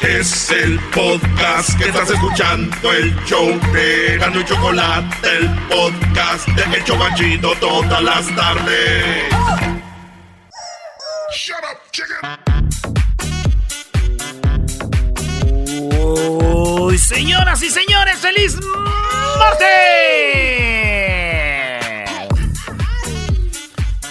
Es el podcast que estás escuchando, el show de Gano y Chocolate, el podcast de El Chocachito todas las tardes. Shut up, chicken. Uy, señoras y señores, feliz martes.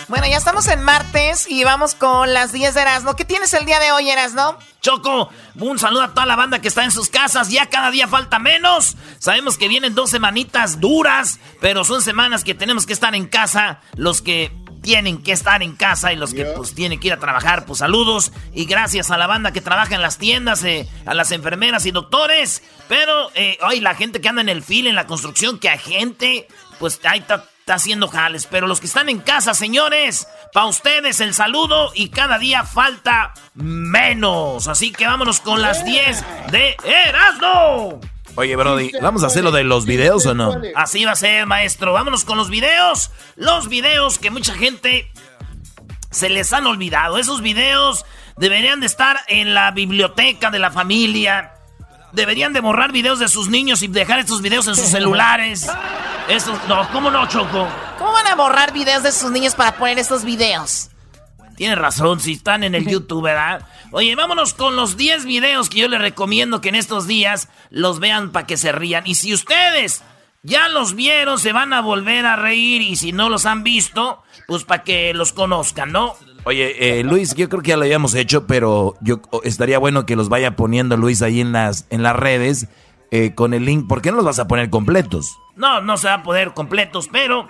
Bueno, ya estamos en martes y vamos con las 10 de Erasmo. ¿Qué tienes el día de hoy, Erasmo? Choco, un saludo a toda la banda que está en sus casas. Ya cada día falta menos. Sabemos que vienen dos semanitas duras, pero son semanas que tenemos que estar en casa. Los que tienen que estar en casa y los que pues tienen que ir a trabajar, pues saludos y gracias a la banda que trabaja en las tiendas, eh, a las enfermeras y doctores, pero eh, hoy la gente que anda en el fil, en la construcción, que a gente, pues ahí está, haciendo jales, pero los que están en casa, señores, para ustedes el saludo y cada día falta menos, así que vámonos con las 10 de Erasmo. Oye, Brody, ¿vamos a hacer lo de los videos o no? Así va a ser, maestro. Vámonos con los videos. Los videos que mucha gente se les han olvidado. Esos videos deberían de estar en la biblioteca de la familia. Deberían de borrar videos de sus niños y dejar estos videos en sus celulares. Esos, no, ¿cómo no, Choco? ¿Cómo van a borrar videos de sus niños para poner estos videos? Tienes razón, si están en el YouTube, ¿verdad? Oye, vámonos con los 10 videos que yo les recomiendo que en estos días los vean para que se rían. Y si ustedes ya los vieron, se van a volver a reír. Y si no los han visto, pues para que los conozcan, ¿no? Oye, eh, Luis, yo creo que ya lo habíamos hecho, pero yo estaría bueno que los vaya poniendo Luis ahí en las, en las redes eh, con el link. ¿Por qué no los vas a poner completos? No, no se va a poner completos, pero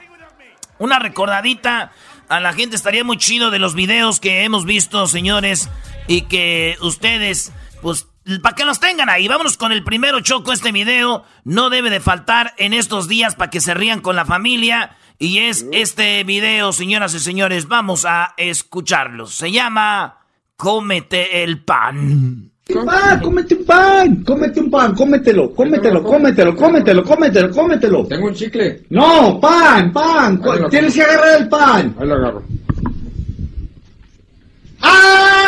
una recordadita a la gente estaría muy chido de los videos que hemos visto, señores, y que ustedes, pues, para que los tengan ahí. Vámonos con el primero, Choco, este video no debe de faltar en estos días para que se rían con la familia. Y es este video, señoras y señores, vamos a escucharlo. Se llama Cómete el pan. Pan, cómete un pan, cómete un pan, cómetelo, cómetelo, cómetelo, cómetelo, cómetelo, cómetelo. Tengo un chicle. No, pan, pan, tienes que agarrar el pan. Ahí lo agarro. ¡Ah!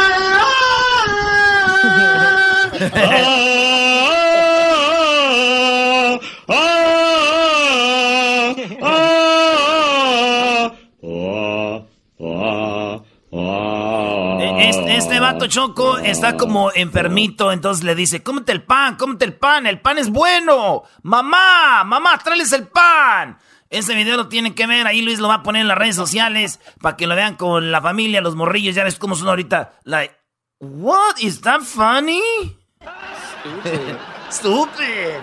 Este, este vato choco está como enfermito, entonces le dice, cómete el pan, cómete el pan, el pan es bueno. Mamá, mamá, tráeles el pan. Ese video lo tienen que ver, ahí Luis lo va a poner en las redes sociales para que lo vean con la familia, los morrillos, ya ves cómo son ahorita. Like, what, is that funny? Stupid. Stupid.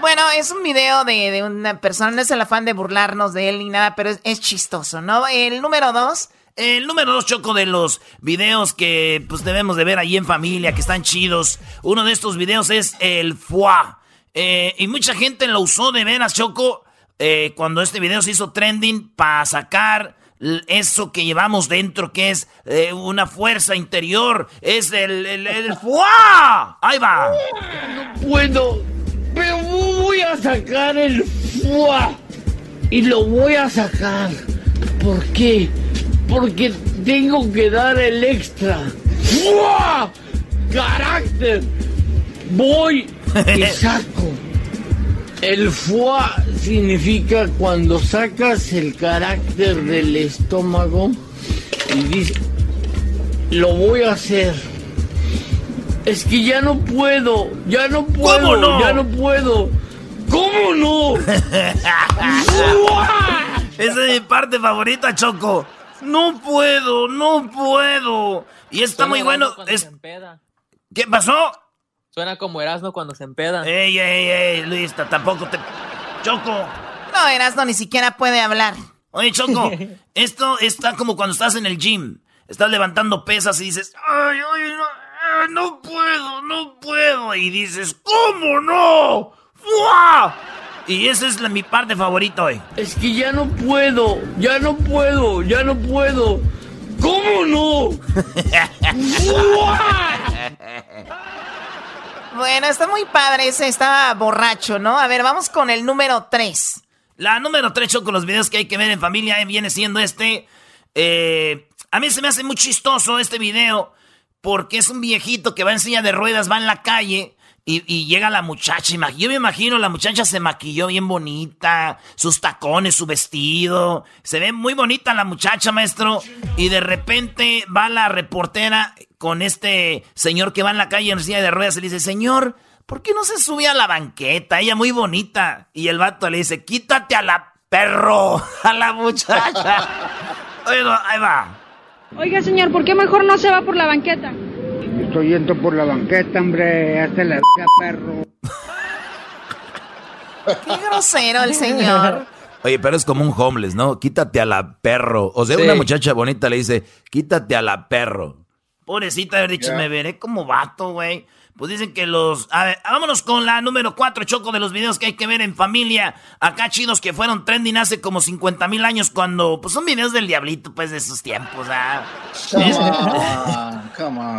Bueno, es un video de, de, una persona, no es el afán de burlarnos de él ni nada, pero es, es chistoso, ¿no? El número dos el número dos, Choco, de los videos que pues debemos de ver ahí en familia, que están chidos. Uno de estos videos es el FUA. Eh, y mucha gente lo usó de veras, Choco, eh, cuando este video se hizo trending para sacar eso que llevamos dentro, que es eh, una fuerza interior. Es el, el, el FUA. Ahí va. No puedo, pero voy a sacar el FUA. Y lo voy a sacar. ¿Por qué? Porque tengo que dar el extra. ¡Fua! ¡Carácter! Voy y saco. El foie significa cuando sacas el carácter del estómago y dices, lo voy a hacer. Es que ya no puedo, ya no puedo, no? ya no puedo. ¿Cómo no? Esa es mi parte favorita, Choco. No puedo, no puedo. Y está muy bueno. Es... ¿Qué pasó? Suena como Erasmo cuando se empeda. Ey, ey, ey, Luis, tampoco te. Choco. No, Erasmo ni siquiera puede hablar. Oye, Choco, esto está como cuando estás en el gym. Estás levantando pesas y dices, ay, ay, no, no puedo, no puedo. Y dices, ¿cómo no? ¡Fua! Y esa es la, mi parte favorita hoy. Es que ya no puedo, ya no puedo, ya no puedo. ¿Cómo no? bueno, está muy padre ese, estaba borracho, ¿no? A ver, vamos con el número 3. La número 3, con los videos que hay que ver en familia, viene siendo este. Eh, a mí se me hace muy chistoso este video. porque es un viejito que va en silla de ruedas, va en la calle y, llega la muchacha. Yo me imagino, la muchacha se maquilló bien bonita, sus tacones, su vestido. Se ve muy bonita la muchacha, maestro. Y de repente va la reportera con este señor que va en la calle en silla de ruedas y le dice, señor, ¿por qué no se sube a la banqueta? Ella muy bonita. Y el vato le dice, quítate a la perro, a la muchacha. Oiga, ahí va. Oiga, señor, ¿por qué mejor no se va por la banqueta? Estoy yendo por la banqueta, hombre. Hazte la perro. Qué grosero el señor. Oye, pero es como un homeless, ¿no? Quítate a la perro. O sea, una muchacha bonita le dice, quítate a la perro. Pobrecita haber dicho, me veré como vato, güey. Pues dicen que los... A ver, vámonos con la número 4, Choco, de los videos que hay que ver en familia. Acá chidos que fueron trending hace como 50 mil años cuando... Pues son videos del diablito, pues, de esos tiempos, ¿ah? Este,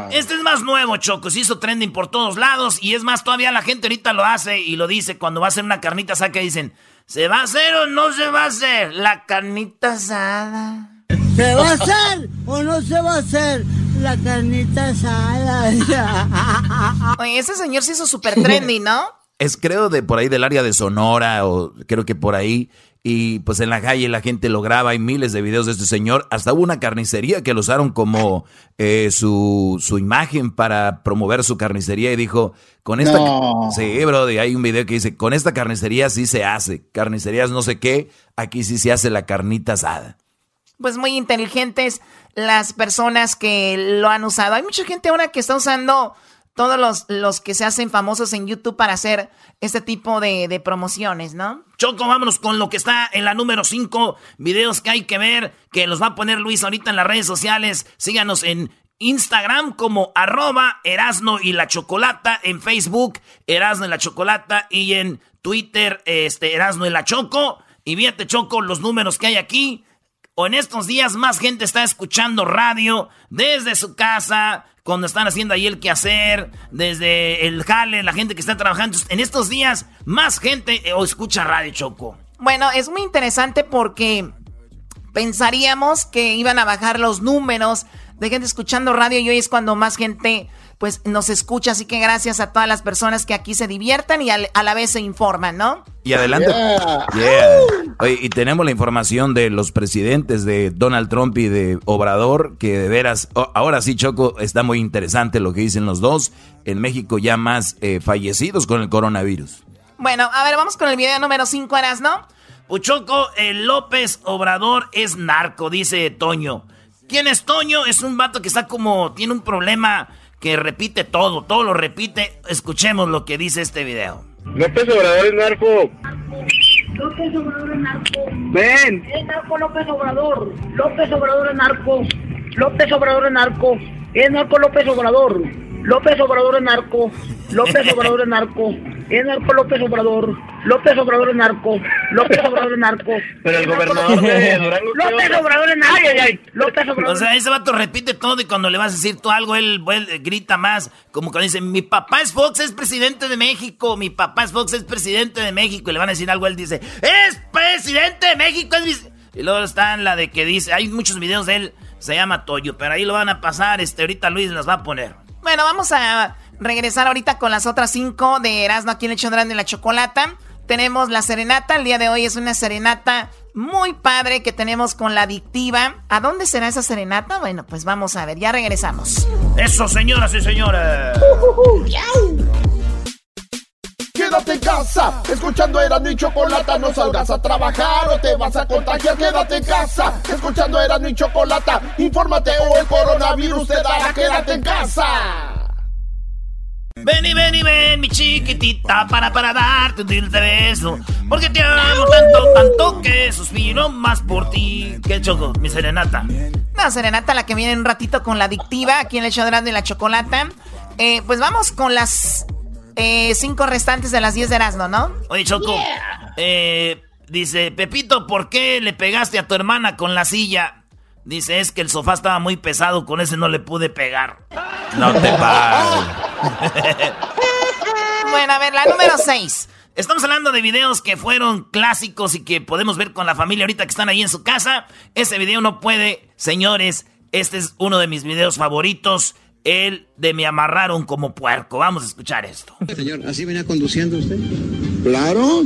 este es más nuevo, Choco. Se hizo trending por todos lados. Y es más, todavía la gente ahorita lo hace y lo dice. Cuando va a hacer una carnita saca dicen... ¿Se va a hacer o no se va a hacer? La carnita asada. ¿Se va a hacer o no se va a hacer? la carnita asada. Oye, ese señor se hizo súper trendy, ¿no? Es creo de por ahí del área de Sonora o creo que por ahí. Y pues en la calle la gente lo graba, hay miles de videos de este señor. Hasta hubo una carnicería que lo usaron como eh, su, su, imagen para promover su carnicería y dijo, con esta... Sí, bro, hay un video que dice, con esta carnicería sí se hace. Carnicerías no sé qué, aquí sí se hace la carnita asada. Pues muy inteligentes las personas que lo han usado. Hay mucha gente ahora que está usando todos los, los que se hacen famosos en YouTube para hacer este tipo de, promociones, ¿no? Choco, vámonos con lo que está en la número 5, videos que hay que ver, que los va a poner Luis ahorita en las redes sociales. Síganos en Instagram como arroba Erasno y la Chocolata, en Facebook Erasno y la Chocolata y en Twitter este, Erasno y la Choco. Y fíjate, Choco, los números que hay aquí en estos días más gente está escuchando radio desde su casa, cuando están haciendo ahí el quehacer, desde el jale, la gente que está trabajando. En estos días más gente eh, o escucha radio Choco. Bueno, es muy interesante porque pensaríamos que iban a bajar los números de gente escuchando radio y hoy es cuando más gente pues nos escucha, así que gracias a todas las personas que aquí se diviertan y a, la vez se informan, ¿no? Y adelante. Oye, y tenemos la información de los presidentes de Donald Trump y de Obrador, que de veras, ahora sí, Choco, está muy interesante lo que dicen los dos. En México ya más eh, fallecidos con el coronavirus. Bueno, a ver, vamos con el video número 5, Eras, ¿no? Puchoco, el López Obrador es narco, dice Toño. ¿Quién es Toño? Es un vato que está como, tiene un problema que repite todo, todo lo repite. Escuchemos lo que dice este video. López Obrador es narco. López Obrador es narco. Ven. Es narco López Obrador. López Obrador es narco. López Obrador es narco. Es narco López Obrador. López Obrador es narco. López Obrador es narco. Es narco López Obrador. López Obrador es narco. López Obrador es narco. Pero el gobernador de Durango. López Obrador es narco. Ay, ay, ay. López Obrador. O sea, ese vato repite todo y cuando le vas a decir tú algo, él, grita más. Como cuando dice, mi papá es Fox, es presidente de México. Mi papá es Fox, es presidente de México. Y le van a decir algo, él dice, es presidente de México. Y luego está en la de que dice, hay muchos videos de él, se llama Toyo, pero ahí lo van a pasar, este, ahorita Luis las va a poner. Bueno, vamos a regresar ahorita con las otras cinco de Erasmo aquí en el Chondrán de la Chocolata. Tenemos la serenata, el día de hoy es una serenata muy padre que tenemos con la adictiva. ¿A dónde será esa serenata? Bueno, pues vamos a ver, ya regresamos. Eso, señoras y señores. Quédate en casa, escuchando Erasmo y Chocolata, no salgas a trabajar o te vas a contagiar. Quédate en casa, escuchando Erasmo y Chocolata, infórmate o el coronavirus te dará. Quédate en casa. Ven y ven y ven, mi chiquitita, para para darte un dulce beso. Porque te amo tanto, tanto que suspiro más por ti. ¿Qué choco? Mi serenata. No, serenata, la que viene un ratito con la adictiva, aquí en el show de la chocolata. Eh, pues vamos con las eh, cinco restantes de las 10 de Erasmo, ¿no? Oye, Choco. Eh, dice, Pepito, ¿por qué le pegaste a tu hermana con la silla? Dice, es que el sofá estaba muy pesado, con ese no le pude pegar. No te pases. bueno, a ver, la número 6. Estamos hablando de videos que fueron clásicos y que podemos ver con la familia ahorita que están ahí en su casa. Ese video no puede, señores, este es uno de mis videos favoritos. El de me amarraron como puerco. Vamos a escuchar esto. Señor, ¿así venía conduciendo usted? Claro.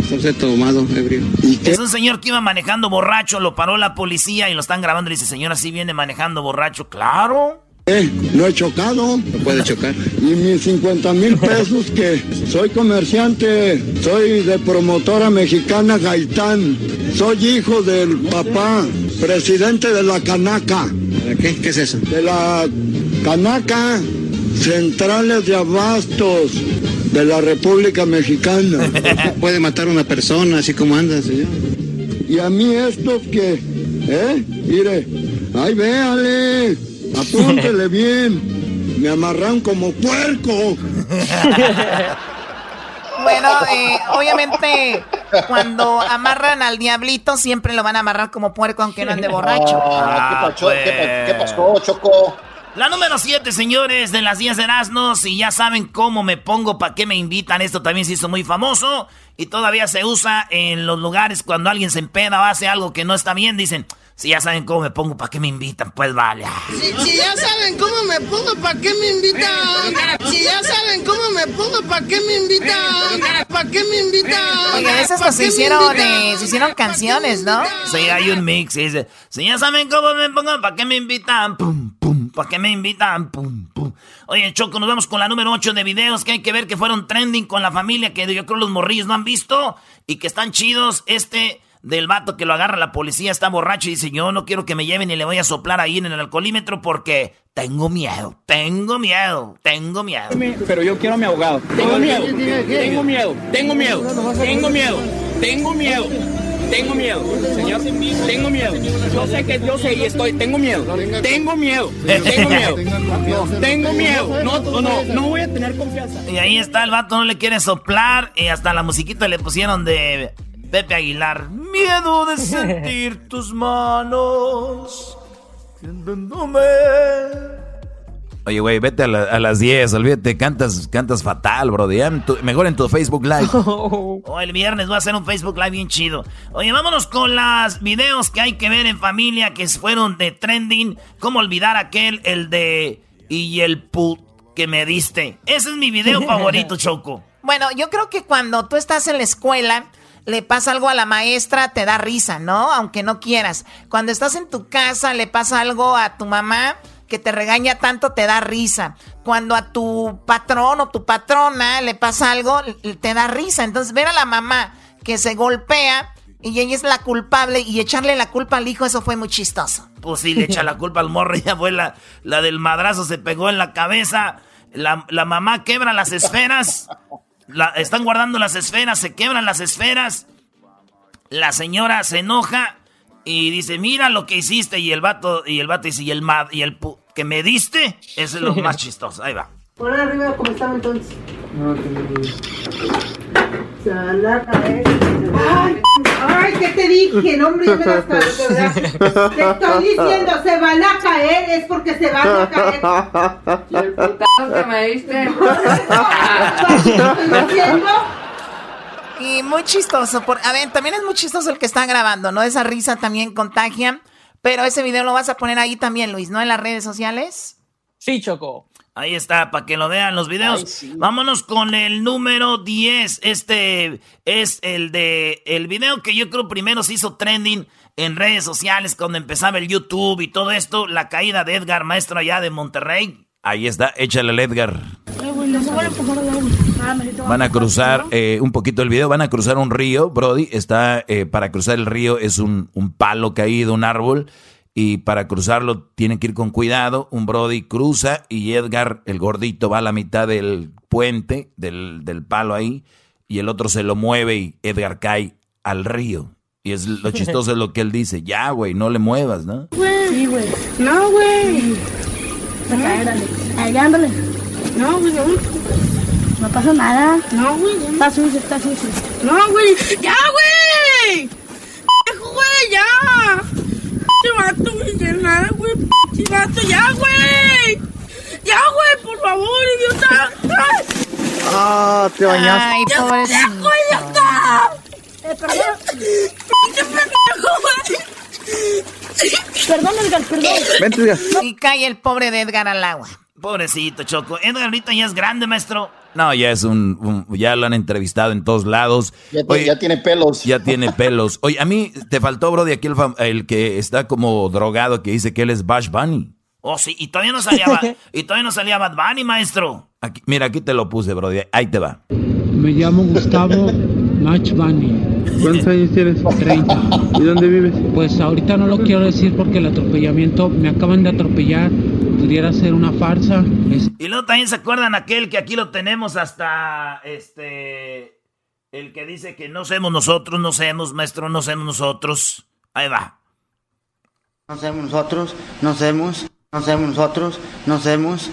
Está usted tomado, ebrio. Es un señor que iba manejando borracho, lo paró la policía y lo están grabando y dice, señor, así viene manejando borracho. Claro. Eh, no he chocado. No puede chocar. Y mis 50 mil pesos que soy comerciante, soy de promotora mexicana Gaitán, soy hijo del papá, presidente de la Canaca. ¿De qué? ¿Qué es eso? De la Canaca, centrales de abastos de la República Mexicana. puede matar a una persona así como anda, señor. Y a mí estos que, ¿eh? Mire, ay, véale. Apúntele bien. Me amarran como puerco. Bueno, eh, obviamente cuando amarran al diablito siempre lo van a amarrar como puerco aunque no ande borracho. Ah, ¿qué, pasó, Choco? La número 7, señores, de las 10 de Erasmus. Y ya saben cómo me pongo, para qué me invitan. Esto también se hizo muy famoso. Y todavía se usa en los lugares cuando alguien se empeda o hace algo que no está bien. Dicen, si ya saben cómo me pongo, ¿para qué me invitan? Pues vale. Si, ya saben cómo me pongo, ¿para qué me invitan? Si ya saben cómo me pongo, ¿para qué me invitan? ¿Para qué me invitan? Oye, esas pues se hicieron, eh, se hicieron canciones, ¿no? Sí, hay un mix. Dice, si ya saben cómo me pongo, ¿para qué me invitan? Pum, pum, ¿para qué me invitan? Pum, pum. Oye, Choco, nos vamos con la número 8 de videos que hay que ver que fueron trending con la familia, que yo creo los morrillos no han visto y que están chidos. Este del vato que lo agarra la policía, está borracho y dice, yo no quiero que me lleven y le voy a soplar ahí en el alcoholímetro porque tengo miedo, tengo miedo, tengo miedo. Pero yo quiero a mi abogado. Tengo miedo, tengo miedo, tengo miedo, tengo miedo, tengo miedo. Tengo miedo, señor. Tengo miedo. Yo sé que yo sé y estoy. Tengo miedo. Tengo miedo. Tengo miedo. Tengo miedo. No, no, no voy a tener confianza. Y ahí está el vato, no le quiere soplar. Y hasta la musiquita le pusieron de Pepe Aguilar. Miedo de sentir tus manos. Oye, güey, vete a, las 10, olvídate, cantas, cantas fatal, bro. mejor en tu Facebook Live. Oh, el viernes va a ser un Facebook Live bien chido. Oye, vámonos con los videos que hay que ver en familia que fueron de trending. ¿Cómo olvidar aquel, el de... y el put que me diste? Ese es mi video favorito, Choco. Bueno, yo creo que cuando tú estás en la escuela le pasa algo a la maestra, te da risa, ¿no? Aunque no quieras. Cuando estás en tu casa, le pasa algo a tu mamá que te regaña tanto, te da risa. Cuando a tu patrón o tu patrona le pasa algo, te da risa. Entonces, ver a la mamá que se golpea y ella es la culpable y echarle la culpa al hijo, eso fue muy chistoso. Pues sí, le echa la culpa al morro, ya fue la, la del madrazo, se pegó en la cabeza. La, la mamá quebra las esferas están guardando las esferas, se quebran las esferas. La señora se enoja y dice, mira lo que hiciste. Y el vato, y el vato dice, y el, mad, y el que me diste, eso es lo más chistoso. Ahí va. Por arriba, ¿cómo estaba entonces? No, Se van a caer. ¡Ay! ¡Ay! ¿Qué te dije? No, hombre, ya me las. Te estoy diciendo, se van a caer, es porque se van a caer. ¿Y el putazo que me diste? Y muy chistoso. Por, a ver, también es muy chistoso el que está grabando, ¿no? Esa risa también contagia. Pero ese video lo vas a poner ahí también, Luis, ¿no? En las redes sociales. Sí, Choco. Ahí está, para que lo vean los videos. Vámonos con el número 10. Este es el de el video que yo creo primero se hizo trending en redes sociales cuando empezaba el YouTube y todo esto. La caída de Edgar, maestro allá de Monterrey. Ahí está, échale al Edgar. Van a cruzar eh, un poquito el video, van a cruzar un río, Brody. Está eh, para cruzar el río es un, un palo caído, un árbol y para cruzarlo tiene que ir con cuidado. Un Brody cruza y Edgar, el gordito, va a la mitad del puente, del, palo ahí, y el otro se lo mueve y Edgar cae al río. Y es lo chistoso es lo que él dice, ya, güey, no le muevas, ¿no? Sí, güey. No, güey. Allá, ándale. No, güey, no. pasa nada. No, güey. Está sucio, está sucio. No, güey. ¡Ya, güey! ¡Güey, ya! Vato, güey, nada, güey, vato, ya, güey. Ya, güey, por favor, idiota. Ah, te bañaste. Ay, pobrecito. Ya, güey, ya está. Eh, perdón. Pinche pendejo, güey. Perdón, Edgar, perdón. Vente, Edgar. Y cae el pobre de Edgar al agua. Pobrecito, Choco. Edgar ahorita ya es grande, maestro. No, ya es un, un- ya lo han entrevistado en todos lados. Ya, ya tiene pelos. Ya tiene pelos. Oye, a mí te faltó, Brody, aquí el, fam- el que está como drogado, que dice que él es Bash Bunny. Oh, sí, y todavía no salía, y todavía no salía Bad Bunny, maestro. Aquí- mira, aquí te lo puse, Brody. Ahí te va. Me llamo Gustavo Match Bunny. ¿Cuántos años tienes? 30. ¿Y dónde vives? Pues ahorita no lo quiero decir porque el atropellamiento me acaban de atropellar. Pudiera ser una farsa. Es- Y luego también se acuerdan aquel que aquí lo tenemos hasta, este, el que dice que no somos nosotros, no somos, maestro, no somos nosotros. Ahí va. No somos nosotros, no somos, no somos nosotros, no somos.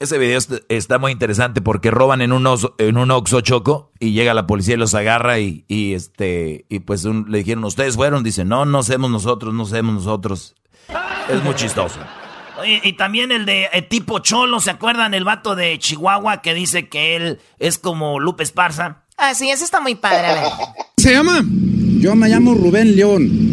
Ese video est- está muy interesante porque roban en un, oso- en un Oxxo Choco y llega la policía y los agarra y, y, este y pues un- le dijeron, ¿ustedes fueron? Dicen, no, no somos nosotros, no somos nosotros. Es muy chistoso. Oye, y también el de eh, tipo Cholo, ¿se acuerdan? El vato de Chihuahua que dice que él es como Lupe Esparza. Ah, sí, ese está muy padre. A ver. ¿Se llama? Yo me llamo Rubén León.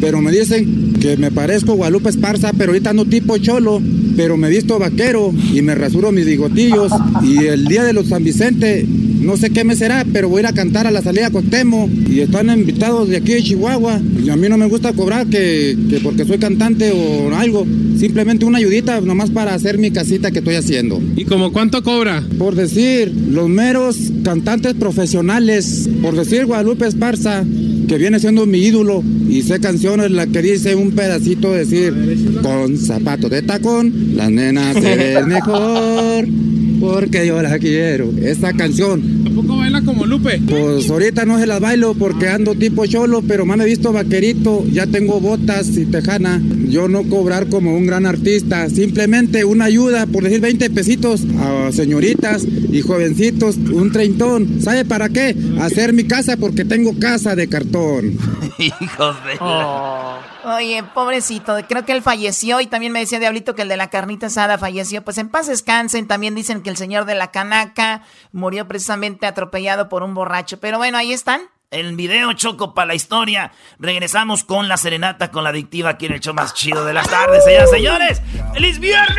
Pero me dicen que me parezco Guadalupe Esparza, pero ahorita ando tipo cholo. Pero me visto vaquero y me rasuro mis bigotillos. Y el día de los San Vicente, no sé qué me será, pero voy a ir a cantar a la salida Costemo. Y están invitados de aquí de Chihuahua. Y a mí no me gusta cobrar que, que porque soy cantante o algo. Simplemente una ayudita nomás para hacer mi casita que estoy haciendo. ¿Y como cuánto cobra? Por decir, los meros cantantes profesionales, por decir Guadalupe Esparza, que viene siendo mi ídolo, y sé canciones la que dice un pedacito decir, con zapatos de tacón, la nena se ve mejor, porque yo la quiero. Esa canción. ¿Tampoco baila como Lupe? Pues ahorita no se las bailo porque ando tipo cholo, pero me han visto vaquerito, ya tengo botas y tejana. Yo no cobrar como un gran artista, simplemente una ayuda, por decir 20 pesitos a señoritas y jovencitos, un treintón. ¿Sabe para qué? Hacer mi casa porque tengo casa de cartón. Hijos de... Oye, pobrecito, creo que él falleció y también me decía Diablito que el de la carnita asada falleció. Pues en paz descansen, también dicen que el señor de la canaca murió precisamente atropellado por un borracho. Pero bueno, ahí están. El video Choco para la historia. Regresamos con la serenata con la adictiva aquí en el show más chido de las tardes, señoras y señores. ¡Feliz viernes!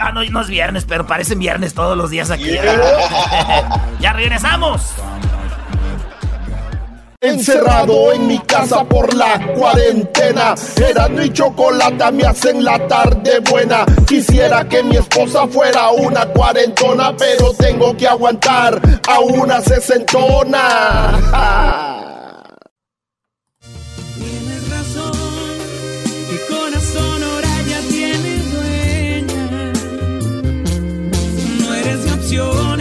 Ah, no, no es viernes, pero parecen viernes todos los días aquí. ya regresamos. Encerrado en mi casa por la cuarentena. Erasmo y chocolate me hacen la tarde buena. Quisiera que mi esposa fuera una cuarentona, pero tengo que aguantar a una sesentona. Tienes razón, mi corazón ahora ya tiene dueña. No eres mi opción.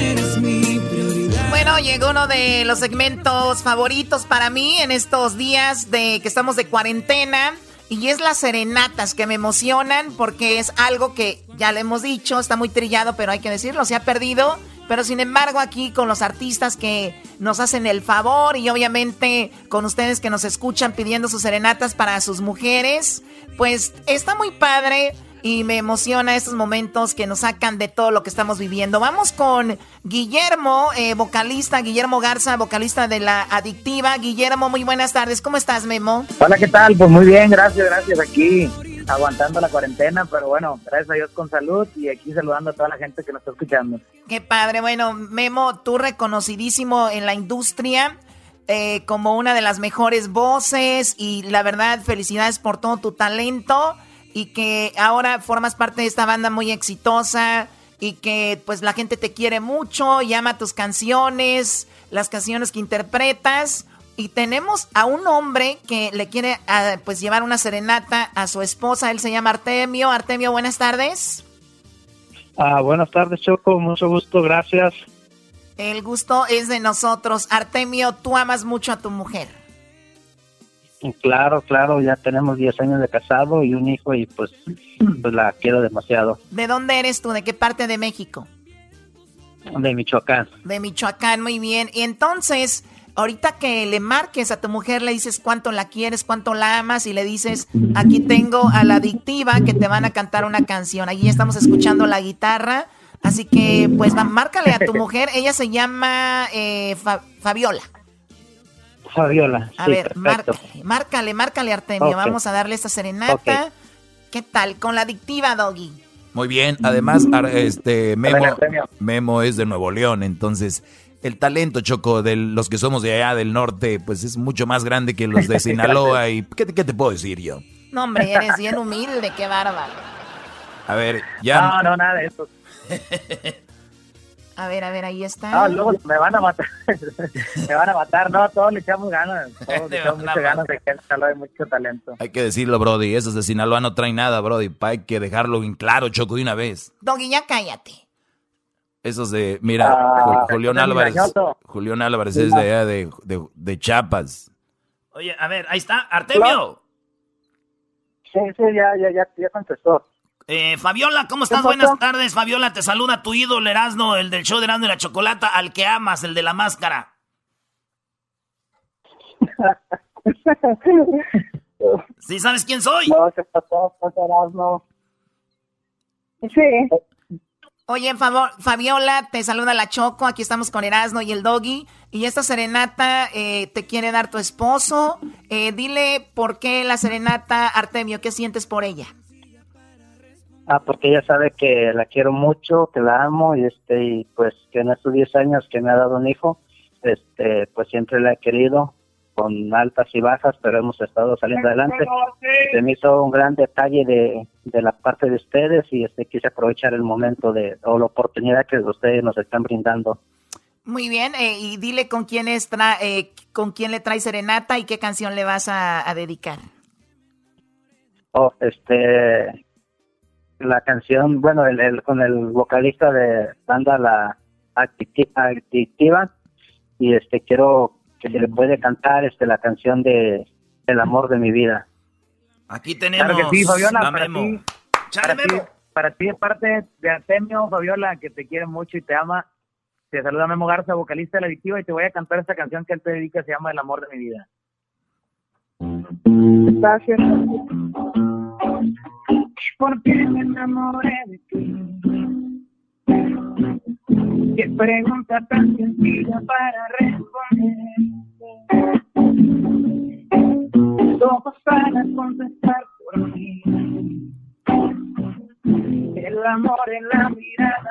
Llegó uno de los segmentos favoritos para mí en estos días de que estamos de cuarentena. Y es las serenatas que me emocionan porque es algo que ya le hemos dicho, está muy trillado, pero hay que decirlo, se ha perdido. Pero sin embargo aquí con los artistas que nos hacen el favor y obviamente con ustedes que nos escuchan pidiendo sus serenatas para sus mujeres, pues está muy padre y me emociona estos momentos que nos sacan de todo lo que estamos viviendo. Vamos con Guillermo, eh, vocalista, Guillermo Garza, vocalista de La Adictiva. Guillermo, muy buenas tardes. ¿Cómo estás, Memo? Hola, ¿qué tal? Pues muy bien, gracias, gracias. Aquí aguantando la cuarentena, pero bueno, gracias a Dios con salud y aquí saludando a toda la gente que nos está escuchando. Qué padre. Bueno, Memo, tú reconocidísimo en la industria. eh, como una de las mejores voces y la verdad felicidades por todo tu talento y que ahora formas parte de esta banda muy exitosa y que pues la gente te quiere mucho y ama tus canciones, las canciones que interpretas y tenemos a un hombre que le quiere ah, pues llevar una serenata a su esposa, él se llama Artemio. Artemio, buenas tardes. Ah, buenas tardes, Choco. Mucho gusto, gracias. El gusto es de nosotros. Artemio, tú amas mucho a tu mujer. Claro, claro, ya tenemos 10 años de casado y un hijo y pues, pues la quiero demasiado. ¿De dónde eres tú? ¿De qué parte de México? De Michoacán. De Michoacán, muy bien. Y entonces, ahorita que le marques a tu mujer, le dices cuánto la quieres, cuánto la amas y le dices, aquí tengo a la adictiva que te van a cantar una canción. Allí estamos escuchando la guitarra. Así que, pues, va, márcale a tu mujer. Ella se llama eh, Fa- Fabiola. Fabiola. A sí, ver, perfecto. márcale, márcale, márcale, Artemio. Vamos a darle esta serenata. ¿Qué tal? Con la adictiva, Doggy. Muy bien, además, este Memo, Memo es de Nuevo León, entonces el talento, Choco, de los que somos de allá del norte, pues es mucho más grande que los de Sinaloa. ¿Y qué, qué te puedo decir yo? No, hombre, eres bien humilde, qué bárbaro. A ver, ya. No, no, nada de eso. A ver, a ver, ahí está. No, luego me van a matar. me van a matar. No, todos le echamos ganas. Todos le echamos muchas ganas de que en Sinaloa hay mucho talento. Hay que decirlo, Brody. Esos de Sinaloa no traen nada, Brody. Hay que dejarlo bien claro, Choco, de una vez. Doggy, ya cállate. Esos de, mira, Ah, Julián Álvarez. Julián Álvarez es de allá de, de, de Chiapas. Oye, a ver, ahí está, Artemio. Sí, sí, ya, ya, ya, ya contestó. Eh, Fabiola, ¿cómo estás? Buenas tardes, Fabiola. Te saluda tu ídolo Erasno, el del show de Erasno y la Chocolata, al que amas, el de la máscara. ¿Sí sabes quién soy? No, se pasó. Sí. Oye, en favor, Fabiola, te saluda la Choco. Aquí estamos con Erasno y el Doggy. Y esta serenata eh, te quiere dar tu esposo. Eh, dile por qué la serenata, Artemio, ¿qué sientes por ella? Ah, porque ella sabe que la quiero mucho, que la amo y este y pues que en estos 10 años que me ha dado un hijo, este pues siempre la he querido con altas y bajas, pero hemos estado saliendo adelante. Se me hizo un gran detalle de, de la parte de ustedes y este quise aprovechar el momento de o la oportunidad que ustedes nos están brindando. Muy bien, eh, y dile con quién, es tra- eh, con quién le trae serenata y qué canción le vas a, a dedicar. Oh, este la canción, bueno, el, el- con el vocalista de banda La Adictiva y este quiero que se le puede cantar este la canción de El amor de mi vida. Aquí tenemos Claro que sí, Fabiola, la para Memo. ti, para, ti, para ti es parte de Artemio, Fabiola, que te quiere mucho y te ama. Te saluda Memo Garza, vocalista de La Adictiva, y te voy a cantar esta canción que él te dedica, se llama El amor de mi vida. Gracias. Porque me enamoré de ti. Qué pregunta tan sencilla para responder. Todos para contestar por mí. El amor en la mirada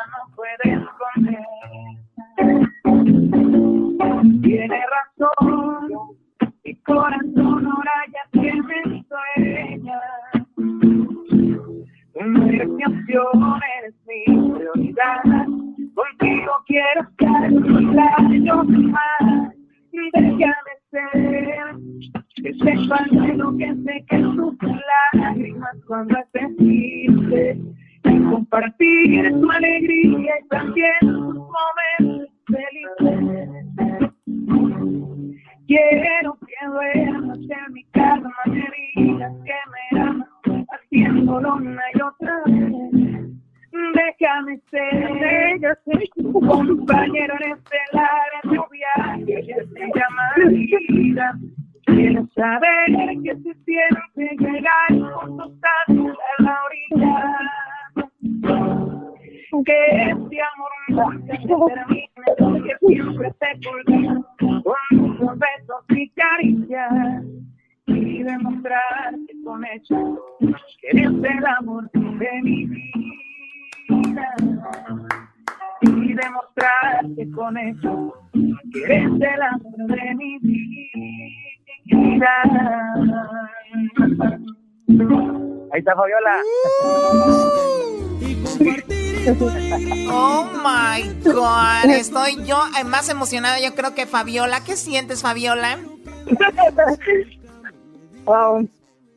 emocionada, yo creo que Fabiola. ¿Qué sientes, Fabiola?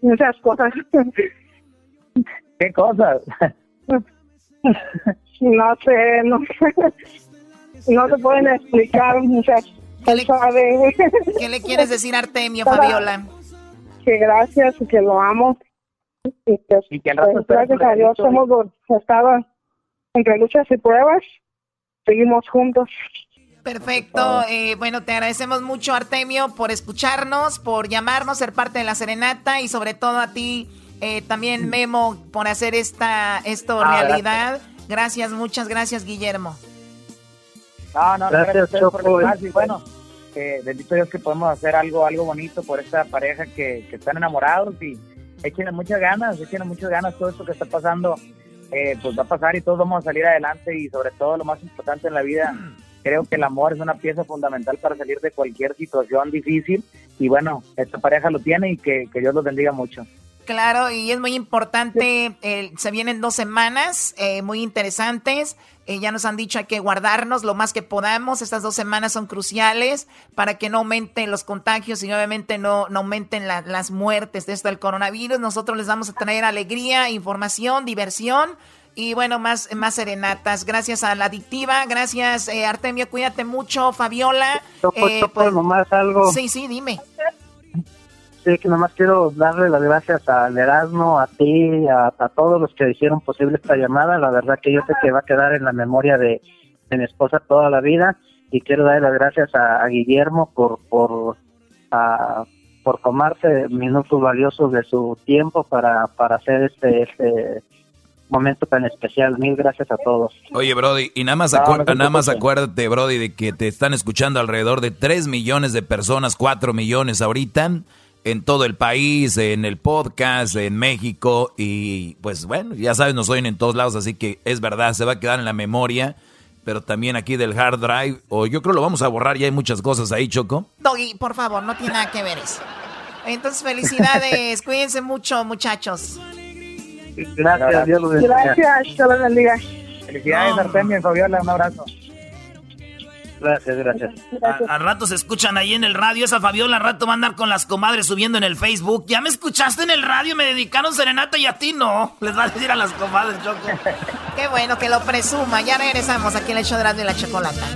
Muchas cosas. ¿Qué cosas? No sé, no sé. No se pueden explicar muchas. ¿Qué le quieres decir a Artemio, Fabiola? Que gracias y que lo amo. Y que, Y que al rato pues, gracias a Dios hemos estado entre luchas y pruebas. Seguimos juntos. Perfecto. eh, bueno, te agradecemos mucho, Artemio, por escucharnos, por llamarnos, ser parte de la serenata y sobre todo a ti, eh, también Memo, por hacer esta esto Ah, realidad. Gracias, muchas gracias, Guillermo. No, no, Gracias, gracias, a ustedes por. Y bueno, eh, bendito Dios que podemos hacer algo algo bonito por esta pareja que, que están enamorados y échenle muchas ganas, échenle muchas ganas, todo esto que está pasando, eh, pues va a pasar y todos vamos a salir adelante y sobre todo lo más importante en la vida, creo que el amor es una pieza fundamental para salir de cualquier situación difícil y bueno, esta pareja lo tiene y que, que Dios los bendiga mucho. Claro, y es muy importante, eh, se vienen dos semanas eh, muy interesantes. Eh, ya nos han dicho hay que guardarnos lo más que podamos. Estas dos semanas son cruciales para que no aumenten los contagios y obviamente no, no aumenten las muertes de esto del coronavirus. Nosotros les vamos a traer alegría, información, diversión y bueno, más, más serenatas. Gracias a la adictiva, gracias Artemio, cuídate mucho, Fabiola. pues, nomás algo. Sí, sí, dime. Sí, que nomás quiero darle las gracias al Erasmo, a ti, a, todos los que hicieron posible esta llamada. La verdad que yo sé que va a quedar en la memoria de, mi esposa toda la vida. Y quiero darle las gracias a, Guillermo por, por, por tomarse minutos valiosos de su tiempo para, para hacer este, este momento tan especial. Mil gracias a todos. Oye, Brody, y nada más, nada más acuérdate, Brody, de que te están escuchando alrededor de 3 millones de personas, 4 millones ahorita en todo el país, en el podcast, en México y pues bueno, ya sabes, nos oyen en todos lados, así que es verdad, se va a quedar en la memoria, pero también aquí del hard drive, o yo creo lo vamos a borrar, ya hay muchas cosas ahí, Choco. Doggy, por favor, no tiene nada que ver eso. Entonces, felicidades, cuídense mucho, muchachos. Gracias, Dios los bendiga. Gracias, Dios los bendiga. Felicidades, Artemio y Fabiola, un abrazo. Gracias, gracias. al rato se escuchan ahí en el radio. Esa Fabiola al rato va a andar con las comadres subiendo en el Facebook. ¿Ya me escuchaste en el radio? Me dedicaron serenata y a ti no. Les va a decir a las comadres, Choco. Qué bueno que lo presuma. Ya regresamos aquí en el show de y la chocolata.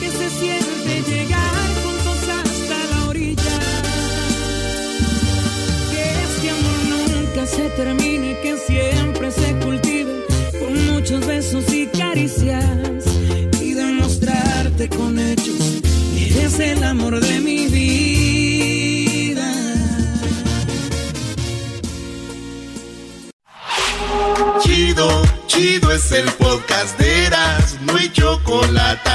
Que se siente llegar juntos hasta la orilla. Que este amor nunca se termine, que siempre se cultive besos y caricias con hechos, eres el amor de mi vida. Chido, chido es el podcast de Eras, no hay chocolate.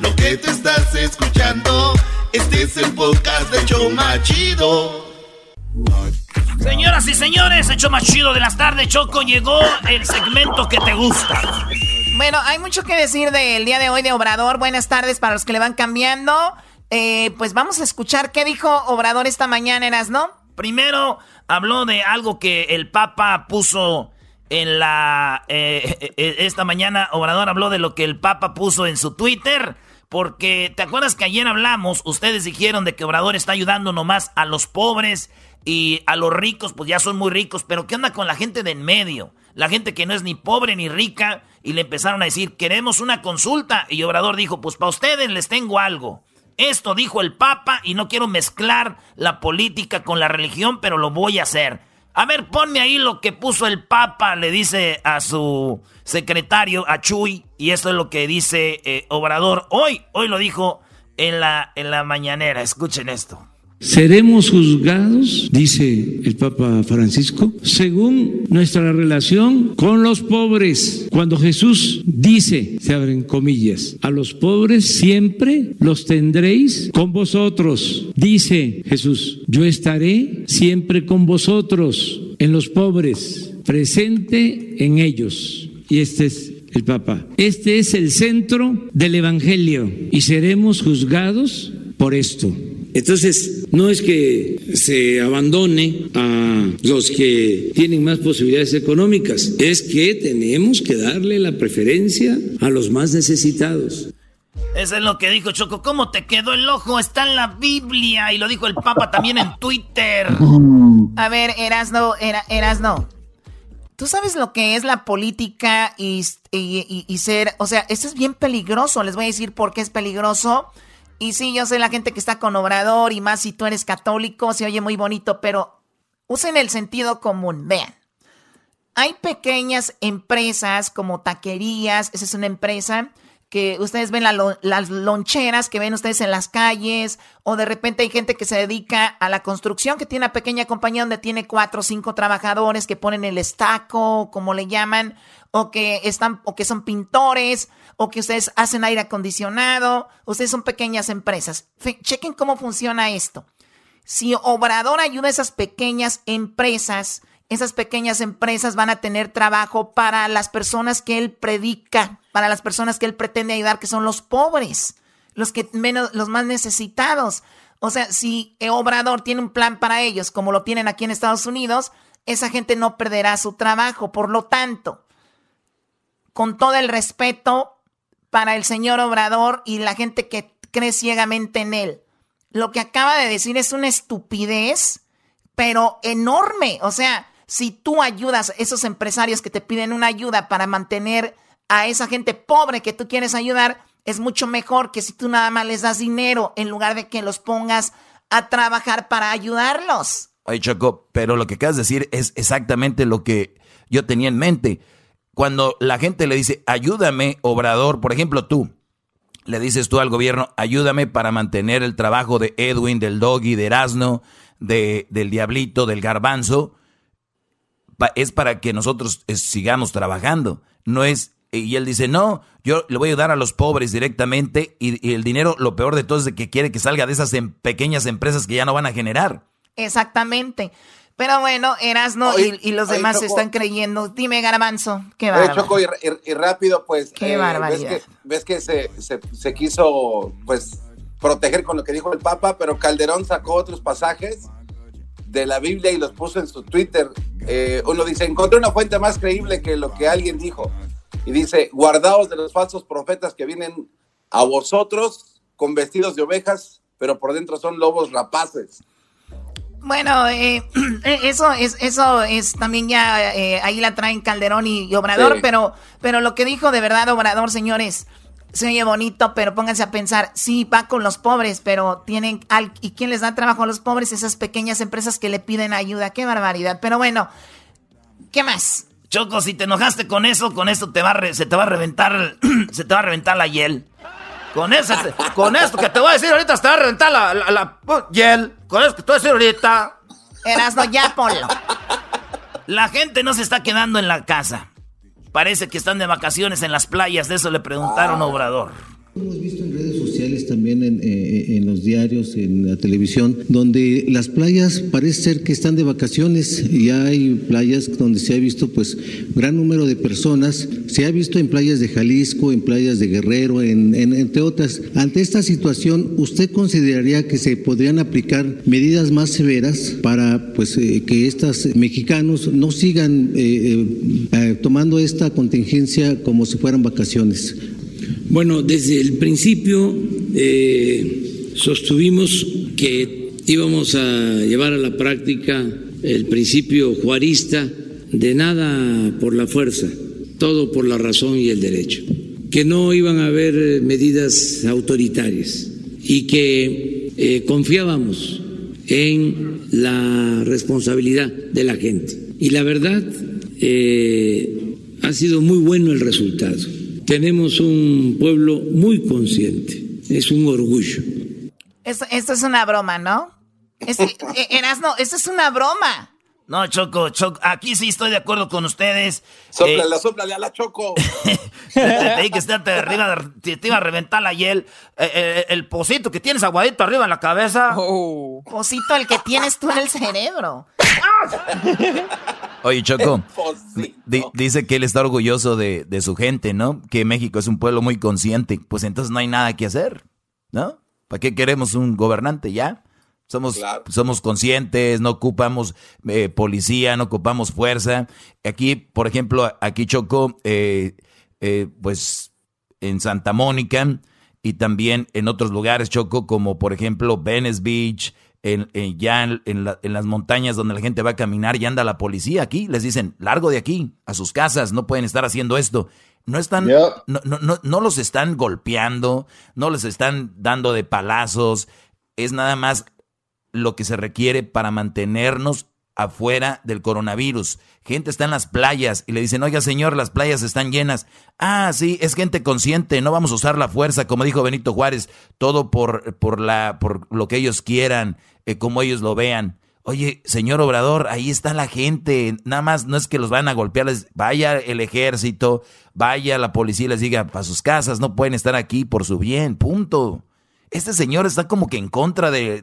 Lo que te estás escuchando, este es el podcast de Choma Chido. Señoras y señores, hecho más chido de las tardes, Choco, llegó el segmento que te gusta. Bueno, hay mucho que decir del día de hoy de Obrador. Buenas tardes para los que le van cambiando. Eh, pues vamos a escuchar qué dijo Obrador esta mañana, Eras, ¿no? Primero habló de algo que el Papa puso en la... Eh, eh, esta mañana Obrador habló de lo que el Papa puso en su Twitter. Porque, ¿te acuerdas que ayer hablamos? Ustedes dijeron de que Obrador está ayudando nomás a los pobres y a los ricos, pues ya son muy ricos. Pero ¿qué onda con la gente de en medio? La gente que no es ni pobre ni rica y le empezaron a decir, queremos una consulta. Y Obrador dijo, pues para ustedes les tengo algo. Esto dijo el Papa y no quiero mezclar la política con la religión, pero lo voy a hacer. A ver, ponme ahí lo que puso el Papa, le dice a su secretario, a Chuy, y esto es lo que dice eh, Obrador hoy. Hoy lo dijo en la, en la mañanera. Escuchen esto. Seremos juzgados, dice el Papa Francisco, según nuestra relación con los pobres. Cuando Jesús dice, se abren comillas, a los pobres siempre los tendréis con vosotros. Dice Jesús, yo estaré siempre con vosotros, en los pobres, presente en ellos. Y este es el Papa. Este es el centro del Evangelio y seremos juzgados por esto. Entonces, no es que se abandone a los que tienen más posibilidades económicas, es que tenemos que darle la preferencia a los más necesitados. Eso es lo que dijo Choco. ¿Cómo te quedó el ojo? Está en la Biblia y lo dijo el Papa también en Twitter. A ver, Erasno, era, Erasno. ¿Tú sabes lo que es la política y, y, y, ser, o sea, esto es bien peligroso. Les voy a decir por qué es peligroso. Y sí, yo sé la gente que está con Obrador y más si tú eres católico, se oye muy bonito, pero usen el sentido común. Vean, hay pequeñas empresas como taquerías, esa es una empresa que ustedes ven las loncheras que ven ustedes en las calles, o de repente hay gente que se dedica a la construcción, que tiene una pequeña compañía donde tiene cuatro o cinco trabajadores que ponen el estaco, como le llaman, o que están, o que son pintores, o que ustedes hacen aire acondicionado, ustedes son pequeñas empresas. chequen cómo funciona esto. Si Obrador ayuda a esas pequeñas empresas, esas pequeñas empresas van a tener trabajo para las personas que él predica, para las personas que él pretende ayudar, que son los pobres, los que menos, los más necesitados. O sea, si Obrador tiene un plan para ellos, como lo tienen aquí en Estados Unidos, esa gente no perderá su trabajo. Por lo tanto, con todo el respeto para el señor Obrador y la gente que cree ciegamente en él, lo que acaba de decir es una estupidez, pero enorme. O sea, si tú ayudas a esos empresarios que te piden una ayuda para mantener a esa gente pobre que tú quieres ayudar, es mucho mejor que si tú nada más les das dinero en lugar de que los pongas a trabajar para ayudarlos. Ay, Choco, pero lo que acabas de decir es exactamente lo que yo tenía en mente. Cuando la gente le dice, ayúdame, obrador, por ejemplo tú, le dices tú al gobierno, ayúdame para mantener el trabajo de Edwin, del Doggy, de Erasno, de, del Diablito, del Garbanzo, es para que nosotros eh, sigamos trabajando. No es y él dice, no, yo le voy a ayudar a los pobres directamente y, el dinero, lo peor de todo es que quiere que salga de esas em, pequeñas empresas que ya no van a generar. Exactamente. Pero bueno, Erasno y, los demás están creyendo. Dime, Garbanzo, qué bárbaro. Choco, y, rápido, pues, qué eh, ves que, se, se, quiso, pues, proteger con lo que dijo el Papa, pero Calderón sacó otros pasajes de la Biblia y los puso en su Twitter. Eh, uno dice, encontré una fuente más creíble que lo que alguien dijo y dice, guardaos de los falsos profetas que vienen a vosotros con vestidos de ovejas, pero por dentro son lobos rapaces. Bueno, eh, eh, eso es eso es también ya eh, ahí la traen Calderón y, Obrador, pero pero lo que dijo de verdad Obrador, señores, se oye bonito, pero pónganse a pensar, sí va con los pobres, pero tienen al, y quién les da trabajo a los pobres, esas pequeñas empresas que le piden ayuda, qué barbaridad. Pero bueno, ¿qué más? Choco, si te enojaste con eso, con esto te va se te va a reventar, se te va a reventar la hiel. Con con esto que te voy a decir ahorita, te va a reventar la, la, hiel. Con eso que te voy a decir ahorita. Erasno, ya ponlo. La gente no se está quedando en la casa. Parece que están de vacaciones en las playas, de eso le preguntaron a Obrador. Hemos visto en redes sociales, también eh, en, los diarios, en la televisión, donde las playas parece ser que están de vacaciones y hay playas donde se ha visto pues gran número de personas. Se ha visto en playas de Jalisco, en playas de Guerrero, en, entre otras. Ante esta situación, ¿usted consideraría que se podrían aplicar medidas más severas para pues eh, que estos mexicanos no sigan eh, tomando esta contingencia como si fueran vacaciones? Bueno, desde el principio eh, sostuvimos que íbamos a llevar a la práctica el principio juarista de nada por la fuerza, todo por la razón y el derecho, que no iban a haber medidas autoritarias y que eh, confiábamos en la responsabilidad de la gente. Y la verdad, eh, ha sido muy bueno el resultado tenemos un pueblo muy consciente, es un orgullo. Esto, es una broma, ¿no? Es, eh, Erasno, esto es una broma. No, Choco, Choco, aquí sí estoy de acuerdo con ustedes. Sóplale, eh, a la Choco. te que te, arriba, te, iba a reventar la hiel. Eh, eh, el pocito que tienes aguadito arriba en la cabeza. Oh. Pocito el que tienes tú en el cerebro. Oye, Choco, dice que él está orgulloso de, su gente, ¿no? Que México es un pueblo muy consciente. Pues entonces no hay nada que hacer, ¿no? ¿Para qué queremos un gobernante ya? Somos, somos conscientes, no ocupamos eh, policía, no ocupamos fuerza. Aquí, por ejemplo, aquí Choco, eh, eh, pues en Santa Mónica y también en otros lugares, Choco, como por ejemplo Venice Beach, en, ya en, las montañas donde la gente va a caminar y anda la policía aquí, les dicen, largo de aquí, a sus casas, no pueden estar haciendo esto. No están, no, no, no, los están golpeando, no les están dando de palazos, es nada más lo que se requiere para mantenernos afuera del coronavirus. Gente está en las playas y le dicen, oiga señor, las playas están llenas. Ah, sí, es gente consciente, no vamos a usar la fuerza, como dijo Benito Juárez, todo por, por, la, por lo que ellos quieran, eh, como ellos lo vean. Oye, señor Obrador, ahí está la gente, nada más no es que los van a golpear, vaya el ejército, vaya la policía y les diga, para sus casas, no pueden estar aquí por su bien, punto. Este señor está como que en contra de,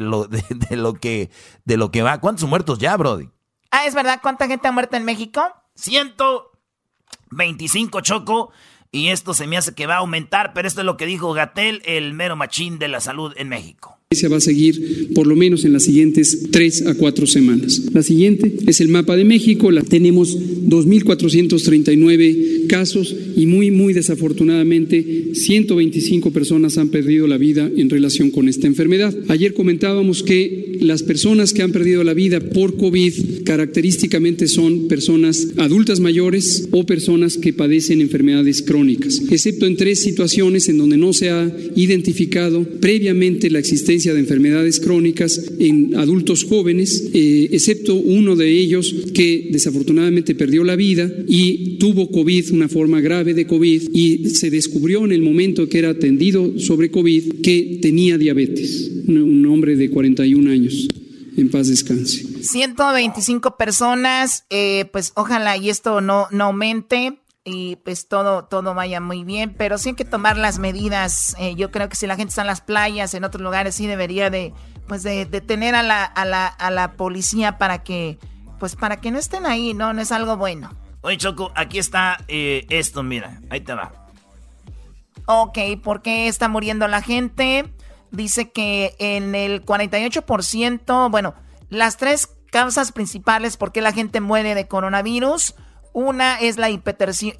lo, de, lo que, de lo que va. ¿Cuántos muertos ya, Brody? Ah, es verdad. ¿Cuánta gente ha muerto en México? 125 Choco. Y esto se me hace que va a aumentar, pero esto es lo que dijo Gatel, el mero machín de la salud en México. Se va a seguir por lo menos en las siguientes tres a cuatro semanas. La siguiente es el mapa de México. La, tenemos 2.439 casos y muy, muy desafortunadamente 125 personas han perdido la vida en relación con esta enfermedad. Ayer comentábamos que las personas que han perdido la vida por COVID característicamente son personas adultas mayores o personas que padecen enfermedades crónicas, excepto en tres situaciones en donde no se ha identificado previamente la existencia de enfermedades crónicas en adultos jóvenes, eh, excepto uno de ellos que desafortunadamente perdió la vida y tuvo COVID, una forma grave de COVID, y se descubrió en el momento que era atendido sobre COVID que tenía diabetes, un, hombre de 41 años. En paz descanse. 125 personas, eh, pues ojalá y esto no, no aumente y pues todo, todo vaya muy bien, pero sí hay que tomar las medidas. Eh, yo creo que si la gente está en las playas, en otros lugares, sí debería de, pues de, tener a la, a, la, a la policía para que, pues para que no estén ahí, ¿no? No es algo bueno. Oye, Choco, aquí está eh, esto, mira, ahí te va. Ok, ¿por qué está muriendo la gente? Dice que en el 48%, bueno, las tres causas principales por qué la gente muere de coronavirus una es la hipertensión,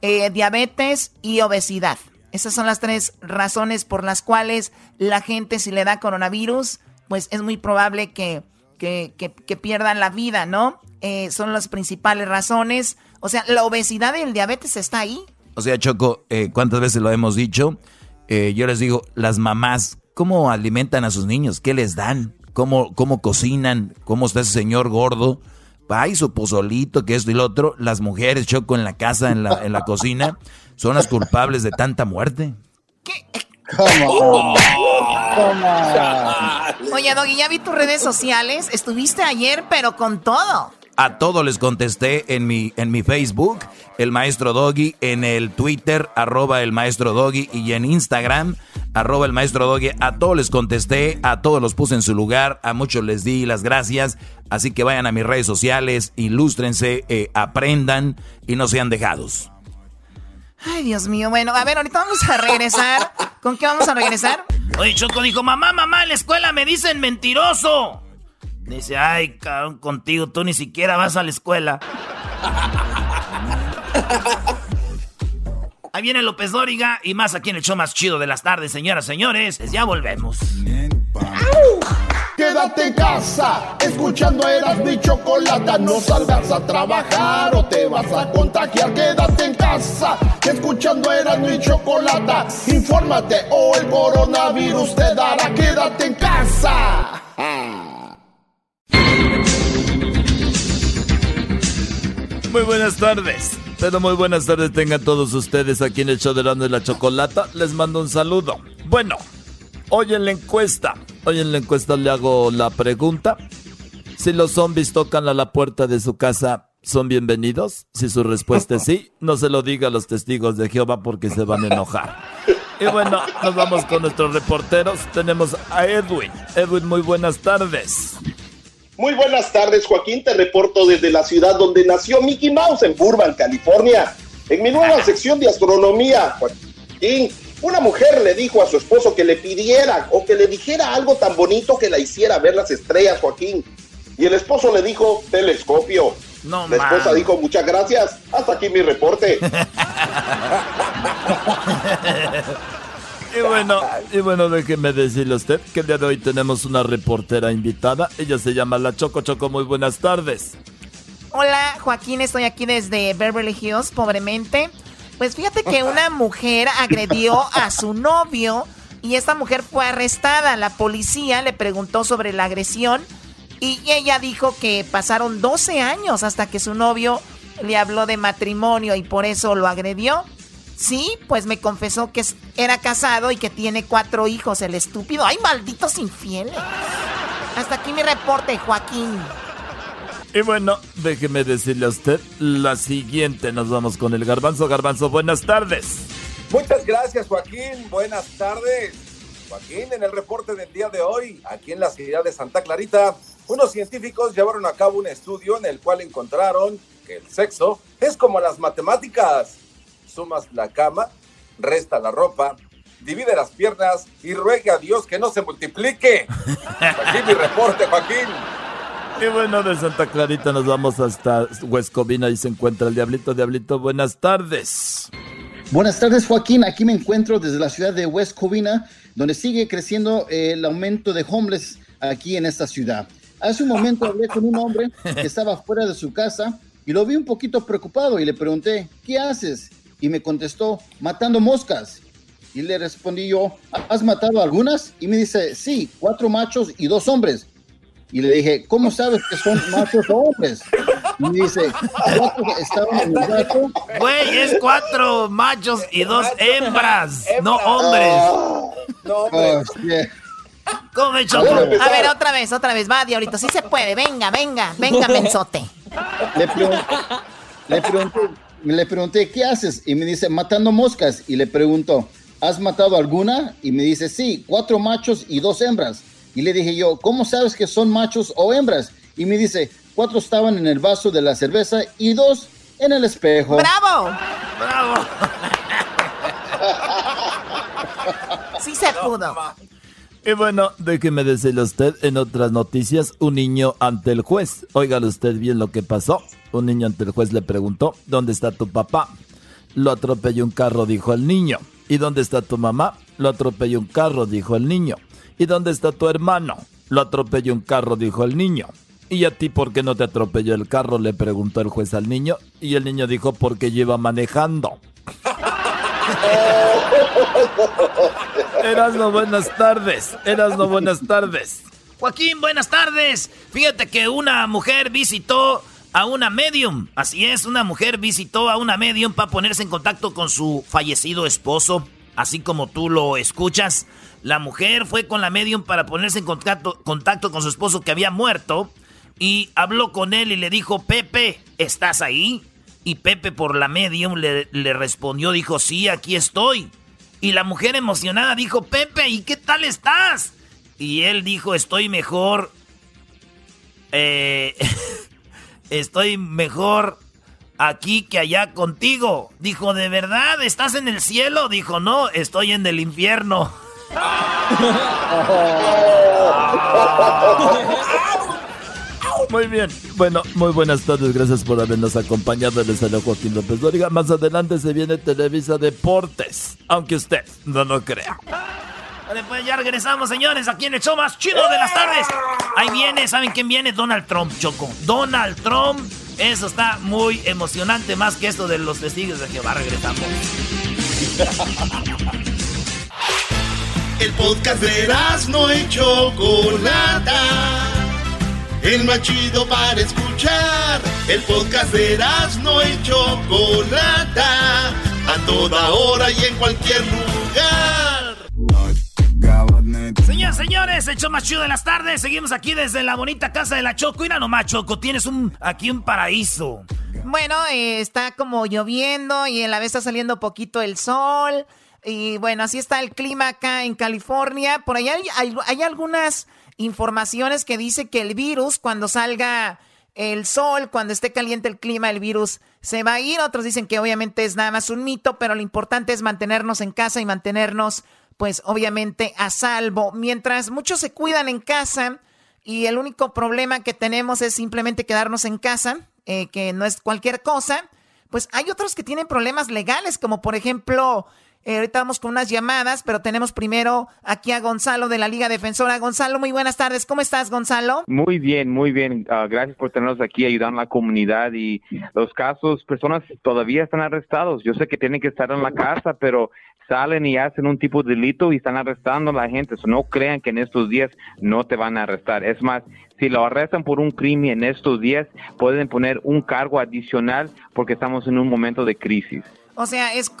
eh, diabetes y obesidad. Esas son las tres razones por las cuales la gente si le da coronavirus, pues es muy probable que, que, pierdan la vida, ¿no? Eh, son las principales razones. O sea, la obesidad y el diabetes está ahí. O sea, Choco, eh, ¿cuántas veces lo hemos dicho? yo les digo, las mamás, ¿cómo alimentan a sus niños? ¿Qué les dan? ¿Cómo, cómo cocinan? ¿Cómo está ese señor gordo? Ay, su pozolito, que esto y lo otro, las mujeres, Choco, en la casa, en la, en la cocina, son las culpables de tanta muerte. ¿Qué? ¿Cómo? Oye, Doggy, ya vi tus redes sociales. Estuviste ayer, pero con todo. A todos les contesté en mi, en mi Facebook, el maestro Doggy, en el Twitter, arroba el maestro Doggy, y en Instagram, arroba el maestro Doggy. A todos les contesté, a todos los puse en su lugar, a muchos les di las gracias. Así que vayan a mis redes sociales, ilústrense, eh, aprendan y no sean dejados. Ay, Dios mío. Bueno, a ver, ahorita vamos a regresar. ¿Con qué vamos a regresar? Oye, Choco dijo, mamá, mamá, en la escuela me dicen mentiroso. Dice, ay, cabrón, contigo tú ni siquiera vas a la escuela. Ahí viene López Dóriga y más aquí en el show más chido de las tardes, señoras, señores. Ya volvemos. Quédate en casa, escuchando eras mi chocolata. No salgas a trabajar o te vas a contagiar. Quédate en casa, escuchando eras mi chocolata. Infórmate o el coronavirus te dará. Quédate en casa. Muy buenas tardes. Pero muy buenas tardes tengan todos ustedes aquí en el show de de la Chocolata. Les mando un saludo. Bueno, hoy en la encuesta, hoy en la encuesta le hago la pregunta. Si los zombies tocan a la puerta de su casa, ¿son bienvenidos? Si su respuesta es sí, no se lo diga a los testigos de Jehová porque se van a enojar. Y bueno, nos vamos con nuestros reporteros. Tenemos a Edwin. Edwin, muy buenas tardes. Muy buenas tardes, Joaquín. Te reporto desde la ciudad donde nació Mickey Mouse, en Burbank, California. En mi nueva sección de astronomía, Joaquín, una mujer le dijo a su esposo que le pidiera o que le dijera algo tan bonito que la hiciera ver las estrellas, Joaquín. Y el esposo le dijo, telescopio. No, la esposa dijo, muchas gracias. Hasta aquí mi reporte. Y bueno, y bueno, déjeme decirle a usted que el día de hoy tenemos una reportera invitada. Ella se llama La Choco Choco. Muy buenas tardes. Hola, Joaquín, estoy aquí desde Beverly Hills, pobremente. Pues fíjate que una mujer agredió a su novio y esta mujer fue arrestada. La policía le preguntó sobre la agresión y ella dijo que pasaron 12 años hasta que su novio le habló de matrimonio y por eso lo agredió. Sí, pues me confesó que era casado y que tiene cuatro hijos, el estúpido. ¡Ay, malditos infieles! Hasta aquí mi reporte, Joaquín. Y bueno, déjeme decirle a usted la siguiente. Nos vamos con el garbanzo. Garbanzo, buenas tardes. Muchas gracias, Joaquín. Buenas tardes. Joaquín, en el reporte del día de hoy, aquí en la ciudad de Santa Clarita, unos científicos llevaron a cabo un estudio en el cual encontraron que el sexo es como las matemáticas. Sumas la cama, resta la ropa, divide las piernas y ruega a Dios que no se multiplique. Aquí mi reporte, Joaquín. Y bueno, de Santa Clarita nos vamos hasta Huescovina y se encuentra el Diablito. Diablito, buenas tardes. Buenas tardes, Joaquín. Aquí me encuentro desde la ciudad de West Covina, donde sigue creciendo el aumento de homeless aquí en esta ciudad. Hace un momento hablé con un hombre que estaba fuera de su casa y lo vi un poquito preocupado y le pregunté, ¿qué haces? Y me contestó, matando moscas. Y le respondí yo, ¿has matado algunas? Y me dice, sí, cuatro machos y dos hombres. Y le dije, ¿cómo sabes que son machos o hombres? Y me dice, ¿cuántos estaban en el gato? Güey, es cuatro machos y dos hembras, no hombres. no, hombre. ¿Cómo he hecho? A ver, otra vez, otra vez. Va, diablito, sí se puede. Venga, venga, venga, mensote. Le, pregunté, le, pregunté, le pregunté, ¿qué haces? Y me dice, matando moscas. Y le pregunto, ¿has matado alguna? Y me dice, sí, cuatro machos y dos hembras. Y le dije yo, ¿cómo sabes que son machos o hembras? Y me dice, cuatro estaban en el vaso de la cerveza y dos en el espejo. ¡Bravo! ¡Bravo! Sí se pudo. Y bueno, déjeme decirle a usted, en otras noticias, un niño ante el juez. Óigale usted bien lo que pasó. Un niño ante el juez le preguntó, ¿dónde está tu papá? Lo atropelló un carro, dijo el niño. ¿Y dónde está tu mamá? Lo atropelló un carro, dijo el niño. ¿Y dónde está tu hermano? Lo atropelló un carro, dijo el niño. ¿Y a ti por qué no te atropelló el carro? Le preguntó el juez al niño. Y el niño dijo, porque lleva manejando. Erasno, buenas tardes. Erasno, buenas tardes. Joaquín, buenas tardes. Fíjate que una mujer visitó a una medium. Así es, una mujer visitó a una medium para ponerse en contacto con su fallecido esposo. Así como tú lo escuchas. La mujer fue con la medium para ponerse en contacto, contacto con su esposo que había muerto. Y habló con él y le dijo, Pepe, ¿estás ahí? Y Pepe por la medium le, le respondió, dijo, sí, aquí estoy. Y la mujer emocionada dijo, Pepe, ¿y qué tal estás? Y él dijo, estoy mejor. Eh, estoy mejor aquí que allá contigo. Dijo, ¿de verdad? ¿Estás en el cielo? Dijo, no, estoy en el infierno. Muy bien. Bueno, muy buenas tardes. Gracias por habernos acompañado. Les saludo Joaquín López Dóriga. Más adelante se viene Televisa Deportes. Aunque usted no lo crea. Vale, pues ya regresamos, señores, aquí en el show más chido de las tardes. Ahí viene, ¿saben quién viene? Donald Trump, Choco. Donald Trump. Eso está muy emocionante, más que esto de los testigos de Jehová. Regresamos. El podcast de no y Chocolata. El más chido para escuchar. El podcast de no y Chocolata. A toda hora y en cualquier lugar. Señoras, señores, el show más chido de las tardes. Seguimos aquí desde la bonita casa de la Choco. Mira nomás, Choco, tienes un, aquí un paraíso. Bueno, eh, está como lloviendo y a la vez está saliendo poquito el sol. Y bueno, así está el clima acá en California. Por allá hay, hay, hay algunas informaciones que dice que el virus, cuando salga el sol, cuando esté caliente el clima, el virus se va a ir. Otros dicen que obviamente es nada más un mito, pero lo importante es mantenernos en casa y mantenernos, pues obviamente, a salvo. Mientras muchos se cuidan en casa y el único problema que tenemos es simplemente quedarnos en casa, eh, que no es cualquier cosa, pues hay otros que tienen problemas legales, como por ejemplo eh, ahorita vamos con unas llamadas, pero tenemos primero aquí a Gonzalo de la Liga Defensora. Gonzalo, muy buenas tardes. ¿Cómo estás, Gonzalo? Muy bien, muy bien. Uh, gracias por tenernos aquí ayudando a la comunidad y los casos, personas todavía están arrestados. Yo sé que tienen que estar en la casa, pero salen y hacen un tipo de delito y están arrestando a la gente. No crean que en estos días no te van a arrestar. Es más, si lo arrestan por un crimen en estos días, pueden poner un cargo adicional porque estamos en un momento de crisis. O sea, es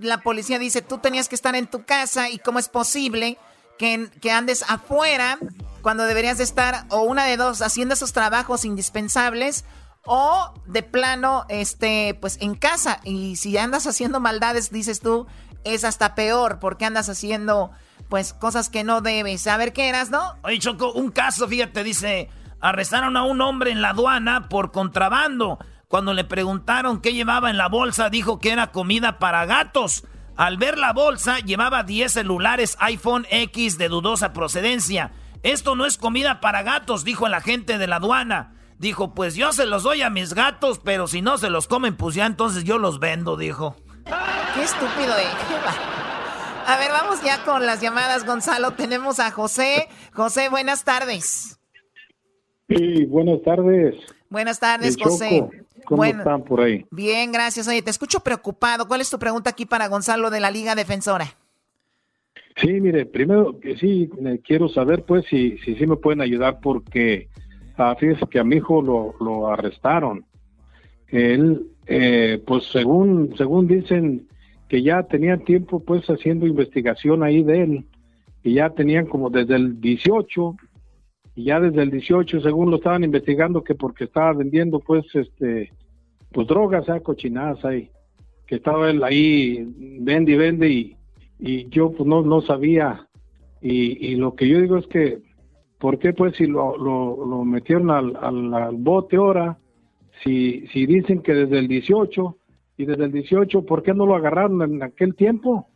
la policía dice, tú tenías que estar en tu casa y cómo es posible que, que andes afuera cuando deberías de estar o una de dos haciendo esos trabajos indispensables o de plano, este, pues en casa. Y si andas haciendo maldades, dices tú, es hasta peor porque andas haciendo, pues, cosas que no debes. A ver qué eras, ¿no? Oye, Choco, un caso, fíjate, dice, arrestaron a un hombre en la aduana por contrabando. Cuando le preguntaron qué llevaba en la bolsa, dijo que era comida para gatos. Al ver la bolsa, llevaba 10 celulares iPhone X de dudosa procedencia. Esto no es comida para gatos, dijo el agente de la aduana. Dijo, pues yo se los doy a mis gatos, pero si no se los comen, pues ya entonces yo los vendo, dijo. Qué estúpido, eh. A ver, vamos ya con las llamadas, Gonzalo. Tenemos a José. José, buenas tardes. Sí, buenas tardes. Buenas tardes, José. ¿Cómo están por ahí? Bien, gracias. Oye, te escucho preocupado. ¿Cuál es tu pregunta aquí para Gonzalo de la Liga Defensora? Sí, mire, primero que sí, quiero saber pues si, si sí me pueden ayudar porque Ah, fíjese que a mi hijo lo, lo arrestaron. Él, eh, pues según, según dicen que ya tenían tiempo pues haciendo investigación ahí de él, y ya tenían como desde el 18, y ya desde el 18 según lo estaban investigando que porque estaba vendiendo pues este, pues drogas, ¿eh? cochinadas ahí, que estaba él ahí, vende y vende y, y yo pues no, no sabía, y, y lo que yo digo es que ¿Por qué pues si lo, lo, metieron al, al, bote ahora, si, si dicen que desde el 18 y desde el 18, ¿por qué no lo agarraron en aquel tiempo?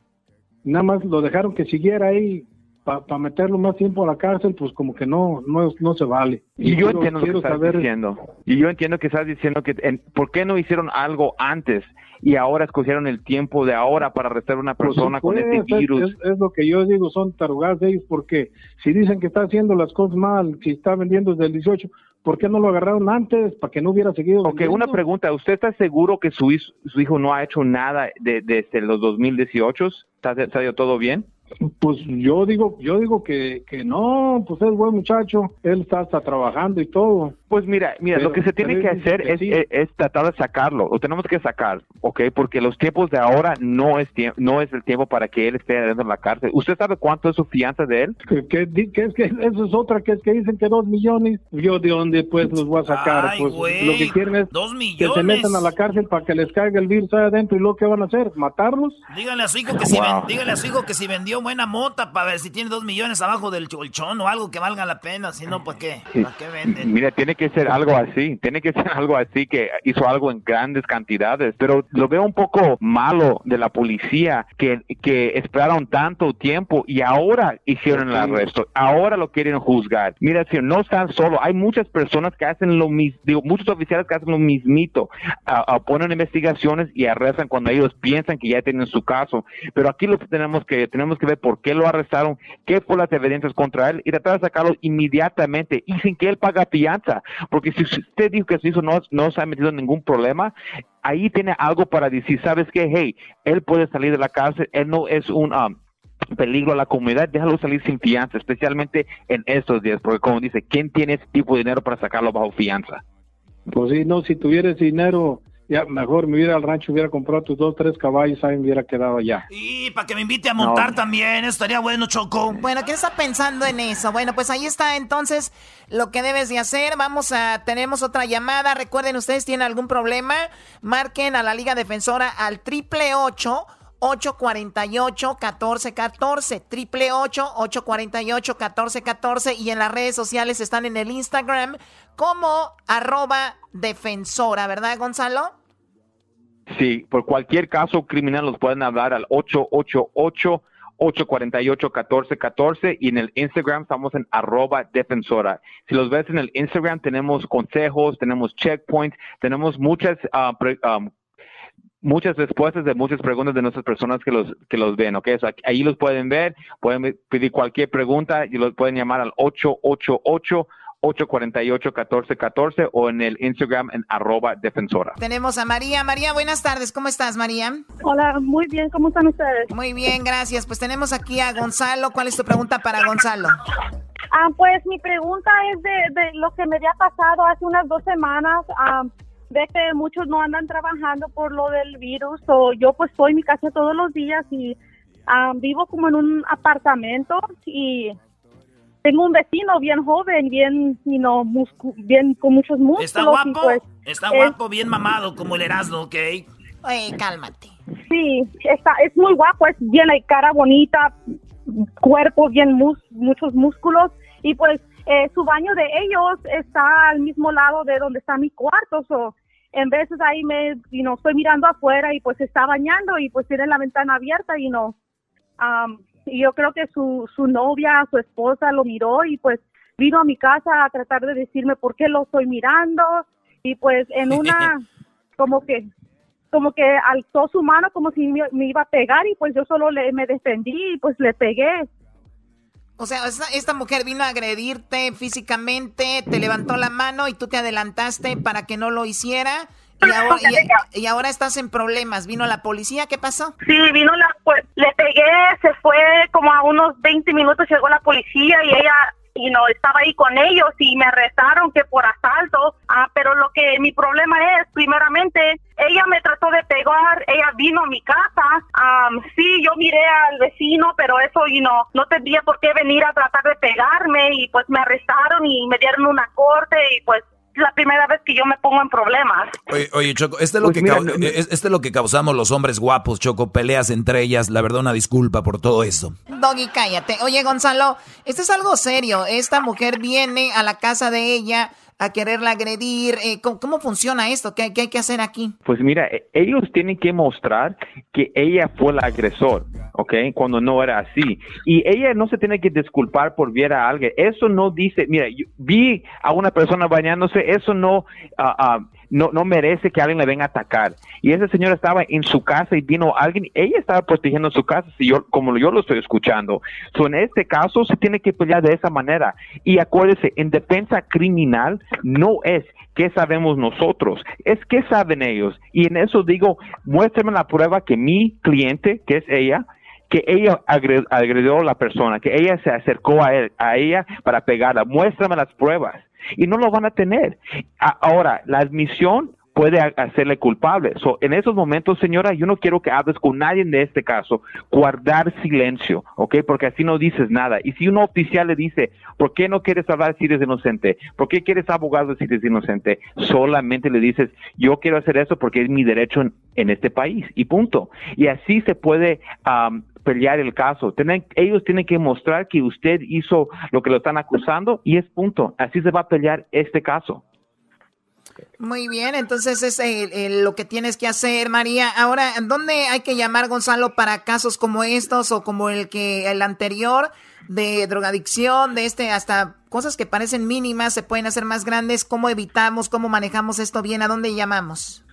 Nada más lo dejaron que siguiera ahí para meterlo más tiempo a la cárcel, pues como que no no, no se vale. Y, yo entiendo que estás diciendo. Y yo entiendo que estás diciendo que ¿por qué no hicieron algo antes? y ahora escogieron el tiempo de ahora para arrestar a una persona con este virus. Es, lo que yo digo, son tarugadas de ellos, porque si dicen que está haciendo las cosas mal, si está vendiendo desde el 18, ¿por qué no lo agarraron antes para que no hubiera seguido? Ok, una pregunta, ¿usted está seguro que su, su hijo no ha hecho nada de, desde los 2018? ¿Está, ¿Está todo bien? Pues yo digo, yo digo que, que no, pues es buen muchacho, él está, está trabajando y todo. Pues mira, mira, lo que se tiene que hacer es, es, tratar de sacarlo, lo tenemos que sacar, ¿ok? Porque los tiempos de ahora no es no es el tiempo para que él esté dentro de la cárcel. ¿Usted sabe cuánto es su fianza de él? Que, es que eso es otra, que es que dicen que dos millones. Yo de dónde pues los voy a sacar. pues lo que quieren es que se metan a la cárcel para que les caiga el virus ahí adentro y lo que van a hacer, matarlos. Dígale a su hijo que si dígale a su hijo que si vendió buena mota para ver si tiene dos millones abajo del colchón o algo que valga la pena, si no, ¿para qué? ¿Para qué venden? Mira, tiene que ser algo así, tiene que ser algo así que hizo algo en grandes cantidades, pero lo veo un poco malo de la policía que, que esperaron tanto tiempo y ahora hicieron el arresto, ahora lo quieren juzgar. Mira, si no están solo, hay muchas personas que hacen lo mismo, digo, muchos oficiales que hacen lo mismito, ponen investigaciones y arrestan cuando ellos piensan que ya tienen su caso, pero aquí lo que tenemos que tenemos que ver por qué lo arrestaron, qué fue las evidencias contra él y tratar de sacarlo inmediatamente y sin que él pague fianza, porque si usted dijo que su hijo no, no se ha metido en ningún problema, ahí tiene algo para decir, ¿sabes qué? Hey, él puede salir de la cárcel, él no es un... Um, peligro a la comunidad, déjalo salir sin fianza, especialmente en estos días, porque como dice, ¿quién tiene ese tipo de dinero para sacarlo bajo fianza? Pues sí, no, si tuviera ese dinero, ya mejor me hubiera al rancho, hubiera comprado tus dos, tres caballos, ahí me hubiera quedado allá. Y para que me invite a montar también, estaría bueno, Choco. Bueno, ¿quién está pensando en eso? Bueno, pues ahí está entonces lo que debes de hacer. Vamos a, tenemos otra llamada. Recuerden, ustedes tienen algún problema, marquen a la Liga Defensora al triple ocho 848-1414, triple 848-1414 y en las redes sociales están en el Instagram como arroba defensora, ¿verdad Gonzalo? Sí, por cualquier caso criminal los pueden hablar al 888 848-1414 y en el Instagram estamos en arroba defensora. Si los ves en el Instagram tenemos consejos, tenemos checkpoints, tenemos muchas uh, muchas respuestas de muchas preguntas de nuestras personas que los que los ven, ¿ok? ahí los pueden ver, pueden pedir cualquier pregunta y los pueden llamar al 888 848-1414 o en el Instagram en arroba defensora. Tenemos a María. María, buenas tardes. ¿Cómo estás, María? Hola, muy bien. ¿Cómo están ustedes? Muy bien, gracias. Pues tenemos aquí a Gonzalo. ¿Cuál es tu pregunta para Gonzalo? Ah, pues mi pregunta es de, de lo que me había pasado hace unas dos semanas. Ah, ve que muchos no andan trabajando por lo del virus o yo pues estoy en mi casa todos los días y ah, vivo como en un apartamento y tengo un vecino bien joven, bien, you know, bien con muchos músculos ¿Está guapo? pues Está guapo, bien mamado, como el Erasmo, ¿ok? Oye, cálmate. Sí, está, es muy guapo, es bien, hay cara bonita, cuerpo bien, muchos músculos y pues eh, su baño de ellos está al mismo lado de donde está mi cuarto, so, en veces ahí me, y no estoy mirando afuera y pues está bañando y pues tiene la ventana abierta y no, y yo creo que su, su novia, su esposa lo miró y pues vino a mi casa a tratar de decirme por qué lo estoy mirando y pues en una como que como que alzó su mano como si me, iba a pegar y pues yo solo le, me defendí y pues le pegué. O sea, esta, esta, mujer vino a agredirte físicamente, te levantó la mano y tú te adelantaste para que no lo hiciera. Y ahora, y, ahora estás en problemas. ¿Vino la policía? ¿Qué pasó? Sí, vino la... Pues, le pegué, se fue como a unos 20 minutos, llegó la policía y ella y no estaba ahí con ellos y me arrestaron que por asalto, ah, pero lo que mi problema es, primeramente, ella me trató de pegar, ella vino a mi casa, sí, yo miré al vecino, pero eso y no, no tendría por qué venir a tratar de pegarme y pues me arrestaron y me dieron una corte y pues la primera vez que yo me pongo en problemas. Oye, Choco, este es, lo pues que este es lo que causamos los hombres guapos, Choco, peleas entre ellas. La verdad, una disculpa por todo eso. Doggy, cállate. Oye, Gonzalo, esto es algo serio. Esta mujer viene a la casa de ella a quererla agredir. Eh, ¿cómo, funciona esto? ¿Qué, ¿Qué, hay que hacer aquí? Pues mira, e, ellos tienen que mostrar que ella fue la agresor, ¿ok? Cuando no era así. Y ella no se tiene que disculpar por ver a alguien. Eso no dice, mira, vi a una persona bañándose, eso no... Uh, no, no merece que alguien le venga a atacar. Y esa señora estaba en su casa y vino alguien, ella estaba protegiendo su casa, si yo, como yo lo estoy escuchando. So, en este caso se tiene que pelear de esa manera. Y acuérdese, en defensa criminal no es qué sabemos nosotros, es qué saben ellos. Y en eso digo, muéstrame la prueba que mi cliente, que es ella, que ella agredió a la persona, que ella se acercó a, él, a ella para pegarla. Muéstrame las pruebas y no lo van a tener. ahora, la admisión puede hacerle culpable. en esos momentos, señora, yo no quiero que hables con nadie de este caso. Guardar silencio, ¿ok? Porque así no dices nada. Y si un oficial le dice, ¿por qué no quieres hablar si eres inocente? ¿Por qué quieres abogado si eres inocente? Solamente le dices, yo quiero hacer eso porque es mi derecho en, este país. Y punto. Y así se puede pelear el caso. ellos tienen que mostrar que usted hizo lo que lo están acusando y es punto. Así se va a pelear este caso. Muy bien, entonces es lo que tienes que hacer, María. Ahora, ¿dónde hay que llamar, Gonzalo, para casos como estos o como el que el anterior de drogadicción, de este, hasta cosas que parecen mínimas se pueden hacer más grandes? ¿Cómo evitamos, cómo manejamos esto bien? ¿A dónde llamamos?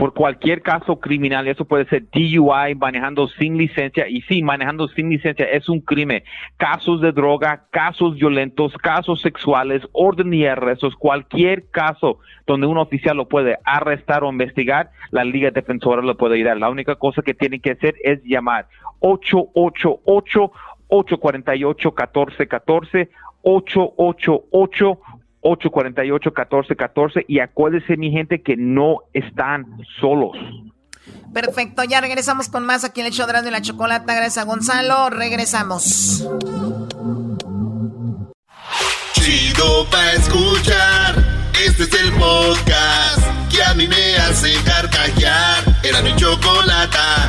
Por cualquier caso criminal, eso puede ser DUI, manejando sin licencia, y sí, manejando sin licencia es un crimen. Casos de droga, casos violentos, casos sexuales, orden y arrestos, cualquier caso donde un oficial lo puede arrestar o investigar, la Liga Defensora lo puede ir a. La única cosa que tienen que hacer es llamar 888 848 1414 888 848-1414 y acuérdese mi gente que no están solos. Perfecto, ya regresamos con más aquí en el show de la chocolata. Gracias a Gonzalo, regresamos. Chido pa escuchar, este es el podcast que a mí me hace carcajear. Era mi chocolata.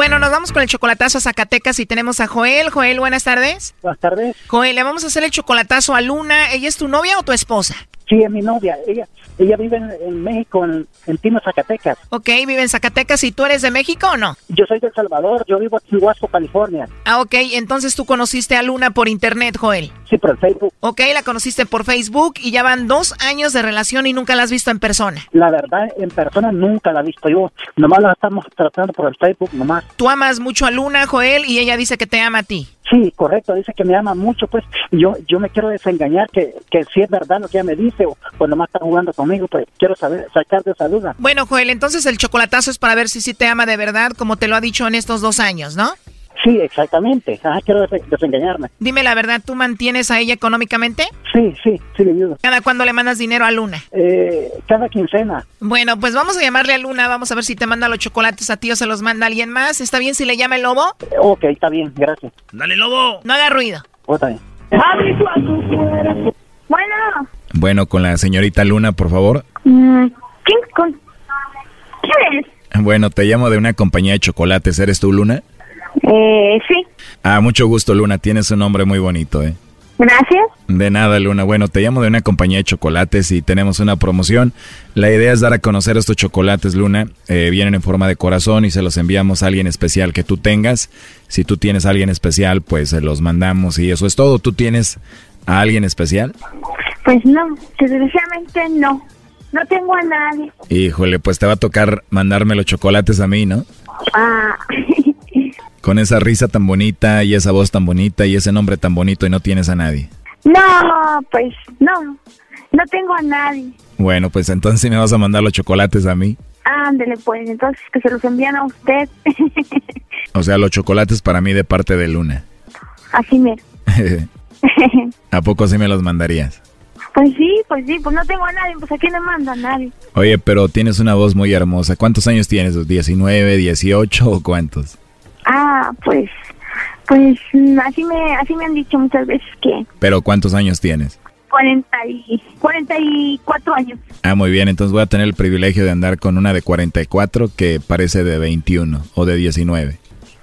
Bueno, nos vamos con el chocolatazo a Zacatecas y tenemos a Joel. Joel, buenas tardes. Buenas tardes. Joel, le vamos a hacer el chocolatazo a Luna. ¿Ella es tu novia o tu esposa? Sí, es mi novia. Ella, ella vive en, México, en, en Tino, Zacatecas. Ok, vive en Zacatecas. ¿Y tú eres de México o no? Yo soy de El Salvador. Yo vivo en Huasco, California. Ah, ok. Entonces tú conociste a Luna por internet, Joel. Sí, por Facebook. Ok, la conociste por Facebook y ya van dos años de relación y nunca la has visto en persona. La verdad, en persona nunca la he visto yo. Nomás la estamos tratando por el Facebook, nomás. Tú amas mucho a Luna, Joel, y ella dice que te ama a ti. Sí, correcto, dice que me ama mucho, pues yo yo me quiero desengañar que, que si es verdad lo que ella me dice o, o nomás está jugando conmigo, pues quiero saber, sacar de esa duda. Bueno, Joel, entonces el chocolatazo es para ver si sí te ama de verdad, como te lo ha dicho en estos dos años, ¿no? Sí, exactamente. Ah, quiero des- desengañarme. Dime la verdad, ¿tú mantienes a ella económicamente? Sí, sí, sí le ayudo. ¿Cada cuándo le mandas dinero a Luna? Eh, cada quincena. Bueno, pues vamos a llamarle a Luna, vamos a ver si te manda los chocolates a ti o se los manda alguien más. ¿Está bien si le llama el lobo? Ok, está bien, gracias. Dale, lobo. No haga ruido. Oh, está bien. Bueno, Bueno, con la señorita Luna, por favor. mm, ¿quién, con... ¿quién es? Bueno, te llamo de una compañía de chocolates. ¿Eres tú, Luna? Eh, sí, Ah, mucho gusto, Luna. Tienes un nombre muy bonito, ¿eh? gracias. De nada, Luna. Bueno, te llamo de una compañía de chocolates y tenemos una promoción. La idea es dar a conocer estos chocolates, Luna. Eh, vienen en forma de corazón y se los enviamos a alguien especial que tú tengas. Si tú tienes a alguien especial, pues se los mandamos y eso es todo. ¿Tú tienes a alguien especial? Pues no, desgraciadamente no. No tengo a nadie. Híjole, pues te va a tocar mandarme los chocolates a mí, ¿no? Ah, Con esa risa tan bonita y esa voz tan bonita y ese nombre tan bonito y no tienes a nadie. no, pues no. No tengo a nadie. Bueno, pues entonces me vas a mandar los chocolates a mí. Ándele, pues, entonces que se los envían a usted. O sea, los chocolates para mí de parte de Luna. Así mero. ¿A poco sí me los mandarías? Pues sí, pues sí, pues no tengo a nadie, pues a quién le mando a nadie. Oye, pero tienes una voz muy hermosa. ¿Cuántos años tienes? ¿19, 18 o cuántos? Ah, pues, pues mm, así me, así me han dicho muchas veces que Pero ¿cuántos años tienes? 40 y, 44 años. Ah, muy bien, entonces voy a tener el privilegio de andar con una de 44 que parece de 21 o de 19.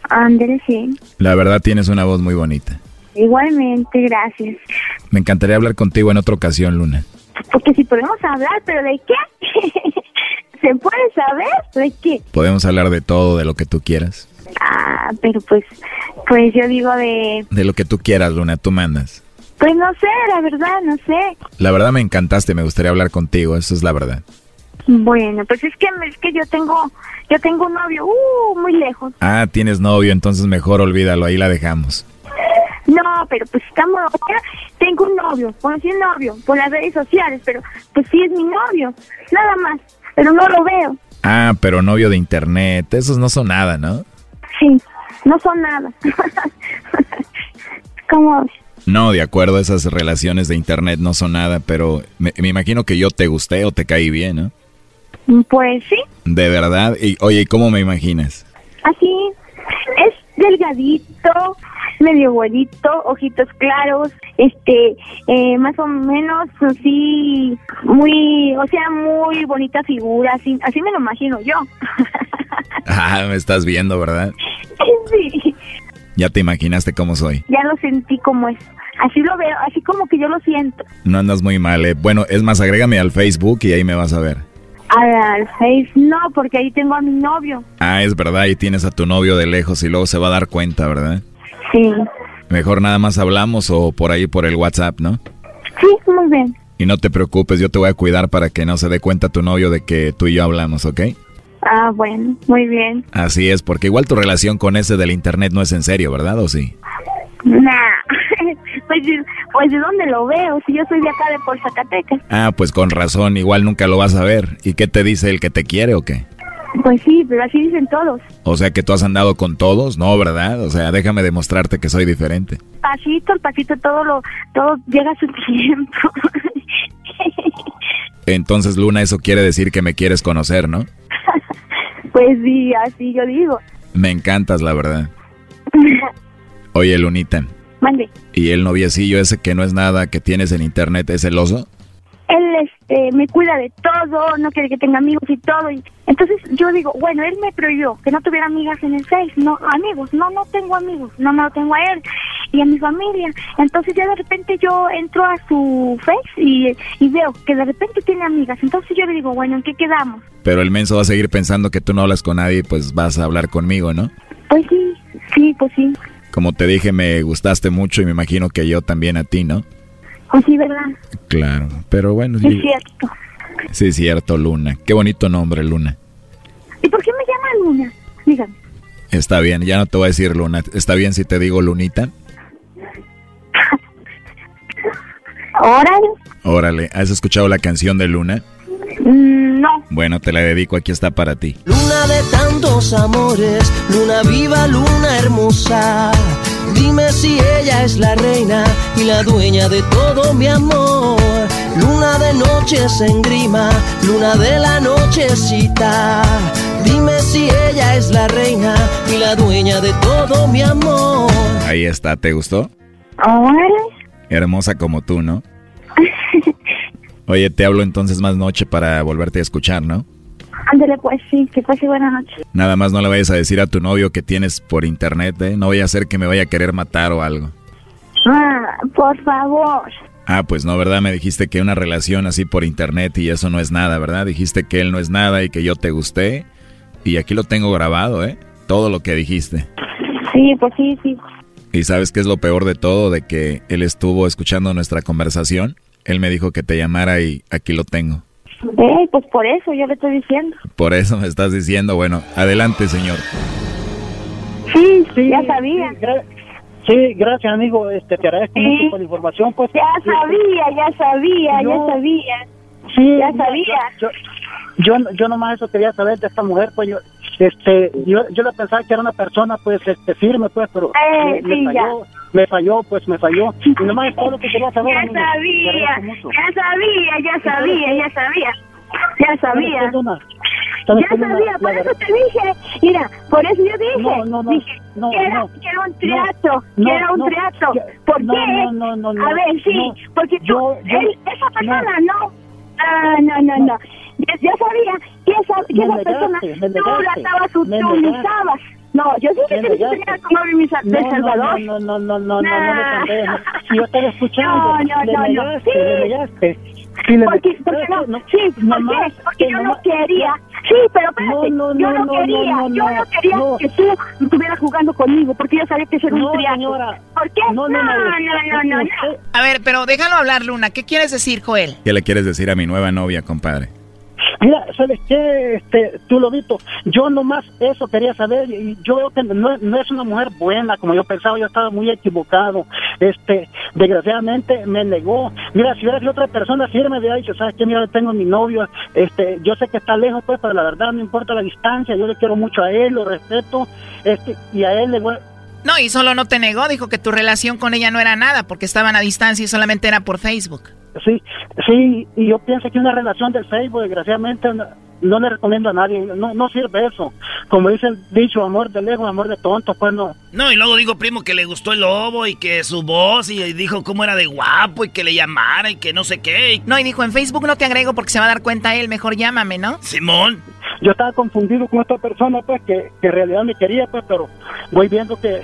Ándele, sí. La verdad tienes una voz muy bonita. Igualmente, gracias. Me encantaría hablar contigo en otra ocasión, Luna. Porque si podemos hablar, pero ¿de qué? ¿Se puede saber? ¿De qué? Podemos hablar de todo, de lo que tú quieras. Ah, pero pues, pues yo digo de, De lo que tú quieras, Luna, tú mandas. pues no sé, la verdad, no sé. La verdad me encantaste, me gustaría hablar contigo, eso es la verdad. Bueno, pues es que es que yo tengo, yo tengo un novio, uh, muy lejos. Ah, tienes novio, entonces mejor olvídalo, ahí la dejamos. No, pero pues estamos, tengo un novio, conocí un novio por las redes sociales, pero pues sí es mi novio, nada más, pero no lo veo. Ah, pero novio de internet, esos no son nada, ¿no? Sí, no son nada. ¿Cómo? No, de acuerdo, esas relaciones de internet no son nada, pero me, me imagino que yo te gusté o te caí bien, ¿no? Pues sí, De verdad, y oye, ¿y cómo me imaginas? así, es delgadito, medio güerito, ojitos claros, este, eh, más o menos así, muy, o sea, muy bonita figura, así, así me lo imagino yo. Ah, me estás viendo, ¿verdad? sí, Ya te imaginaste cómo soy. ya lo sentí como es, así lo veo, así como que yo lo siento. No andas muy mal, ¿eh? Bueno, es más, agrégame al Facebook y ahí me vas a ver. Al, Face no, porque ahí tengo a mi novio. Ah, es verdad, y tienes a tu novio de lejos y luego se va a dar cuenta, ¿verdad? Sí, Mejor nada más hablamos o por ahí por el WhatsApp, ¿no? sí, muy bien. Y no te preocupes, yo te voy a cuidar para que no se dé cuenta tu novio de que tú y yo hablamos, ¿ok? Ah, bueno, muy bien. Así es, porque igual tu relación con ese del internet no es en serio, ¿verdad? ¿O sí? Nah, pues, pues de dónde lo veo, si yo soy de acá de por Zacatecas. Ah, pues con razón, igual nunca lo vas a ver. ¿Y qué te dice el que te quiere o qué? Pues sí, pero así dicen todos. O sea que tú has andado con todos, ¿no? ¿Verdad? O sea, déjame demostrarte que soy diferente. Pasito pasito todo lo, todo llega a su tiempo. Entonces, Luna, eso quiere decir que me quieres conocer, ¿no? pues sí, así yo digo. Me encantas, la verdad. Oye, Lunita, Mande. ¿y el noviecillo ese que no es nada que tienes en internet es celoso? Él este, me cuida de todo, no quiere que tenga amigos y todo. Y, entonces yo digo, bueno, él me prohibió que no tuviera amigas en el Face, no, amigos, no, no tengo amigos, no me lo tengo a él y a mi familia. Entonces ya de repente yo entro a su Face y, y veo que de repente tiene amigas. Entonces yo le digo, bueno, ¿en qué quedamos? Pero el menso va a seguir pensando que tú no hablas con nadie, pues vas a hablar conmigo, ¿no? Pues sí, sí, pues sí, Como te dije, me gustaste mucho y me imagino que yo también a ti, ¿no? Oh, sí, ¿verdad? Claro, pero bueno. Sí, es cierto. Sí, cierto, Luna. Qué bonito nombre, Luna. ¿Y por qué me llaman Luna? Dígame. Está bien, ya no te voy a decir Luna. ¿Está bien si te digo Lunita? Órale. Órale. ¿Has escuchado la canción de Luna? Mm, no. Bueno, te la dedico, aquí está para ti. Luna de tantos amores, luna viva, luna hermosa Dime si ella es la reina y la dueña de todo mi amor. Luna de noches en grima, luna de la nochecita. Dime si ella es la reina y la dueña de todo mi amor. Ahí está, ¿te gustó? Órale. Hermosa como tú, ¿no? Oye, te hablo entonces más noche para volverte a escuchar, ¿no? Ándale, pues sí, que pase buena noche. Nada más no le vayas a decir a tu novio que tienes por internet, ¿eh? No vaya a ser que me vaya a querer matar o algo. Ah, por favor. Ah, pues no, ¿verdad? Me dijiste que una relación así por internet y eso no es nada, ¿verdad? Dijiste que él no es nada y que yo te gusté. Y aquí lo tengo grabado, ¿eh? Todo lo que dijiste. Sí, pues sí, sí. ¿Y sabes qué es lo peor de todo? De que él estuvo escuchando nuestra conversación. Él me dijo que te llamara y aquí lo tengo. Eh, pues por eso yo le estoy diciendo. Por eso me estás diciendo, bueno, adelante, señor. Sí, sí. Ya sabía. Sí, gracias, amigo. Este, te agradezco Sí. mucho por la información. Pues, Ya sabía, ya sabía, Yo- ya sabía. Sí, Ya sabía. Yo, yo, yo nomás eso quería saber de esta mujer, pues yo, este, yo, yo le pensaba que era una persona, pues, este, firme, pues, pero Eh, me, me sí, ya. falló, me falló, pues, me falló. Y nomás es todo lo que quería saber, Ya sabía, ya sabía, ya sabía, ya sabía. Ya sabía. ¿Sabes qué, Luna? ¿Sabes Ya qué, Luna? sabía, por eso te dije, mira, por eso yo dije, No, no, no, dije no, que, era, no, que era un triato, no, que era un triato. ¿Por qué? A ver, sí, porque tú, Yo- yo- él- esa persona no. Ah, no, no, no. Ya sabía que esa, que esa persona tú la estabas utilizabas. No, yo Me que tenía como mi No, de no, no, no, no, no, no, no, no no. Si yo estaba escuchando, No, no, no, no. Sí. Sí, no, No, sí, yo. Sí, yo no, no, no, quería, no, no, yo no quería no. que tú estuvieras jugando conmigo, porque yo sabía que eso era No, un triato. señora. ¿Por qué? No, No, no, no, no, no, no, no. A ver, pero déjalo hablar, Luna. ¿Qué quieres decir, Joel? ¿Qué le quieres decir a mi nueva novia, compadre? Mira, ¿sabes qué? Este, tú lo visto. Yo nomás eso quería saber y yo veo que no, es una mujer buena como yo pensaba. Yo estaba muy equivocado. Este, desgraciadamente me negó. Mira, si hubiera sido otra persona, si me hubiera dicho, ¿sabes qué? Mira, tengo mi novio. Este, yo sé que está lejos, pues, pero la verdad no importa la distancia. Yo le quiero mucho a él, lo respeto. Este, y a él le voy. No, y solo no te negó, dijo que tu relación con ella no era nada porque estaban a distancia y solamente era por Facebook. Sí, sí, y yo pienso que una relación del Facebook, desgraciadamente, no, no le recomiendo a nadie, no, no sirve eso. Como dice el dicho, amor de lejos, amor de tonto, pues no. No, y luego digo, primo, que le gustó el lobo y que su voz y dijo cómo era de guapo y que le llamara y que no sé qué. No, y dijo, en Facebook no te agrego porque se va a dar cuenta él, mejor llámame, ¿no? Simón. Yo estaba confundido con esta persona, pues, que, que en realidad me quería, pues, pero voy viendo que,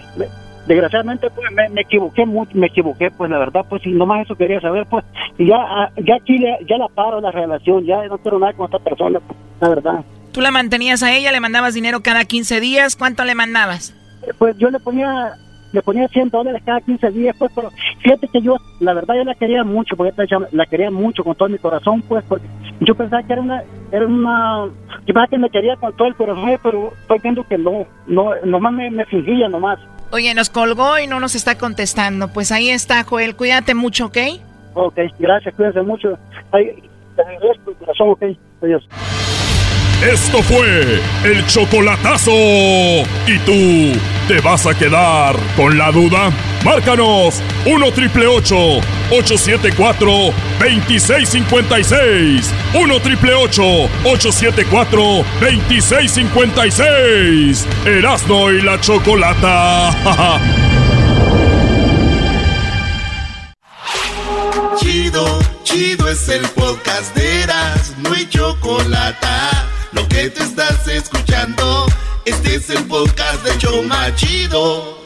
desgraciadamente, pues, me, me equivoqué mucho, me equivoqué, pues, la verdad, pues, y nomás eso quería saber, pues, y ya, ah, ya aquí, ya la paro la relación, ya no quiero nada con esta persona, pues, la verdad. Tú la mantenías a ella, le mandabas dinero cada 15 días, ¿cuánto le mandabas? pues yo le ponía le ponía 100 dólares cada 15 días, pues, pero fíjate que yo, la verdad, yo la quería mucho, porque la quería mucho con todo mi corazón, pues, porque yo pensaba que era una, era una, yo pensaba que me quería con todo el corazón, pero estoy viendo que no, no, nomás me, me fingía, nomás. Oye, nos colgó y no nos está contestando. Pues ahí está, Joel, cuídate mucho, ¿ok? Ok, gracias, cuídense mucho. Ay, te agradezco el corazón, ok, adiós. Esto fue el chocolatazo. ¿Y tú te vas a quedar con la duda? Márcanos 1 triple 874 2656. 1 triple 874 2656. Erasno y la chocolata. Chido, chido es el podcast de Eras, no hay chocolate. Lo que te estás escuchando, este es el podcast de Choma Chido.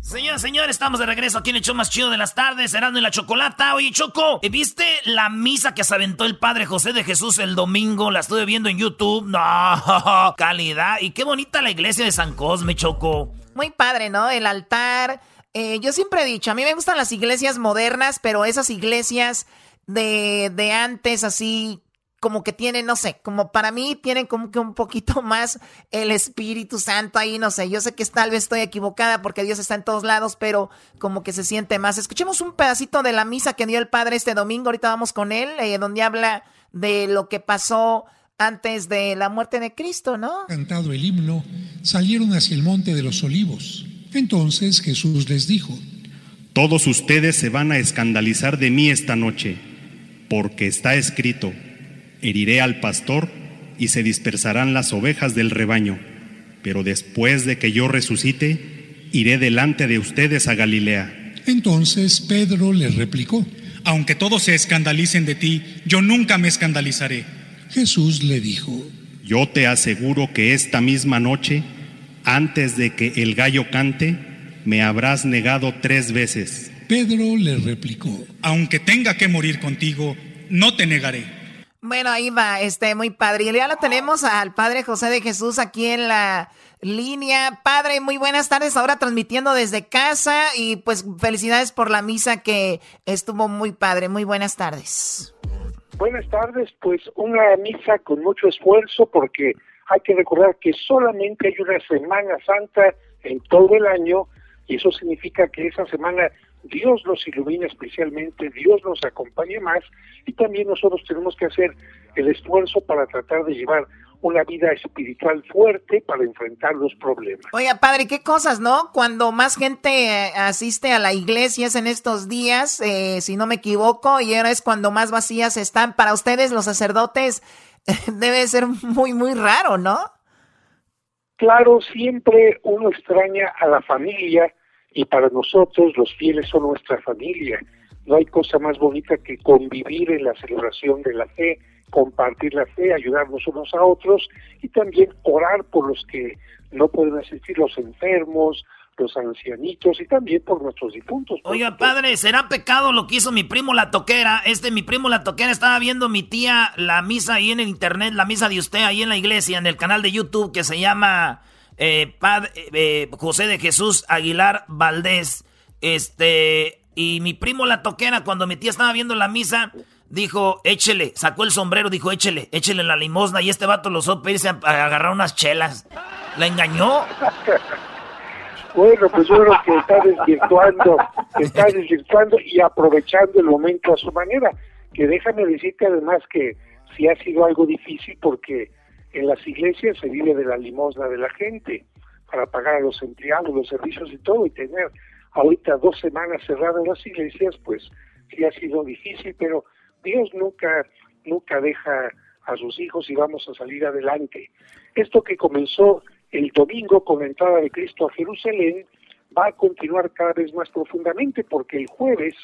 Señor, señor, estamos de regreso aquí en el show más chido de las tardes, Erasmo y la Chocolata. Oye, Choco, ¿viste la misa que se aventó el Padre José de Jesús el domingo? La estuve viendo en YouTube. No, calidad. Y qué bonita la iglesia de San Cosme, Choco. Muy padre, ¿no? El altar. Eh, yo siempre he dicho, a mí me gustan las iglesias modernas, pero esas iglesias de, de antes, así como que tienen, no sé, como para mí tienen como que un poquito más el Espíritu Santo ahí, no sé, yo sé que tal vez estoy equivocada porque Dios está en todos lados, pero como que se siente más. Escuchemos un pedacito de la misa que dio el Padre este domingo, ahorita vamos con él, eh, donde habla de lo que pasó antes de la muerte de Cristo, ¿no? Cantado el himno, salieron hacia el monte de los olivos. Entonces Jesús les dijo, Todos ustedes se van a escandalizar de mí esta noche, porque está escrito, heriré al pastor y se dispersarán las ovejas del rebaño, pero después de que yo resucite, iré delante de ustedes a Galilea. Entonces Pedro le replicó, Aunque todos se escandalicen de ti, yo nunca me escandalizaré. Jesús le dijo, Yo te aseguro que esta misma noche, antes de que el gallo cante, me habrás negado tres veces. Pedro le replicó, Aunque tenga que morir contigo, no te negaré. Bueno, ahí va, este, muy padre. Y ya lo tenemos al Padre José de Jesús aquí en la línea. Padre, muy buenas tardes, ahora transmitiendo desde casa y pues felicidades por la misa que estuvo muy padre. Muy buenas tardes. Buenas tardes, pues una misa con mucho esfuerzo porque hay que recordar que solamente hay una Semana Santa en todo el año y eso significa que esa semana Dios nos ilumina especialmente, Dios nos acompaña más y también nosotros tenemos que hacer el esfuerzo para tratar de llevar una vida espiritual fuerte para enfrentar los problemas. Oiga, padre, qué cosas, ¿no? Cuando más gente eh, asiste a la iglesia es en estos días, eh, si no me equivoco, y ahora es cuando más vacías están. Para ustedes, los sacerdotes, debe ser muy, muy raro, ¿no? Claro, siempre uno extraña a la familia, y para nosotros los fieles son nuestra familia. No hay cosa más bonita que convivir en la celebración de la fe, compartir la fe, ayudarnos unos a otros y también orar por los que no pueden asistir, los enfermos, los ancianitos y también por nuestros difuntos. Oiga, padre, ¿será pecado lo que hizo mi primo la toquera? Este, mi primo la toquera estaba viendo mi tía la misa ahí en el internet, la misa de usted ahí en la iglesia, en el canal de YouTube que se llama eh, eh, José de Jesús Aguilar Valdés, este, y mi primo la toquera, cuando mi tía estaba viendo la misa, dijo, échele, sacó el sombrero, dijo, échele, échele la limosna, y este vato lo supo irse a, agarrar unas chelas. ¿La engañó? Bueno, pues yo creo que está desvirtuando, está desvirtuando y aprovechando el momento a su manera. Que déjame decirte además que sí ha sido algo difícil porque en las iglesias se vive de la limosna de la gente para pagar a los empleados, los servicios y todo, y tener ahorita dos semanas cerradas las iglesias, pues sí ha sido difícil, pero Dios nunca, nunca deja a sus hijos y vamos a salir adelante. Esto que comenzó el domingo con la entrada de Cristo a Jerusalén va a continuar cada vez más profundamente porque el jueves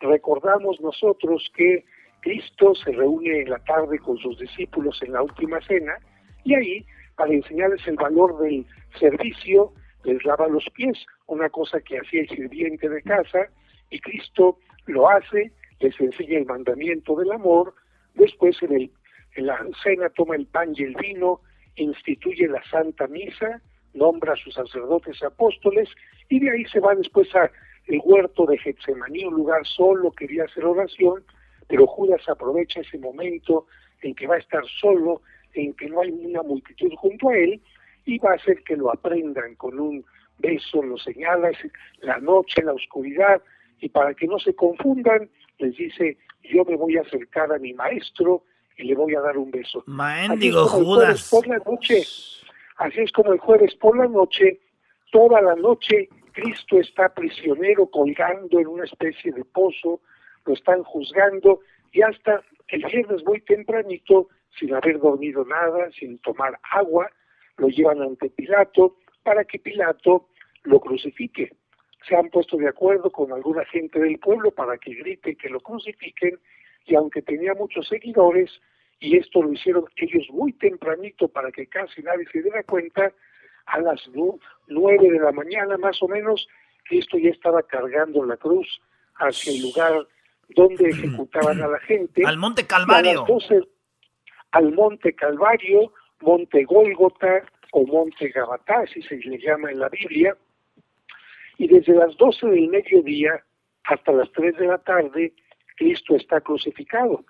recordamos nosotros que Cristo se reúne en la tarde con sus discípulos en la última cena y ahí, para enseñarles el valor del servicio, les lava los pies, una cosa que hacía el sirviente de casa, y Cristo lo hace, les enseña el mandamiento del amor, después en, el, en la cena toma el pan y el vino, instituye la Santa Misa, nombra a sus sacerdotes apóstoles, y de ahí se va después a el huerto de Getsemaní, un lugar solo, quería hacer oración, pero Judas aprovecha ese momento en que va a estar solo, en que no hay una multitud junto a él, y va a hacer que lo aprendan con un beso, lo señala, es la noche, la oscuridad, y para que no se confundan, les dice, yo me voy a acercar a mi maestro y le voy a dar un beso. Maéndigo Judas. Por la noche, así es como el jueves por la noche, toda la noche, Cristo está prisionero colgando en una especie de pozo, lo están juzgando y hasta el viernes muy tempranito, sin haber dormido nada, sin tomar agua, lo llevan ante Pilato para que Pilato lo crucifique. Se han puesto de acuerdo con alguna gente del pueblo para que grite que lo crucifiquen y aunque tenía muchos seguidores, y esto lo hicieron ellos muy tempranito para que casi nadie se diera cuenta, a las nueve de la mañana más o menos, Cristo ya estaba cargando la cruz hacia el lugar donde ejecutaban a la gente. Al Monte Calvario. al Monte Calvario, Monte Gólgota o Monte Gabatá, así se le llama en la Biblia. Y desde las 12 del mediodía hasta las 3 de la tarde, Cristo está crucificado.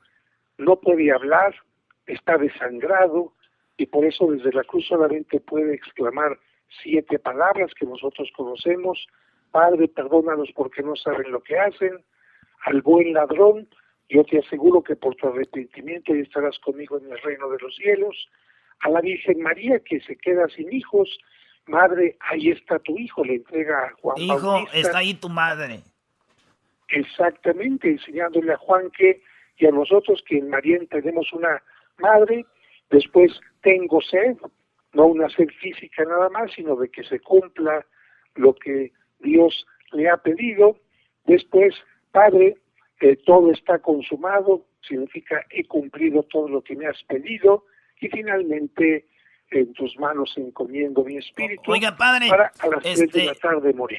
No puede hablar, está desangrado y por eso desde la cruz solamente puede exclamar siete palabras que nosotros conocemos. Padre, perdónanos porque no saben lo que hacen. Al buen ladrón, yo te aseguro que por tu arrepentimiento ya estarás conmigo en el reino de los cielos. A la Virgen María que se queda sin hijos, madre, ahí está tu hijo, le entrega a Juan Hijo, está ahí tu madre. Exactamente, enseñándole a Juan que y a nosotros que en María tenemos una madre, después tengo sed, no una sed física nada más, sino de que se cumpla lo que Dios le ha pedido. Después, Padre, eh, todo está consumado, significa he cumplido todo lo que me has pedido. Y finalmente, en tus manos encomiendo mi espíritu. Oiga, padre. Para a las tres de este, la tarde morir.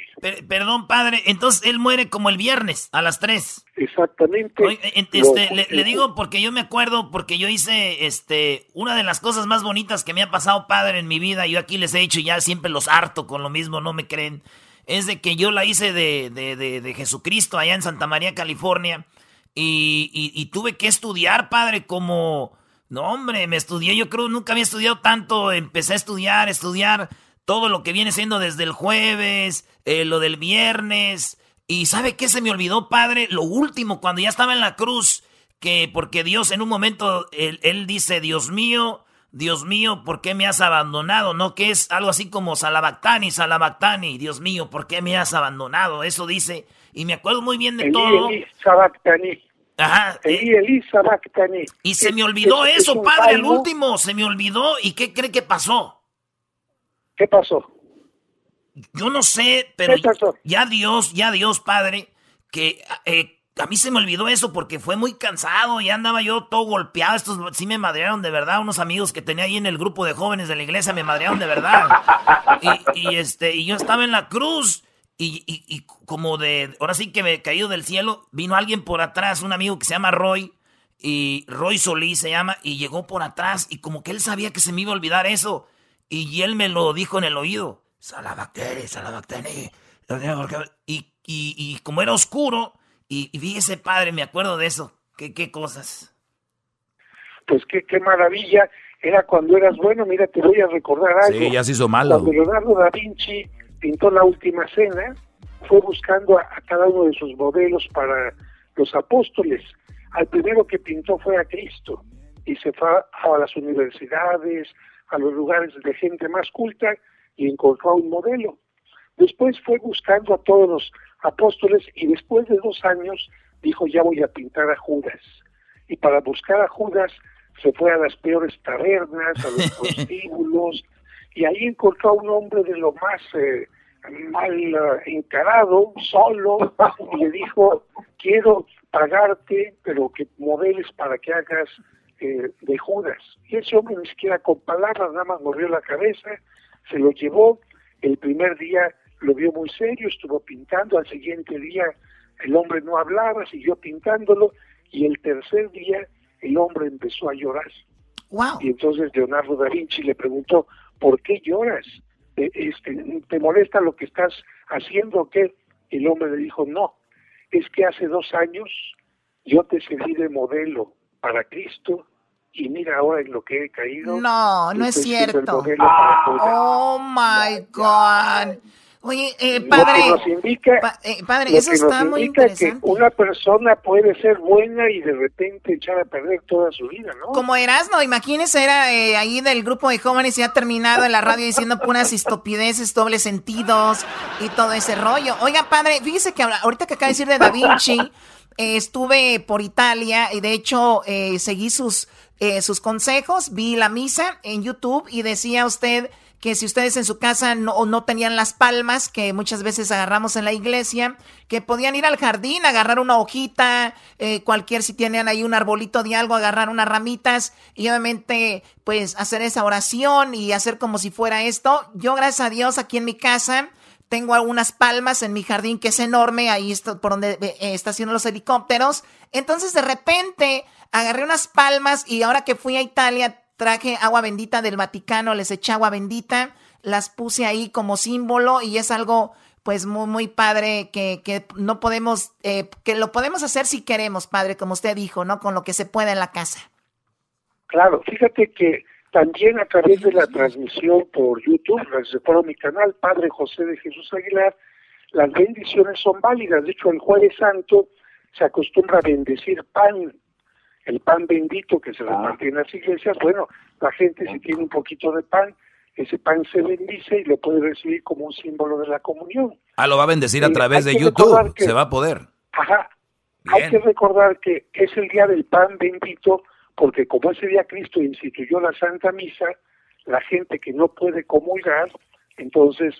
perdón, padre. Entonces él muere como el viernes, a las 3. Exactamente. este, le, le, digo porque yo me acuerdo, porque yo hice este una de las cosas más bonitas que me ha pasado, padre, en mi vida. Yo aquí les he dicho, ya siempre los harto con lo mismo, no me creen. Es de que yo la hice de, de, de, de Jesucristo allá en Santa María, California. Y, y, tuve que estudiar, padre, como no, hombre, me estudié, yo creo, nunca había estudiado tanto, empecé a estudiar, estudiar todo lo que viene siendo desde el jueves, eh, lo del viernes, y ¿sabe qué se me olvidó, padre? Lo último, cuando ya estaba en la cruz, que porque Dios en un momento, él, él dice, Dios mío, Dios mío, ¿por qué me has abandonado? ¿No? Que es algo así como Salabactani, Salabactani, Dios mío, ¿por qué me has abandonado? Eso dice, y me acuerdo muy bien de todo. Salabactani. Ajá. Y Elisa Bactani. Y se me olvidó es, eso, es padre, el último, se me olvidó. ¿Y qué cree que pasó? ¿Qué pasó? Yo no sé, pero ya Dios, ya Dios, padre, que eh, a mí se me olvidó eso porque fue muy cansado, y andaba yo todo golpeado. Estos sí me madrearon de verdad, unos amigos que tenía ahí en el grupo de jóvenes de la iglesia me madrearon de verdad. y, este, y yo estaba en la cruz y, y, como de, ahora sí que me he caído del cielo, vino alguien por atrás, un amigo que se llama Roy, y Roy Solís se llama, y llegó por atrás, y como que él sabía que se me iba a olvidar eso, y él me lo dijo en el oído, Salabacteri, Salabacteri, y, y como era oscuro, y, y vi ese padre, me acuerdo de eso, qué, qué cosas. Pues qué, qué maravilla, era cuando eras bueno, mira, te voy a recordar algo. Sí, ya se hizo malo. Cuando Leonardo da Vinci pintó la última cena, fue buscando a, a, cada uno de sus modelos para los apóstoles. Al primero que pintó fue a Cristo y se fue a, a las universidades, a los lugares de gente más culta y encontró a un modelo. Después fue buscando a todos los apóstoles y después de dos años dijo ya voy a pintar a Judas. Y para buscar a Judas se fue a las peores tabernas, a los prostíbulos, y ahí encontró a un hombre de lo más eh, mal uh, encarado, solo, y le dijo, quiero pagarte, pero que modeles para que hagas eh, de Judas. Y ese hombre ni siquiera con palabras, nada más movió la cabeza, se lo llevó, el primer día lo vio muy serio, estuvo pintando, al siguiente día el hombre no hablaba, siguió pintándolo, y el tercer día el hombre empezó a llorar. Wow. Y entonces Leonardo da Vinci le preguntó, ¿por qué lloras? Este, ¿Te molesta lo que estás haciendo o qué? El hombre le dijo, no, es que hace dos años yo te serví de modelo para Cristo y mira ahora en lo que he caído. No, no es cierto. Oh my God. Oye, eh, padre, lo que nos indica, pa, eh, padre eso está muy interesante. Que una persona puede ser buena y de repente echar a perder toda su vida, ¿no? Como Erasmo, imagínese, era eh, ahí del grupo de jóvenes y ha terminado en la radio diciendo puras estupideces, dobles sentidos y todo ese rollo. Oiga, padre, fíjese que ahorita que acaba de decir de Da Vinci, eh, estuve por Italia y de hecho seguí sus, sus consejos, vi la misa en YouTube y decía usted que si ustedes en su casa no, no tenían las palmas que muchas veces agarramos en la iglesia, que podían ir al jardín, agarrar una hojita, eh, cualquier, si tenían ahí un arbolito de algo, agarrar unas ramitas y obviamente pues hacer esa oración y hacer como si fuera esto. Yo gracias a Dios aquí en mi casa tengo algunas palmas en mi jardín que es enorme, ahí está por donde eh, estacionan los helicópteros. Entonces de repente agarré unas palmas y ahora que fui a Italia traje agua bendita del Vaticano, les eché agua bendita, las puse ahí como símbolo y es algo pues muy, muy padre que, no podemos, eh, que lo podemos hacer si queremos, padre, como usted dijo, ¿no? Con lo que se pueda en la casa. Claro, fíjate que también a través de la transmisión por YouTube, por mi canal Padre José de Jesús Aguilar, las bendiciones son válidas. De hecho, el Jueves Santo se acostumbra a bendecir pan, el pan bendito que se ah. reparte en las iglesias. Bueno, la gente si tiene un poquito de pan, ese pan se bendice y lo puede recibir como un símbolo de la comunión. Ah, lo va a bendecir a través de YouTube, se va a poder. Ajá. Hay que recordar que es el día del pan bendito porque como ese día Cristo instituyó la Santa Misa, la gente que no puede comulgar, entonces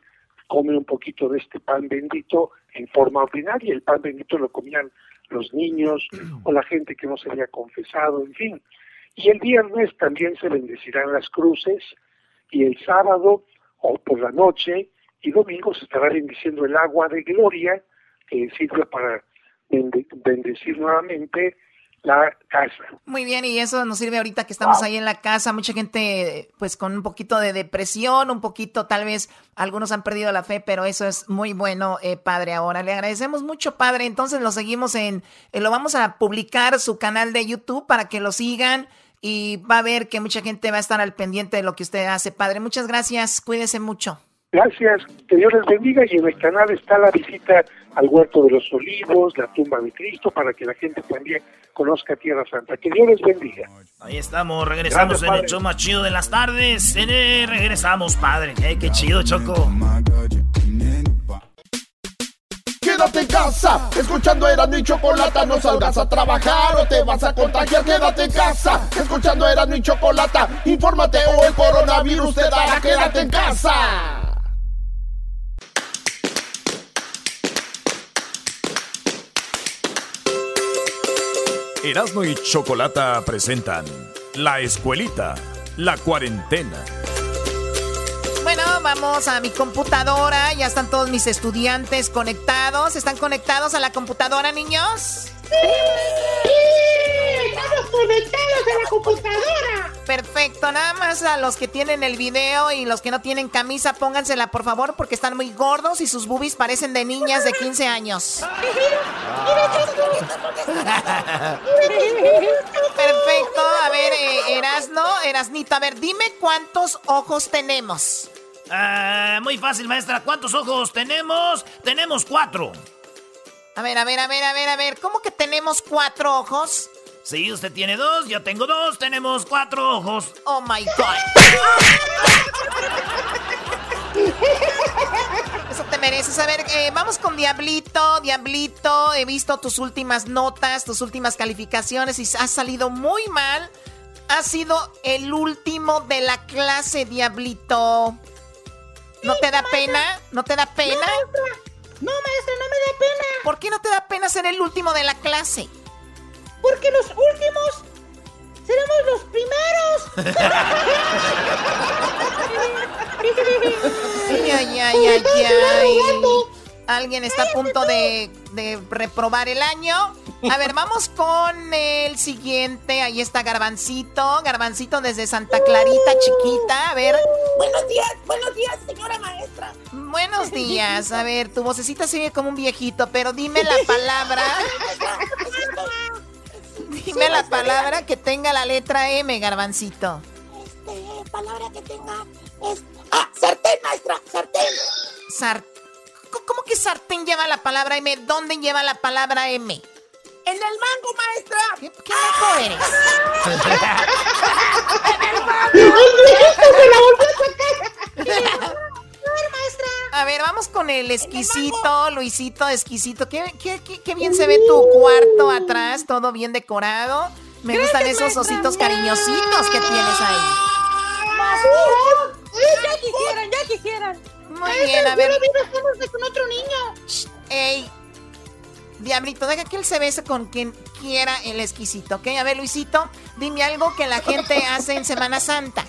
come un poquito de este pan bendito en forma ordinaria. El pan bendito lo comían los niños o la gente que no se había confesado, en fin. Y el viernes también se bendecirán las cruces y el sábado o por la noche y domingo se estará bendiciendo el agua de gloria que sirve para bendecir nuevamente la casa. Muy bien, y eso nos sirve ahorita que estamos ahí en la casa, mucha gente pues con un poquito de depresión, un poquito tal vez algunos han perdido la fe, pero eso es muy bueno, eh, padre, ahora. Le agradecemos mucho, padre, entonces lo seguimos en, eh, lo vamos a publicar su canal de YouTube para que lo sigan y va a ver que mucha gente va a estar al pendiente de lo que usted hace, padre. Muchas gracias, cuídese mucho. Gracias, que Dios les bendiga y en el canal está la visita al Huerto de los Olivos, la tumba de Cristo, para que la gente también conozca Tierra Santa. Que Dios les bendiga. Ahí estamos, regresamos en el show más chido de las tardes. regresamos, padre. Eh, qué chido, Choco. Quédate en casa, escuchando era y Chocolata, no salgas a trabajar o te vas a contagiar. Quédate en casa, escuchando era y Chocolata, infórmate o el coronavirus te dará. Quédate en casa. Erasmo y Chocolata presentan La Escuelita, la cuarentena. Bueno, vamos a mi computadora. Ya están todos mis estudiantes conectados. ¿Están conectados a la computadora, niños? ¡Sí! ¡Estamos conectados a la computadora! Perfecto, nada más a los que tienen el video y los que no tienen camisa, póngansela por favor porque están muy gordos y sus boobies parecen de niñas de 15 años. Perfecto, a ver, eh, Erasno, Erasnito, a ver, dime cuántos ojos tenemos. Ah, muy fácil, maestra. ¿Cuántos ojos tenemos? Tenemos cuatro. A ver, a ver, a ver, a ver, a ver. ¿Cómo que tenemos cuatro ojos? Sí, usted tiene dos, yo tengo dos, tenemos cuatro ojos. Oh my god. Eso te mereces. A ver, eh, vamos con Diablito. Diablito, he visto tus últimas notas, tus últimas calificaciones y has salido muy mal. Has sido el último de la clase, Diablito. ¿No te da pena? ¿No te da pena? No, maestra, no me da pena. ¿Por qué no te da pena ser el último de la clase? Porque los últimos seremos los primeros. ay, ay, ay, ay, Alguien está a punto de, de reprobar el año. A ver, vamos con el siguiente. Ahí está Garbancito. Garbancito desde Santa Clarita, chiquita. A ver. Buenos días, buenos días, señora maestra. Buenos días. A ver, tu vocecita sigue como un viejito, pero dime la palabra. dime la palabra que tenga la letra M, Garbancito. Este, palabra que tenga es. ¡Ah! ¡Sartén, maestra! ¡Sartén! Sartén. ¿Cómo que sartén lleva la palabra M? ¿Dónde lleva la palabra M? ¡En el mango, maestra! ¿Qué, qué loco eres? ¡En el mango! ¡Me la volví a sacar! maestra! A ver, vamos con el exquisito, Luisito, exquisito. ¿Qué, qué, qué, bien se ve tu cuarto atrás, todo bien decorado. Me gustan esos ositos cariñositos que tienes ahí. Ya quisieran, ya quisieran. Muy bien, a ver. con otro niño. Ey, Diablito, deja que él se bese con quien quiera el exquisito, ¿ok? A ver, Luisito, dime algo que la gente hace en Semana Santa.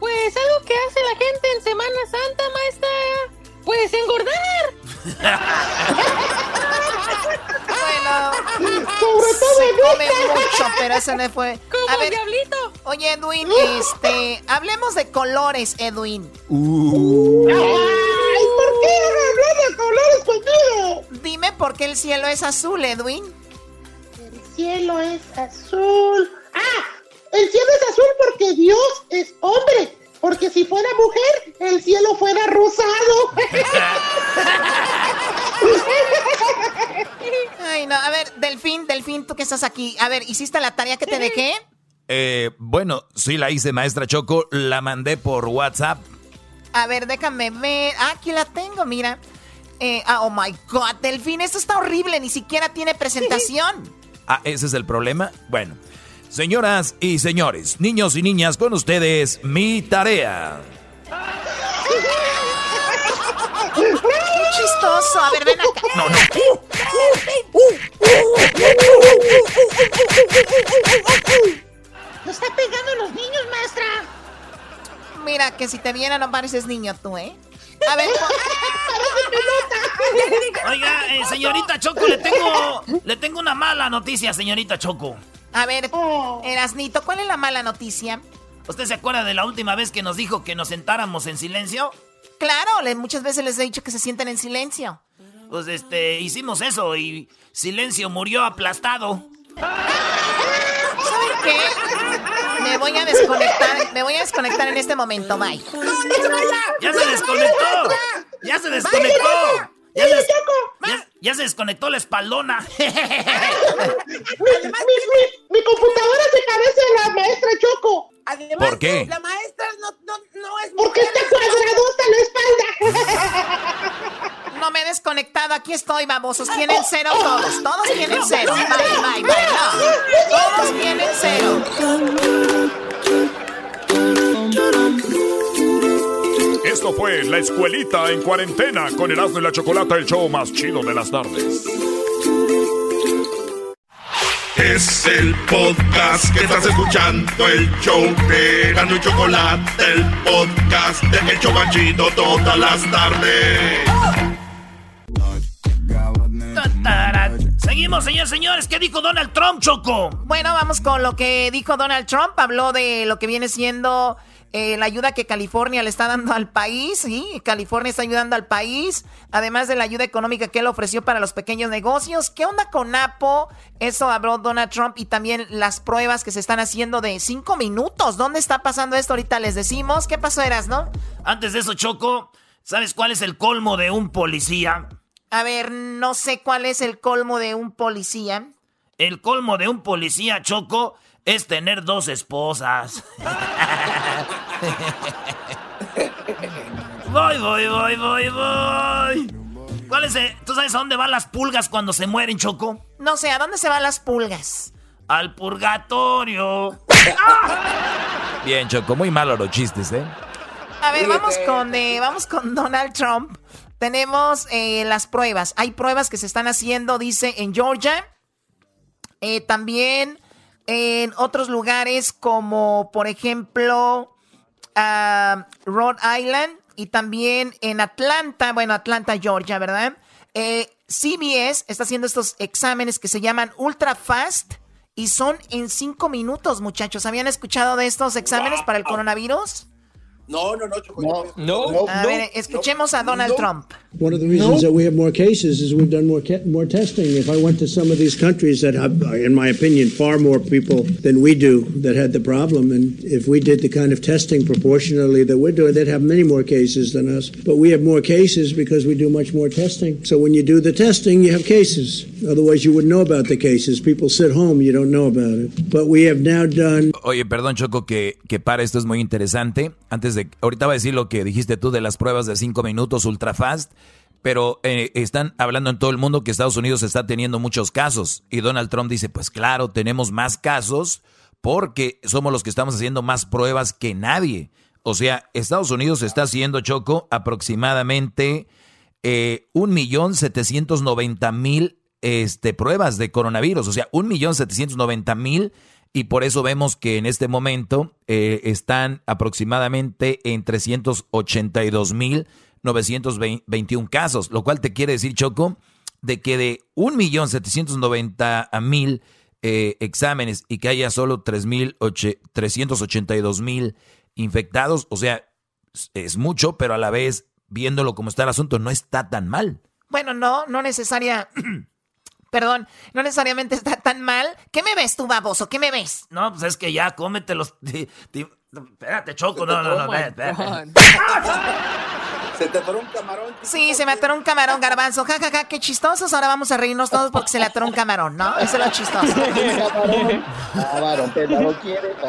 Pues algo que hace la gente en Semana Santa, maestra. Pues engordar. bueno, sobre todo se come mucho, pero eso no fue. Como a ver, diablito. Oye, Edwin, este, hablemos de colores, Edwin. Uh. Ay, ¿por qué no hablar de colores contigo? Dime por qué el cielo es azul, Edwin. El cielo es azul. Ah, el cielo es azul porque Dios es hombre. Porque si fuera mujer, el cielo fuera rosado. Ay, no, a ver, Delfín, Delfín, tú que estás aquí. A ver, ¿hiciste la tarea que te dejé? Eh, bueno, sí la hice, maestra Choco. La mandé por WhatsApp. A ver, déjame ver. Ah, aquí la tengo, mira. Eh, ah, oh my God, Delfín, esto está horrible. Ni siquiera tiene presentación. Ah, ese es el problema. Bueno, señoras y señores, niños y niñas, con ustedes, mi tarea. Qué chistoso. A ver, ven acá. No, no. ¡No está pegando a los niños, maestra! Mira, que si te viera no pareces niño tú, ¿eh? A ver. Oiga, eh, señorita Choco, le tengo, le tengo una mala noticia, señorita Choco. A ver, Erasnito, ¿cuál es la mala noticia? ¿Usted se acuerda de la última vez que nos dijo que nos sentáramos en silencio? Claro, le- muchas veces les he dicho que se sienten en silencio. Pues este, hicimos eso y Silencio murió aplastado. ¿Saben qué? Me voy a desconectar, me voy a desconectar en este momento, bye. ¡Ya se desconectó! ¡Ya se desconectó! ¡Ya se, ya- ya se desconectó la espaldona! Mi, mi, mi, mi computadora se parece a la maestra Choco. Además, ¿Por qué? La maestra no, no, no es Porque está cuadradota la espalda. No me he desconectado, aquí estoy, babosos. Tienen cero todos, todos tienen cero. Bye, bye, bye. No. Todos tienen cero. Esto fue La Escuelita en Cuarentena con Erasmo y la Chocolata, el show más chido de las tardes. Es el podcast que estás escuchando, el show de Erasmo y Chocolate, el podcast de El Chobachito todas las tardes. Seguimos, señores, señores. ¿Qué dijo Donald Trump, Choco? Bueno, vamos con lo que dijo Donald Trump. Habló de lo que viene siendo eh, la ayuda que California le está dando al país. Sí, California está ayudando al país. Además de la ayuda económica que él ofreció para los pequeños negocios. ¿Qué onda con Apo? Eso habló Donald Trump y también las pruebas que se están haciendo de cinco minutos. ¿Dónde está pasando esto? Ahorita les decimos. ¿Qué pasó, Eras, no? Antes de eso, Choco, ¿sabes cuál es el colmo de un policía? A ver, no sé cuál es el colmo de un policía. El colmo de un policía, Choco, es tener dos esposas. voy, voy, voy, voy, voy. ¿Cuál es el- ¿Tú sabes a dónde van las pulgas cuando se mueren, Choco? No sé, ¿a dónde se van las pulgas? Al purgatorio. Bien, Choco, muy malos los chistes, ¿eh? A ver, vamos con, eh, vamos con Donald Trump. Tenemos eh, las pruebas. Hay pruebas que se están haciendo, dice, en Georgia. Eh, también en otros lugares como, por ejemplo, ah, Rhode Island y también en Atlanta, bueno, Atlanta, Georgia, ¿verdad? Eh, CBS está haciendo estos exámenes que se llaman Ultra Fast y son en cinco minutos, muchachos. ¿Habían escuchado de estos exámenes para el coronavirus? No, no, no, Choco. No, ah, A ver, escuchemos a Donald Trump. One of the reasons that we have more cases is we've done more ca- more testing. If I went to some of these countries that have, in my opinion, far more people than we do that had the problem, and if we did the kind of testing proportionally that we're doing, they'd have many more cases than us. But we have more cases because we do much more testing. So when you do the testing, you have cases. Otherwise, you wouldn't know about the cases. People sit home, you don't know about it. But we have now done Oye, perdón, Choco, que, que para, esto es muy interesante. Antes ahorita va a decir lo que dijiste tú de las pruebas de cinco minutos ultra fast, pero eh, están hablando en todo el mundo que Estados Unidos está teniendo muchos casos y Donald Trump dice, pues claro, tenemos más casos porque somos los que estamos haciendo más pruebas que nadie. O sea, Estados Unidos está haciendo, Choco, aproximadamente eh, 1.790.000 este, pruebas de coronavirus. O sea, 1.790.000 y por eso vemos que en este momento eh, están aproximadamente en 382 mil 921 casos, lo cual te quiere decir, Choco, de que de 1.790.000 eh, exámenes y que haya solo 382.000 infectados, o sea, es mucho, pero a la vez, viéndolo como está el asunto, no está tan mal. Bueno, no, no necesaria. perdón, no necesariamente está tan mal. ¿Qué me ves tú, baboso? ¿Qué me ves? No, pues es que ya cómete los... Espérate, Choco, no, no, no, espérate. Se te atoró un camarón. Sí, se me atoró un camarón, garbanzo. Ja, ja, ja, qué chistosos. Ahora vamos a reírnos todos porque se le atoró un camarón, ¿no? Eso es lo chistoso. camarón.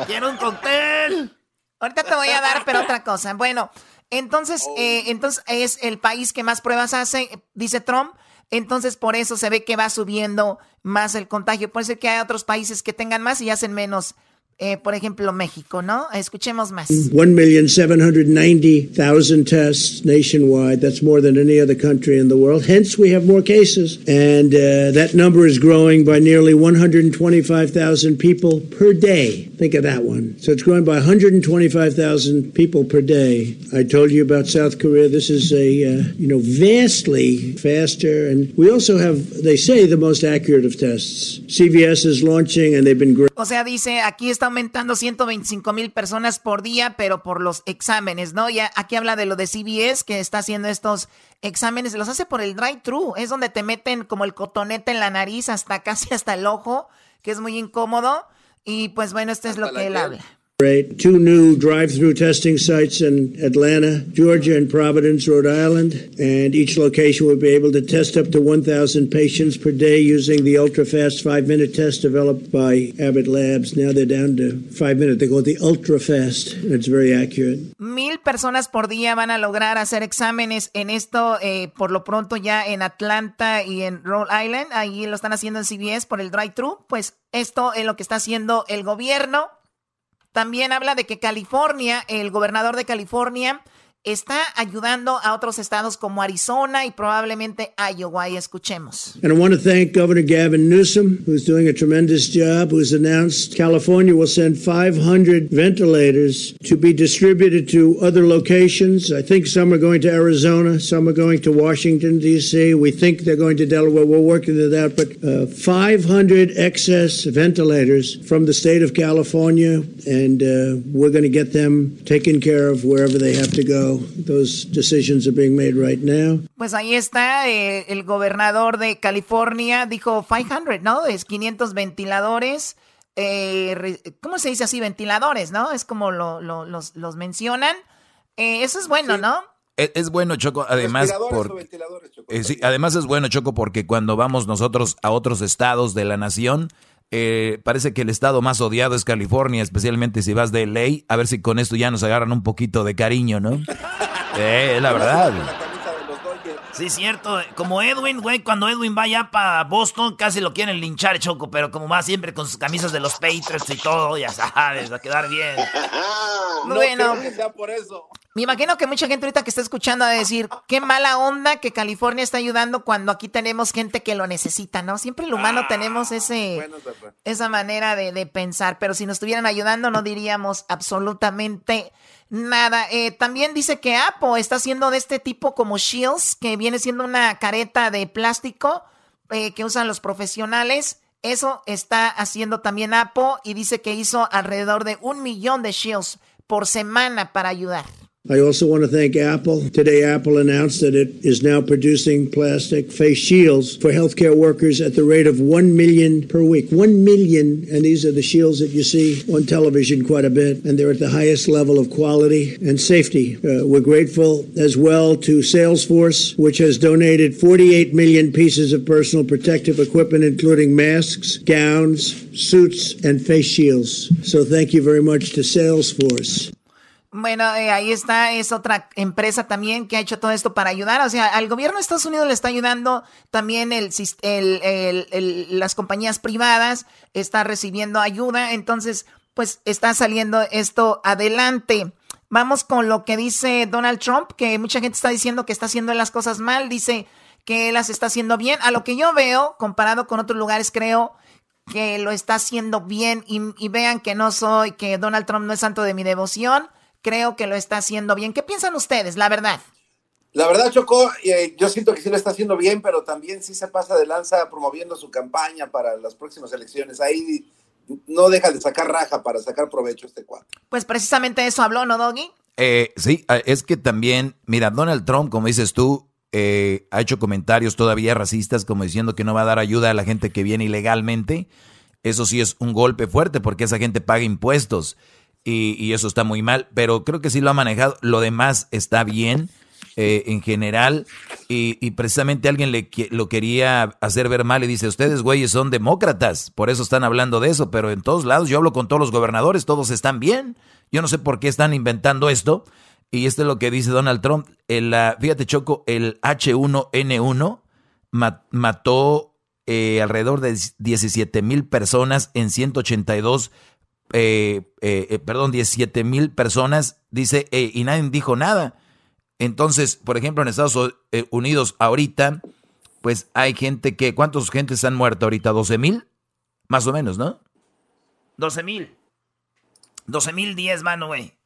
Quiero un cóctel. Ahorita te voy a dar, pero otra cosa. Bueno, entonces, Oh. eh, entonces es el país que más pruebas hace, dice Trump. Entonces, por eso se ve que va subiendo más el contagio. Puede ser que hay otros países que tengan más y hacen menos. Eh, por ejemplo, México, ¿no? Escuchemos más. 1,790,000 tests nationwide. That's more than any other country in the world. Hence, we have more cases. And uh, that number is growing by nearly 125,000 people per day. Think of that one. So it's growing by 125,000 people per day. I told you about South Korea. This is a, uh, you know, vastly faster. And we also have, they say, the most accurate of tests. CVS is launching, and they've been great. O sea, dice, aquí está aumentando 125 mil personas por día, pero por los exámenes, ¿no? Ya aquí habla de lo de CBS, que está haciendo estos exámenes, los hace por el drive-thru, es donde te meten como el cotonete en la nariz hasta casi hasta el ojo, que es muy incómodo. Y pues bueno, esto es lo que él habla. Two new drive-through testing sites in Atlanta, Georgia, and Providence, Rhode Island. And each location will be able to test up to 1,000 patients per day using the ultra-fast five-minute test developed by Abbott Labs. Now they're down to five minutes. They it the ultra-fast. and It's very accurate. Mil personas por día van a lograr hacer exámenes en esto, eh, por lo pronto ya en Atlanta y en Rhode Island. Ahí lo están haciendo en CBS por el drive-thru. Pues esto es lo que está haciendo el gobierno. También habla de que California, el gobernador de California, está ayudando a otros estados como Arizona y probablemente Iowa. Y escuchemos. And I want to thank Governor Gavin Newsom, who's doing a tremendous job, who's announced California will send 500 ventilators to be distributed to other locations. I think some are going to Arizona, some are going to Washington, D.C. We think they're going to Delaware. We're working it that, but uh, 500 excess ventilators from the state of California, and uh, we're going to get them taken care of wherever they have to go. Those decisions are being made right now. Pues ahí está, eh, el gobernador de California dijo 500, ¿no? Es 500 ventiladores. eh, re- ¿Cómo se dice así? Ventiladores, ¿no? Es como lo, lo- los, los mencionan. Eh, eso es bueno, ¿no? Es, es bueno, Choco, además ¿Respiradores por, Choco? eh, sí, además es bueno, Choco, porque cuando vamos nosotros a otros estados de la nación, eh, parece que el estado más odiado es California, especialmente si vas de LA, a ver si con esto ya nos agarran un poquito de cariño, ¿no? Eh, la verdad. Sí, cierto. Como Edwin, güey, cuando Edwin va ya para Boston, casi lo quieren linchar, Choco, pero como va siempre con sus camisas de los Patriots y todo, ya sabes, va a quedar bien. Bueno. creo que sea por eso. Me imagino que mucha gente ahorita que está escuchando va a decir, qué mala onda que California está ayudando cuando aquí tenemos gente que lo necesita, ¿no? Siempre el humano tenemos ese, esa manera de, de pensar, pero si nos estuvieran ayudando no diríamos absolutamente nada. Eh, también dice que Apple está haciendo de este tipo como Shields, que viene siendo una careta de plástico eh, que usan los profesionales. Eso está haciendo también Apple y dice que hizo alrededor de un millón de Shields por semana para ayudar. I also want to thank Apple. Today, Apple announced that it is now producing plastic face shields for healthcare workers at the rate of 1 million per week. 1 million, and these are the shields that you see on television quite a bit, and they're at the highest level of quality and safety. Uh, we're grateful as well to Salesforce, which has donated 48 million pieces of personal protective equipment, including masks, gowns, suits, and face shields. So, thank you very much to Salesforce. Bueno, eh, ahí está, es otra empresa también que ha hecho todo esto para ayudar. O sea, al gobierno de Estados Unidos le está ayudando también el, el- las compañías privadas, está recibiendo ayuda, entonces, pues está saliendo esto adelante. Vamos con lo que dice Donald Trump, que mucha gente está diciendo que está haciendo las cosas mal, dice que las está haciendo bien. A lo que yo veo, comparado con otros lugares, creo que lo está haciendo bien y, y vean que no soy, que Donald Trump no es santo de mi devoción, creo que lo está haciendo bien. ¿Qué piensan ustedes, la verdad? La verdad, Choco, eh, yo siento que sí lo está haciendo bien, pero también sí se pasa de lanza promoviendo su campaña para las próximas elecciones. Ahí no deja de sacar raja para sacar provecho este cuadro. Pues precisamente eso habló, ¿no, Doggy? Eh, sí, es que también, mira, Donald Trump, como dices tú, eh, ha hecho comentarios todavía racistas como diciendo que no va a dar ayuda a la gente que viene ilegalmente. Eso sí es un golpe fuerte porque esa gente paga impuestos y, eso está muy mal, pero creo que sí lo ha manejado. Lo demás está bien eh, en general y, precisamente alguien le, lo quería hacer ver mal y dice, ustedes güeyes son demócratas, por eso están hablando de eso, pero en todos lados yo hablo con todos los gobernadores, todos están bien. Yo no sé por qué están inventando esto. Y esto es lo que dice Donald Trump. El, fíjate, Choco, el H1N1 mató eh, alrededor de 17 mil personas en 182, eh, eh, eh, perdón, 17 mil personas, dice, y nadie dijo nada. Entonces, por ejemplo, en Estados Unidos ahorita, pues hay gente que, ¿cuántos gentes han muerto ahorita? ¿12 mil? Más o menos, ¿no? 12 mil. 12 mil 10, mano, güey.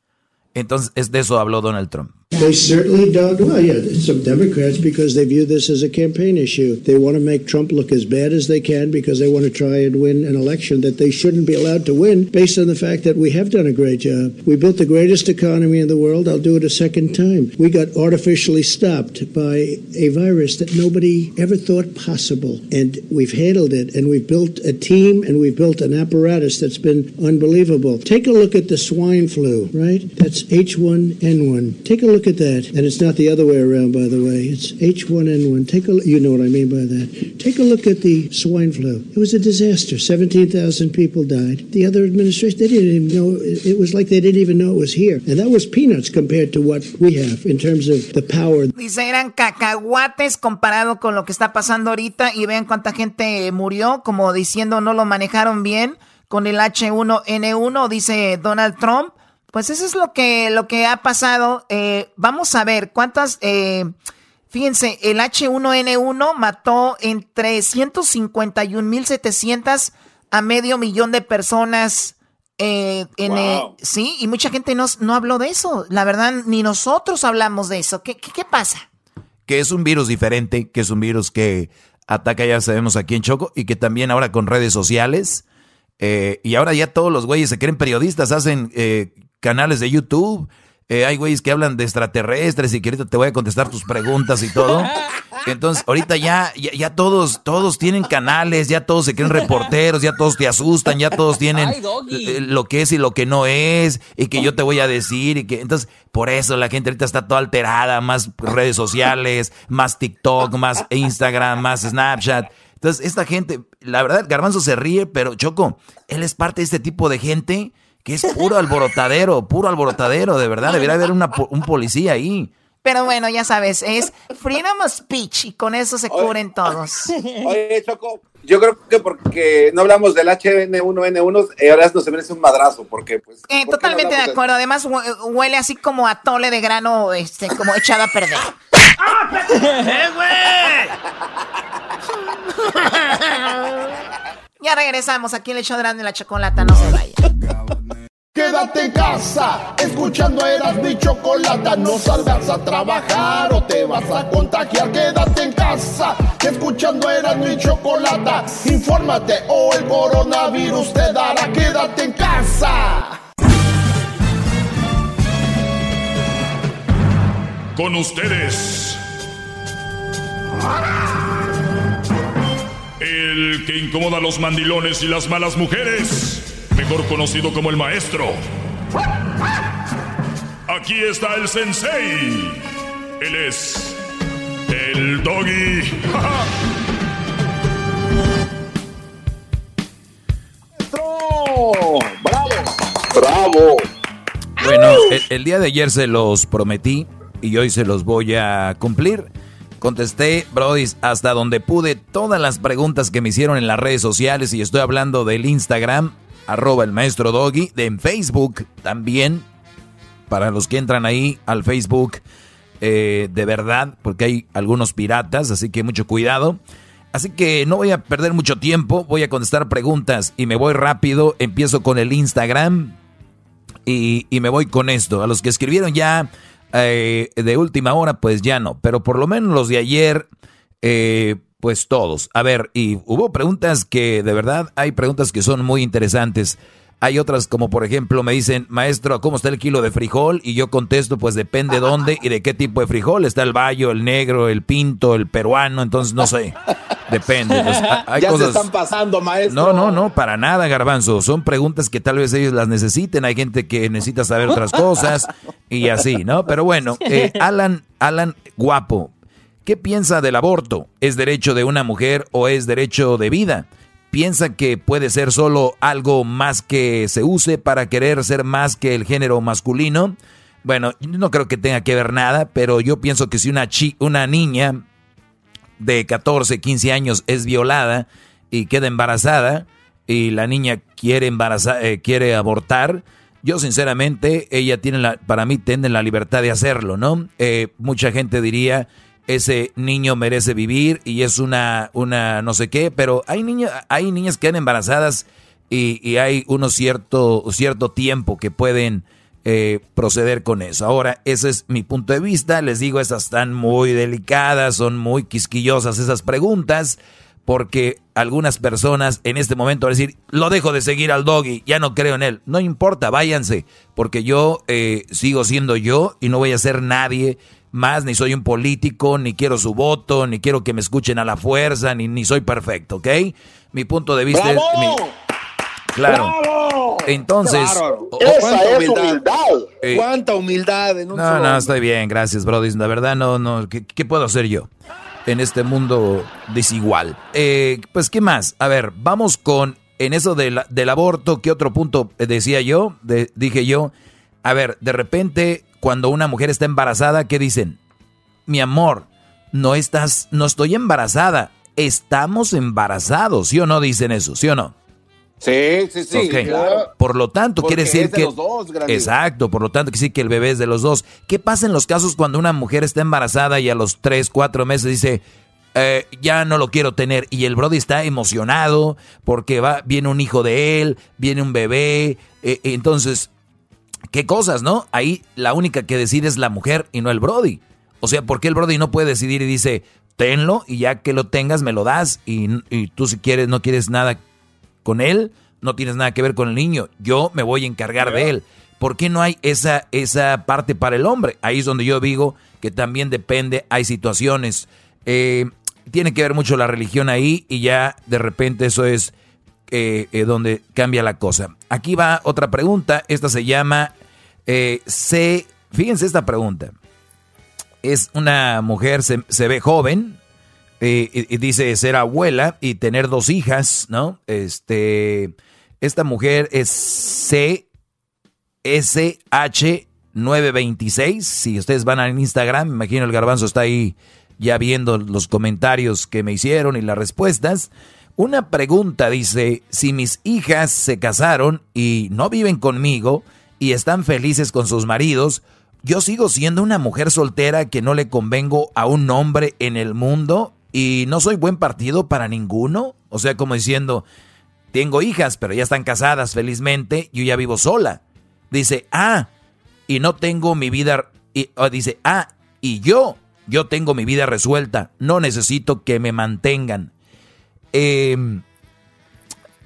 Entonces, es de eso habló Donald Trump. They certainly don't. Well, yeah, some Democrats because they view this as a campaign issue. They want to make Trump look as bad as they can because they want to try and win an election that they shouldn't be allowed to win based on the fact that we have done a great job. We built the greatest economy in the world. I'll do it a second time. We got artificially stopped by a virus that nobody ever thought possible. And we've handled it and we've built a team and we've built an apparatus that's been unbelievable. Take a look at the swine flu, right? That's H1N1. Take a look look at that. And it's not the other way around, by the way. It's H1N1. Take a you know what I mean by that. Take a look at the swine flu. It was a disaster. 17,000 people died. The other administration, they didn't even know. It was like they didn't even know it was here. And that was peanuts compared to what we have in terms of the power. Dice, eran cacahuates comparado con lo que está pasando ahorita y vean cuánta gente murió, como diciendo no lo manejaron bien con el H1N1, dice Donald Trump. Pues eso es lo que, lo que ha pasado. Eh, vamos a ver cuántas... Eh, fíjense, el H1N1 mató entre 151.700 a medio millón de personas. Eh, en sí, y mucha gente no, no habló de eso. La verdad, ni nosotros hablamos de eso. ¿Qué, qué, qué pasa? Que es un virus diferente, que es un virus que ataca, ya sabemos, aquí en Choco, y que también ahora con redes sociales. y ahora ya todos los güeyes se creen periodistas, hacen canales de YouTube. Eh, hay güeyes que hablan de extraterrestres y que ahorita te voy a contestar tus preguntas y todo. Entonces, ahorita ya, ya, todos, todos tienen canales, ya todos se creen reporteros, ya todos te asustan, ya todos tienen lo que es y lo que no es, y que yo te voy a decir, y que entonces, por eso la gente ahorita está toda alterada, más redes sociales, más TikTok, más Instagram, más Snapchat. Entonces, esta gente, la verdad, Garbanzo se ríe, pero Choco, él es parte de este tipo de gente que es puro alborotadero, puro alborotadero, de verdad, debería haber una, un policía ahí. Pero bueno, ya sabes, es freedom of speech y con eso se cubren todos. Oye, Choco, yo creo que porque no hablamos del HN1N1, eh, ahora no se merece un madrazo, porque pues... Eh, totalmente de acuerdo, además huele así como a tole de grano, este, como echado a perder. ¡Eh, güey! ya regresamos aquí en el show de la chocolata, no se vaya. Quédate en casa, escuchando eras mi chocolata. No salgas a trabajar o te vas a contagiar. Quédate en casa, escuchando eras mi chocolata. Infórmate o el coronavirus te dará. Quédate en casa. Con ustedes. El que incomoda a los mandilones y las malas mujeres mejor conocido como el maestro. Aquí está el sensei. Él es el doggy. ¡Bravo! ¡Bravo! Bueno, el, día de ayer se los prometí y hoy se los voy a cumplir. Contesté, Brody, hasta donde pude todas las preguntas que me hicieron en las redes sociales y estoy hablando del Instagram, arroba el maestro Doggy, de en Facebook también, para los que entran ahí al Facebook eh, de verdad, porque hay algunos piratas, así que mucho cuidado. Así que no voy a perder mucho tiempo, voy a contestar preguntas y me voy rápido, empiezo con el Instagram y, me voy con esto. A los que escribieron ya eh, de última hora, pues ya no, pero por lo menos los de ayer... Eh, pues todos. A ver, y hubo preguntas que de verdad hay preguntas que son muy interesantes. Hay otras como por ejemplo me dicen, maestro, ¿cómo está el kilo de frijol? Y yo contesto, pues depende dónde y de qué tipo de frijol. Está el bayo, el negro, el pinto, el peruano, entonces no sé. Depende. hay ya cosas... se están pasando, maestro. No, no, no, para nada, garbanzo. Son preguntas que tal vez ellos las necesiten. Hay gente que necesita saber otras cosas y así, ¿no? Pero bueno, eh, Alan, Alan, guapo. ¿Qué piensa del aborto? ¿Es derecho de una mujer o es derecho de vida? ¿Piensa que puede ser solo algo más que se use para querer ser más que el género masculino? Bueno, no creo que tenga que ver nada, pero yo pienso que si una, chi una niña de 14, 15 años es violada y queda embarazada y la niña quiere, embarazar, eh, quiere abortar, yo sinceramente, ella tiene la, para mí tiene la libertad de hacerlo, ¿no? Eh, mucha gente diría, ese niño merece vivir y es una, una no sé qué, pero hay, niños, hay niñas que quedan embarazadas y, hay unos cierto, cierto tiempo que pueden eh, proceder con eso. Ahora, ese es mi punto de vista, les digo, esas están muy delicadas, son muy quisquillosas esas preguntas, porque algunas personas en este momento van a decir, lo dejo de seguir al doggy, ya no creo en él. No importa, váyanse, porque yo eh, sigo siendo yo y no voy a ser nadie más, ni soy un político, ni quiero su voto, ni quiero que me escuchen a la fuerza, ni, ni soy perfecto, ¿ok? Mi punto de vista es... Claro. Entonces... Esa es humildad. Eh, ¿Cuánta humildad en un No, no, estoy bien, gracias, Brody. La verdad, no, no, ¿qué, puedo hacer yo? en este mundo desigual. Eh, pues, ¿qué más? A ver, vamos con, en eso del aborto, ¿qué otro punto decía yo? dije yo, a ver, de repente cuando una mujer está embarazada, ¿qué dicen? Mi amor, no estás, no estoy embarazada, estamos embarazados, ¿sí o no dicen eso? ¿Sí o no? Sí, sí, sí. Por lo tanto, quiere decir que. exacto, por lo tanto, quiere decir que el bebé es de los dos. ¿Qué pasa en los casos cuando una mujer está embarazada y a los tres, cuatro meses dice, eh, ya no lo quiero tener? Y el Brody está emocionado porque va, viene un hijo de él, viene un bebé. Eh, entonces, qué cosas, ¿no? Ahí la única que decide es la mujer y no el Brody. O sea, ¿por qué el Brody no puede decidir y dice, tenlo y ya que lo tengas me lo das y, tú si quieres no quieres nada con él, no tienes nada que ver con el niño, yo me voy a encargar de él. ¿Por qué no hay esa, esa parte para el hombre? Ahí es donde yo digo que también depende, hay situaciones. Eh, tiene que ver mucho la religión ahí y ya de repente eso es eh, eh, donde cambia la cosa. Aquí va otra pregunta. Esta se llama eh, C. Fíjense esta pregunta. Es una mujer, se, ve joven, y, dice ser abuela y tener dos hijas, ¿no? Este, esta mujer es C S H 926. Si ustedes van a Instagram, me imagino el garbanzo está ahí ya viendo los comentarios que me hicieron y las respuestas. Una pregunta dice, si mis hijas se casaron y no viven conmigo y están felices con sus maridos, ¿yo sigo siendo una mujer soltera que no le convengo a un hombre en el mundo y no soy buen partido para ninguno? O sea, como diciendo, tengo hijas, pero ya están casadas felizmente, yo ya vivo sola. Dice, ah, y no tengo mi vida, y, dice, ah, y yo, yo tengo mi vida resuelta, no necesito que me mantengan. Eh,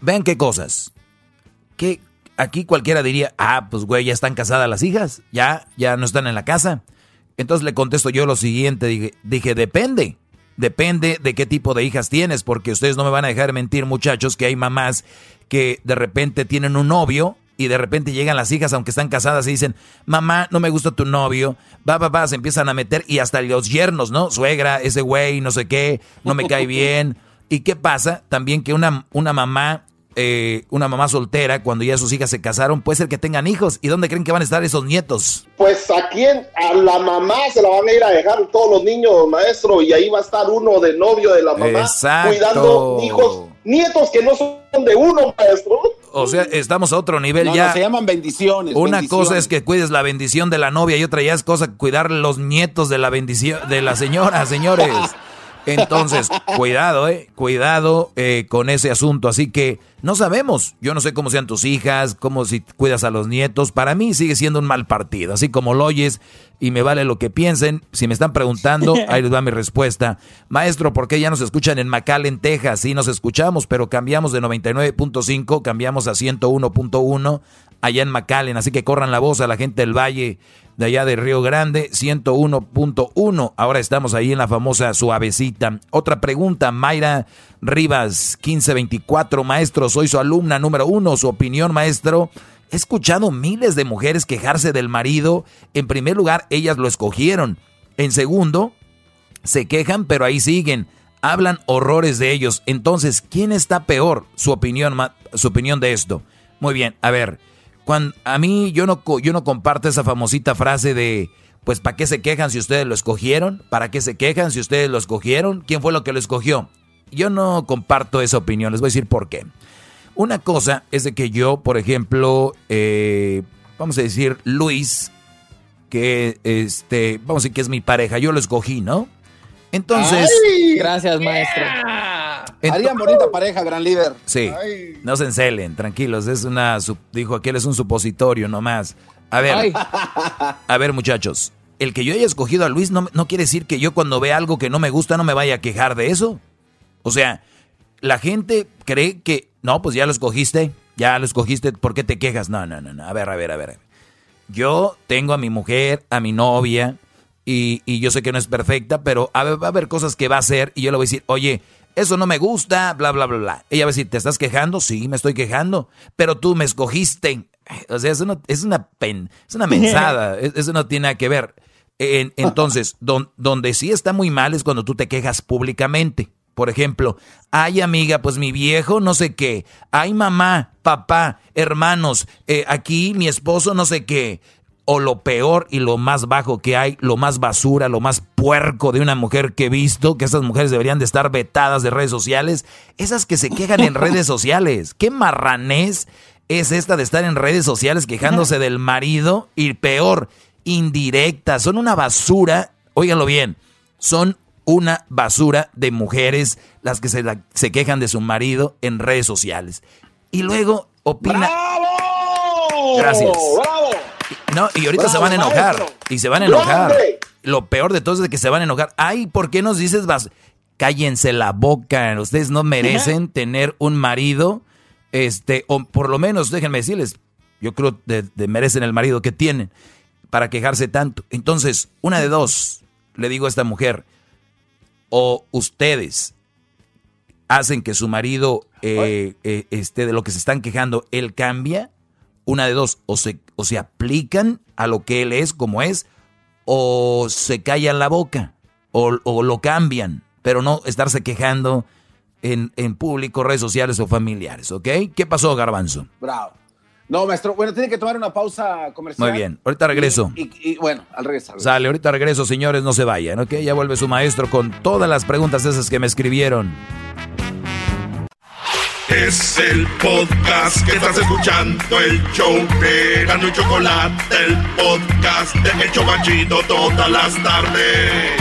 vean qué cosas. Que aquí cualquiera diría, ah, pues güey, ya están casadas las hijas, ya, ya no están en la casa. Entonces le contesto yo lo siguiente, dije, dije, depende. Depende de qué tipo de hijas tienes, porque ustedes no me van a dejar mentir, muchachos, que hay mamás que de repente tienen un novio y de repente llegan las hijas, aunque están casadas, y dicen, mamá, no me gusta tu novio, va, va, va, se empiezan a meter y hasta los yernos, ¿no? Suegra, ese güey, no sé qué, no me cae bien. ¿Y qué pasa? También que una, una mamá, eh, una mamá soltera, cuando ya sus hijas se casaron, puede ser que tengan hijos. ¿Y dónde creen que van a estar esos nietos? Pues a quién, a la mamá se la van a ir a dejar todos los niños, maestro, y ahí va a estar uno de novio de la mamá cuidando hijos, nietos que no son de uno, maestro. O sea, estamos a otro nivel ya. se llaman bendiciones. Una cosa es que cuides la bendición de la novia y otra ya es cosa cuidar los nietos de la bendición de la señora, señores. Entonces, cuidado, eh, cuidado eh, con ese asunto. Así que no sabemos. Yo no sé cómo sean tus hijas, cómo si cuidas a los nietos. Para mí sigue siendo un mal partido. Así como lo oyes, y me vale lo que piensen. Si me están preguntando, ahí les va mi respuesta. Maestro, ¿por qué ya nos escuchan en McAllen, Texas? Sí, nos escuchamos, pero cambiamos de 99.5, cambiamos a 101.1 allá en McAllen. Así que corran la voz a la gente del Valle de allá de Río Grande, 101.1. Ahora estamos ahí en la famosa suavecita. Otra pregunta, Mayra Rivas, 1524. Maestro, soy su alumna número uno. Su opinión, maestro. He escuchado miles de mujeres quejarse del marido. En primer lugar, ellas lo escogieron. En segundo, se quejan, pero ahí siguen. Hablan horrores de ellos. Entonces, ¿quién está peor? Su opinión, su opinión de esto. Muy bien, a ver. A mí yo no, yo no comparto esa famosita frase de, pues, ¿para qué se quejan si ustedes lo escogieron? ¿Para qué se quejan si ustedes lo escogieron? ¿Quién fue lo que lo escogió? Yo no comparto esa opinión, les voy a decir por qué. Una cosa es de que yo, por ejemplo, eh, vamos a decir Luis, que este, vamos a decir que es mi pareja, yo lo escogí, ¿no? Entonces. gracias, maestro. Haría bonita pareja, gran líder. Sí. No se encelen, tranquilos. Es una. Dijo aquel es un supositorio nomás. A ver. A ver, muchachos. El que yo haya escogido a Luis no, no quiere decir que yo cuando vea algo que no me gusta no me vaya a quejar de eso. O sea, la gente cree que. No, pues ya lo escogiste. Ya lo escogiste. ¿Por qué te quejas? No, no, no, no. A ver, a ver, a ver. Yo tengo a mi mujer, a mi novia, y, yo sé que no es perfecta, pero va a haber cosas que va a hacer y yo le voy a decir, oye, eso no me gusta, bla, bla, bla, bla. Ella va a decir, ¿te estás quejando? Sí, me estoy quejando, pero tú me escogiste. O sea, eso no, es una pen, es una mensada, eso no tiene nada que ver. entonces, donde sí está muy mal es cuando tú te quejas públicamente. Por ejemplo, ay amiga, pues mi viejo no sé qué, ay mamá, papá, hermanos, eh, aquí mi esposo no sé qué, o lo peor y lo más bajo que hay, lo más basura, lo más puerco de una mujer que he visto, que esas mujeres deberían de estar vetadas de redes sociales, esas que se quejan en redes sociales. ¿Qué marranés es esta de estar en redes sociales quejándose del marido? Y peor, indirecta, son una basura, óiganlo bien, son una basura de mujeres las que se, se quejan de su marido en redes sociales. Y luego opina... ¡Bravo! Gracias. ¡Bravo! No, y ahorita se van a enojar. Y se van a enojar. Lo peor de todo es que se van a enojar. Ay, ¿por qué nos dices vas? Cállense la boca. Ustedes no merecen tener un marido. Este, o por lo menos, déjenme decirles, yo creo que merecen el marido que tienen para quejarse tanto. Entonces, una de dos, le digo a esta mujer, o ustedes hacen que su marido, eh, eh, este, de lo que se están quejando, él cambia, una de dos, o se, o se aplican a lo que él es como es, o se callan la boca, o, lo cambian, pero no estarse quejando en, en, público, redes sociales o familiares, ¿ok? ¿Qué pasó, Garbanzo? Bravo. No, maestro, bueno, tiene que tomar una pausa comercial. Muy bien, ahorita regreso. Y, bueno, al regresar. Sale, ahorita regreso, señores, no se vayan, ¿ok? Ya vuelve su maestro con todas las preguntas esas que me escribieron. Es el podcast que estás escuchando, el show de y Chocolate, el podcast de El Chocachito todas las tardes.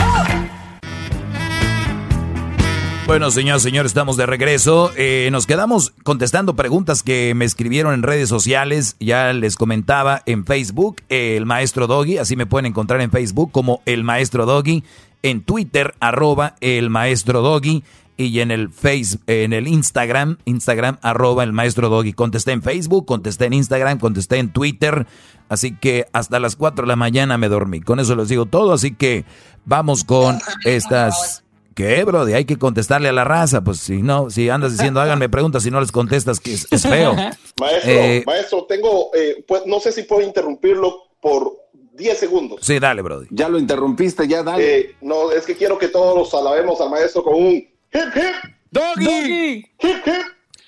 Bueno, señor, señor, estamos de regreso. Eh, nos quedamos contestando preguntas que me escribieron en redes sociales. Ya les comentaba en Facebook, el maestro Doggy. Así me pueden encontrar en Facebook como el maestro Doggy. En Twitter, arroba el maestro Doggy y en el face, en el Instagram, Instagram arroba el maestro Doggy. Contesté en Facebook, contesté en Instagram, contesté en Twitter. Así que hasta las 4 de la mañana me dormí. Con eso les digo todo. Así que vamos con estas. ¿Qué, Brody? Hay que contestarle a la raza. Pues si no, si andas diciendo háganme preguntas y no les contestas, que es, feo. Maestro, Eh, maestro, tengo, eh, pues, no sé si puedo interrumpirlo por 10 segundos. Sí, dale, Brody. Ya lo interrumpiste, ya dale. Eh, no, es que quiero que todos los alabemos al maestro con un hip hip. Doggy. Hip hip.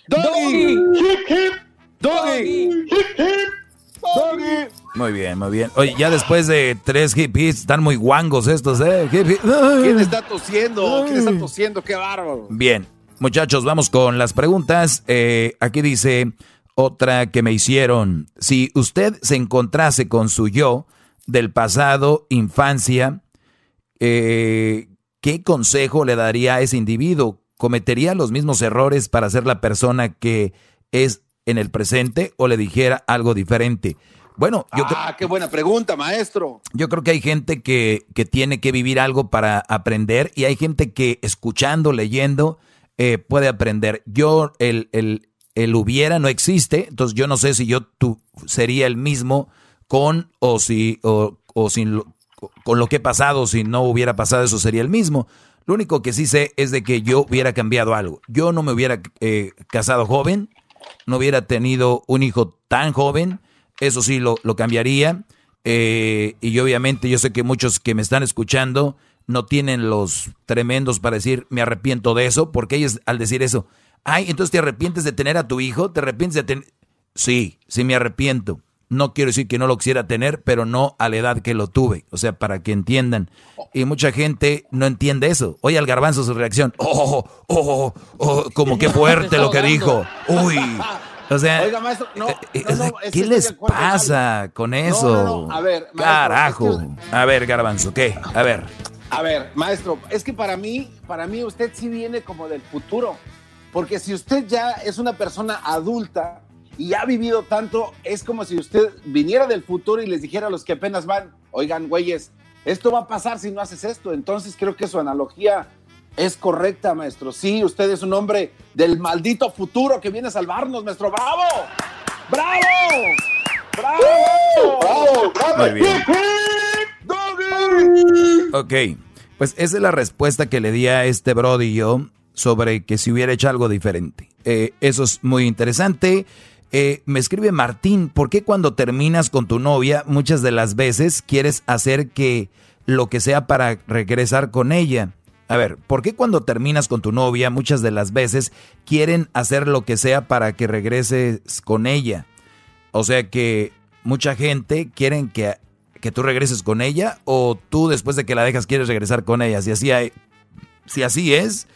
Doggy. Hip hip. Doggy. Hip hip. Doggy. Muy bien, muy bien. Oye, ya después de tres hip hits, están muy guangos estos, ¿eh? Hip, hip. ¿Quién está tosiendo? ¿Quién está tosiendo? ¡Qué bárbaro! Bien, muchachos, vamos con las preguntas. Eh, aquí dice otra que me hicieron. Si usted se encontrase con su yo del pasado, infancia, eh, ¿qué consejo le daría a ese individuo? ¿Cometería los mismos errores para ser la persona que es en el presente o le dijera algo diferente? Bueno, yo Ah, qué buena pregunta, maestro. Yo creo que hay gente que, que tiene que vivir algo para aprender y hay gente que escuchando, leyendo, eh, puede aprender. Yo, el, el, el hubiera no existe, entonces yo no sé si yo tú, sería el mismo con o si o, o sin lo- con lo que he pasado, si no hubiera pasado eso sería el mismo. Lo único que sí sé es de que yo hubiera cambiado algo. Yo no me hubiera eh, casado joven, no hubiera tenido un hijo tan joven, eso sí lo, lo cambiaría. Eh, y obviamente yo sé que muchos que me están escuchando no tienen los tremendos para decir me arrepiento de eso, porque ellos al decir eso, ay, entonces te arrepientes de tener a tu hijo, te arrepientes de tener... Sí, sí me arrepiento. No quiero decir que no lo quisiera tener, pero no a la edad que lo tuve. O sea, para que entiendan. Y mucha gente no entiende eso. Oye al garbanzo su reacción. Oh, oh, oh, oh, como que fuerte lo que dijo. Uy. O sea, Oiga, maestro, no, eh, ¿qué les pasa con eso? A ver, maestro, Carajo. A ver, garbanzo, ¿qué? A ver. A ver, maestro, es que para mí, para mí usted sí viene como del futuro, porque si usted ya es una persona adulta y ha vivido tanto, es como si usted viniera del futuro y les dijera a los que apenas van, oigan, güeyes, esto va a pasar si no haces esto. Entonces creo que su analogía es correcta, maestro. Sí, usted es un hombre del maldito futuro que viene a salvarnos, maestro. ¡Bravo! ¡Bravo! ¡Bravo! ¡Bravo! ¡Bravo! Muy bien. Ok, pues esa es la respuesta que le di a este Brody yo sobre que si hubiera hecho algo diferente. Eh, eso es muy interesante. Eh, me escribe Martín, ¿por qué cuando terminas con tu novia muchas de las veces quieres hacer que lo que sea para regresar con ella? A ver, ¿por qué cuando terminas con tu novia muchas de las veces quieren hacer lo que sea para que regreses con ella? O sea que mucha gente quieren que, que tú regreses con ella o tú después de que la dejas quieres regresar con ella. Si así, hay, si así es,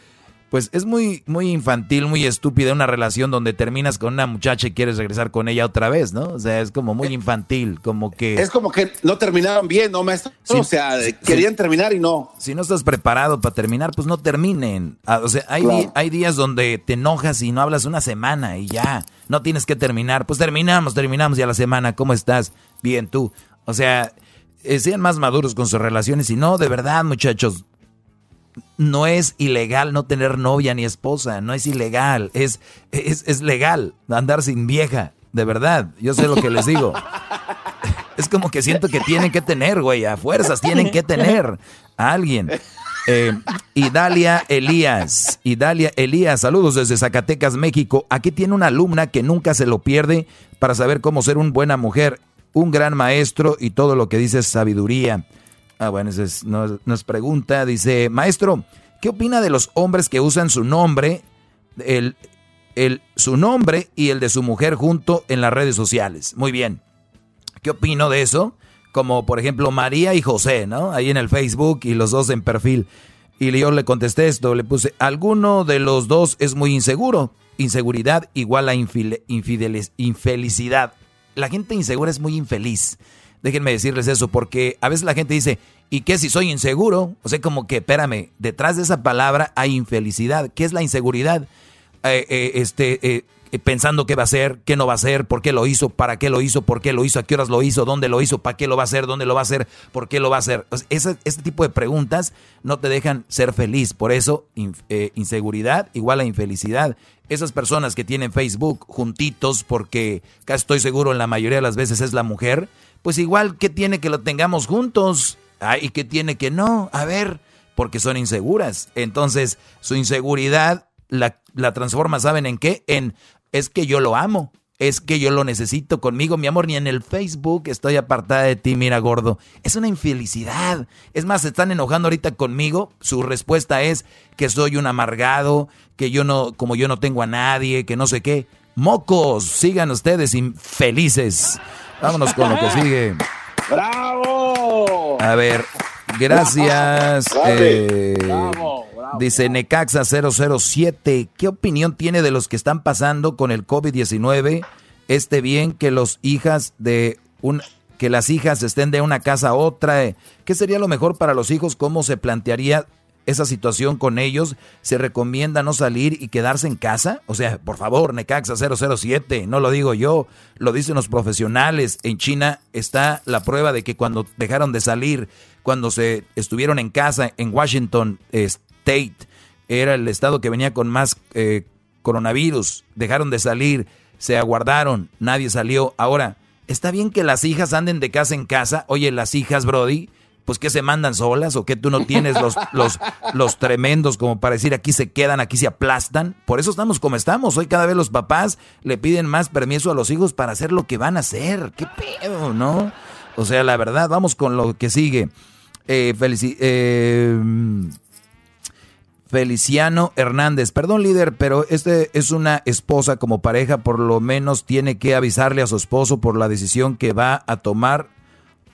pues es muy, muy infantil, muy estúpida una relación donde terminas con una muchacha y quieres regresar con ella otra vez, ¿no? O sea, es como muy infantil, como que... Es como que no terminaron bien, ¿no, maestro? Sí, o sea, querían terminar y no. Si no estás preparado para terminar, pues no terminen. Ah, O sea, hay, Claro. hay días donde te enojas y no hablas una semana y ya, no tienes que terminar. Pues terminamos, terminamos ya la semana. ¿Cómo estás? Bien, tú. O sea, eh, sean más maduros con sus relaciones y no, de verdad, muchachos. No es ilegal no tener novia ni esposa, no es ilegal, es, es, es legal andar sin vieja, de verdad, yo sé lo que les digo. Es como que siento que tienen que tener, güey, a fuerzas tienen que tener a alguien. Eh, Idalia Elías, Idalia Elías, saludos desde Zacatecas, México. Aquí tiene una alumna que nunca se lo pierde para saber cómo ser una buena mujer, un gran maestro y todo lo que dice es sabiduría. Ah, bueno, es- nos, nos pregunta, dice, maestro, ¿qué opina de los hombres que usan su nombre, el, el, su nombre y el de su mujer junto en las redes sociales? Muy bien. ¿Qué opino de eso? Como por ejemplo María y José, ¿no? Ahí en el Facebook y los dos en perfil. Y yo le contesté esto, le puse, alguno de los dos es muy inseguro. Inseguridad igual a infile- infelicidad. La gente insegura es muy infeliz. Déjenme decirles eso, porque a veces la gente dice, ¿y qué si soy inseguro? O sea, como que, espérame, detrás de esa palabra hay infelicidad. ¿Qué es la inseguridad? Eh, eh, este, eh, pensando qué va a hacer, qué no va a hacer, por qué lo hizo, para qué lo hizo, por qué lo hizo, a qué horas lo hizo, dónde lo hizo, para qué lo va a hacer, dónde lo va a hacer, por qué lo va a hacer. Ese, este tipo de preguntas no te dejan ser feliz. Por eso, eh, inseguridad igual a infelicidad. Esas personas que tienen Facebook juntitos, porque casi estoy seguro en la mayoría de las veces es la mujer, pues igual, ¿qué tiene que lo tengamos juntos? Ah, ¿Y qué tiene que no? A ver, porque son inseguras. Entonces, su inseguridad la transforma, ¿saben en qué? En, es que yo lo amo, es que yo lo necesito conmigo, mi amor, ni en el Facebook estoy apartada de ti, mira gordo. Es una infelicidad. Es más, se están enojando ahorita conmigo. Su respuesta es que soy un amargado, que yo no, como yo no tengo a nadie, que no sé qué. Mocos, sigan ustedes infelices. Vámonos con lo que sigue. ¡Bravo! A ver, gracias. Bravo, eh, bravo. Dice Necaxa 007. ¿Qué opinión tiene de los que están pasando con el COVID-19? Este bien que los hijas de un que las hijas estén de una casa a otra. eh, ¿Qué sería lo mejor para los hijos? ¿Cómo se plantearía esa situación con ellos, se recomienda no salir y quedarse en casa. O sea, por favor, Necaxa 007, no lo digo yo, lo dicen los profesionales. En China está la prueba de que cuando dejaron de salir, cuando se estuvieron en casa en Washington State, era el estado que venía con más eh, coronavirus, dejaron de salir, se aguardaron, nadie salió. Ahora, está bien que las hijas anden de casa en casa. Oye, las hijas, Brody, pues que se mandan solas o que tú no tienes los, los, los tremendos como para decir aquí se quedan, aquí se aplastan. Por eso estamos como estamos. Hoy cada vez los papás le piden más permiso a los hijos para hacer lo que van a hacer. ¿Qué pedo, no? O sea, la verdad, vamos con lo que sigue. Eh, eh, Feliciano Hernández. Perdón, líder, pero este es una esposa como pareja, por lo menos tiene que avisarle a su esposo por la decisión que va a tomar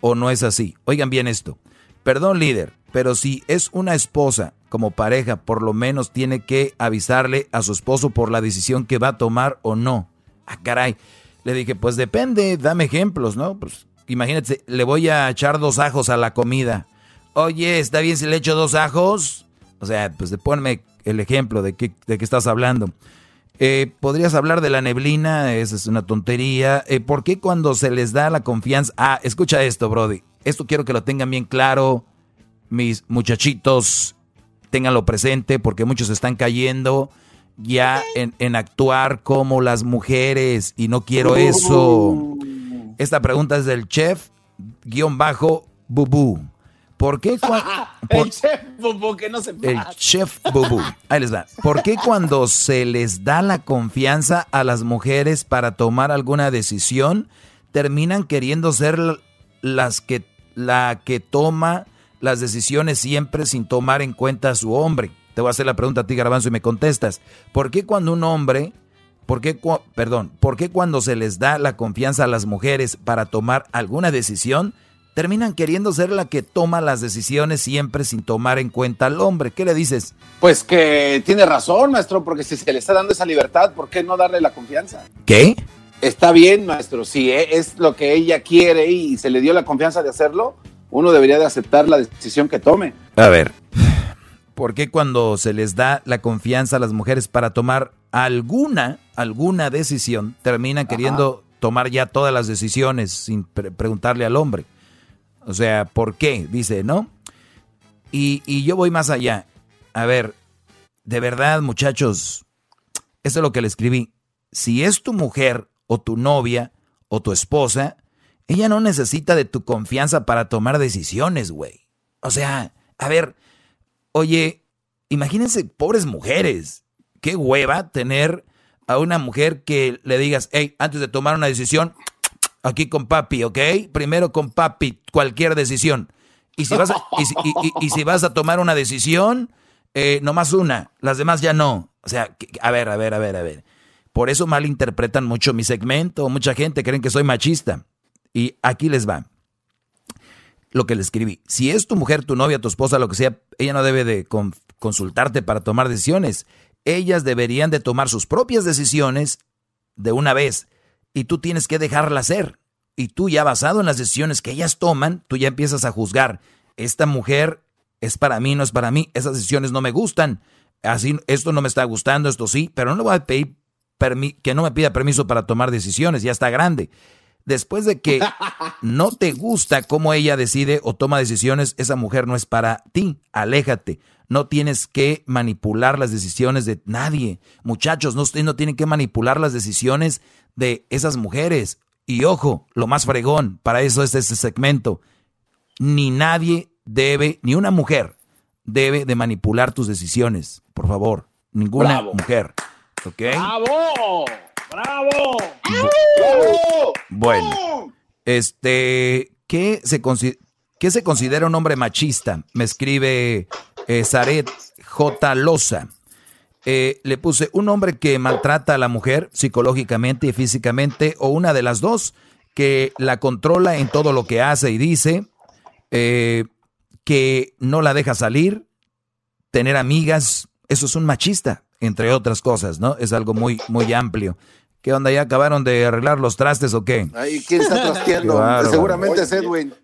o no es así. Oigan bien esto. Perdón, líder, pero si es una esposa como pareja, por lo menos tiene que avisarle a su esposo por la decisión que va a tomar o no. Ah, caray. Le dije, pues depende, dame ejemplos, ¿no? Pues imagínate, le voy a echar dos ajos a la comida. Oye, ¿está bien si le echo dos ajos? O sea, pues ponme el ejemplo de qué, de qué estás hablando. Eh, Podrías hablar de la neblina, esa es una tontería. Eh, ¿Por qué cuando se les da la confianza? Ah, escucha esto, Brody. Esto quiero que lo tengan bien claro, mis muchachitos, ténganlo presente, porque muchos están cayendo ya en, en actuar como las mujeres y no quiero eso. Esta pregunta es del chef guion bajo bubú. ¿Por qué el chef Bubú, que no se El chef Bubú. Ahí les va. ¿Por qué cuando se les da la confianza a las mujeres para tomar alguna decisión, terminan queriendo ser las que, la que toma las decisiones siempre sin tomar en cuenta a su hombre? Te voy a hacer la pregunta a ti, Garbanzo, y me contestas. ¿Por qué cuando un hombre, por qué, perdón, por qué cuando se les da la confianza a las mujeres para tomar alguna decisión, terminan queriendo ser la que toma las decisiones siempre sin tomar en cuenta al hombre. ¿Qué le dices? Pues que tiene razón, maestro, porque si se le está dando esa libertad, ¿por qué no darle la confianza? ¿Qué? Está bien, maestro, si e, es lo que ella quiere y se le dio la confianza de hacerlo, uno debería de aceptar la decisión que tome. A ver, ¿por qué cuando se les da la confianza a las mujeres para tomar alguna, alguna decisión, terminan queriendo tomar ya todas las decisiones sin preguntarle al hombre? O sea, ¿por qué? Dice, ¿no? Y, yo voy más allá. A ver, de verdad, muchachos, eso es lo que le escribí. Si es tu mujer o tu novia o tu esposa, ella no necesita de tu confianza para tomar decisiones, güey. O sea, a ver, oye, imagínense, pobres mujeres. Qué hueva tener a una mujer que le digas, hey, antes de tomar una decisión, aquí con papi, ¿ok? Primero con papi, cualquier decisión. Y si vas a, tomar una decisión, eh, nomás una, las demás ya no. O sea, a ver, a ver, a ver, a ver. Por eso malinterpretan mucho mi segmento. Mucha gente creen que soy machista. Y aquí les va lo que le escribí. Si es tu mujer, tu novia, tu esposa, lo que sea, ella no debe de consultarte para tomar decisiones. Ellas deberían de tomar sus propias decisiones de una vez y tú tienes que dejarla hacer. Y tú ya basado en las decisiones que ellas toman, tú ya empiezas a juzgar. Esta mujer es para mí, no es para mí. Esas decisiones no me gustan. Así, esto no me está gustando, esto sí, pero no le voy a pedir que no me pida permiso para tomar decisiones, ya está grande. Después de que no te gusta cómo ella decide o toma decisiones, esa mujer no es para ti. Aléjate. No tienes que manipular las decisiones de nadie. Muchachos, no, ustedes no tienen que manipular las decisiones de esas mujeres. Y ojo, lo más fregón, para eso es este segmento. Ni nadie debe, ni una mujer debe de manipular tus decisiones. Por favor, ninguna mujer. ¿Ok? ¡Bravo! ¡Bravo! Bueno, este, ¿qué se, ¿qué se considera un hombre machista? Me escribe eh, Zaret J. Loza. Eh, le puse un hombre que maltrata a la mujer psicológicamente y físicamente, o una de las dos, que la controla en todo lo que hace y dice, eh, que no la deja salir, tener amigas, eso es un machista, entre otras cosas, ¿no? Es algo muy, muy amplio. ¿Qué onda? ¿Ya acabaron de arreglar los trastes o qué? Ahí, ¿quién está trasteando? Seguramente es Edwin.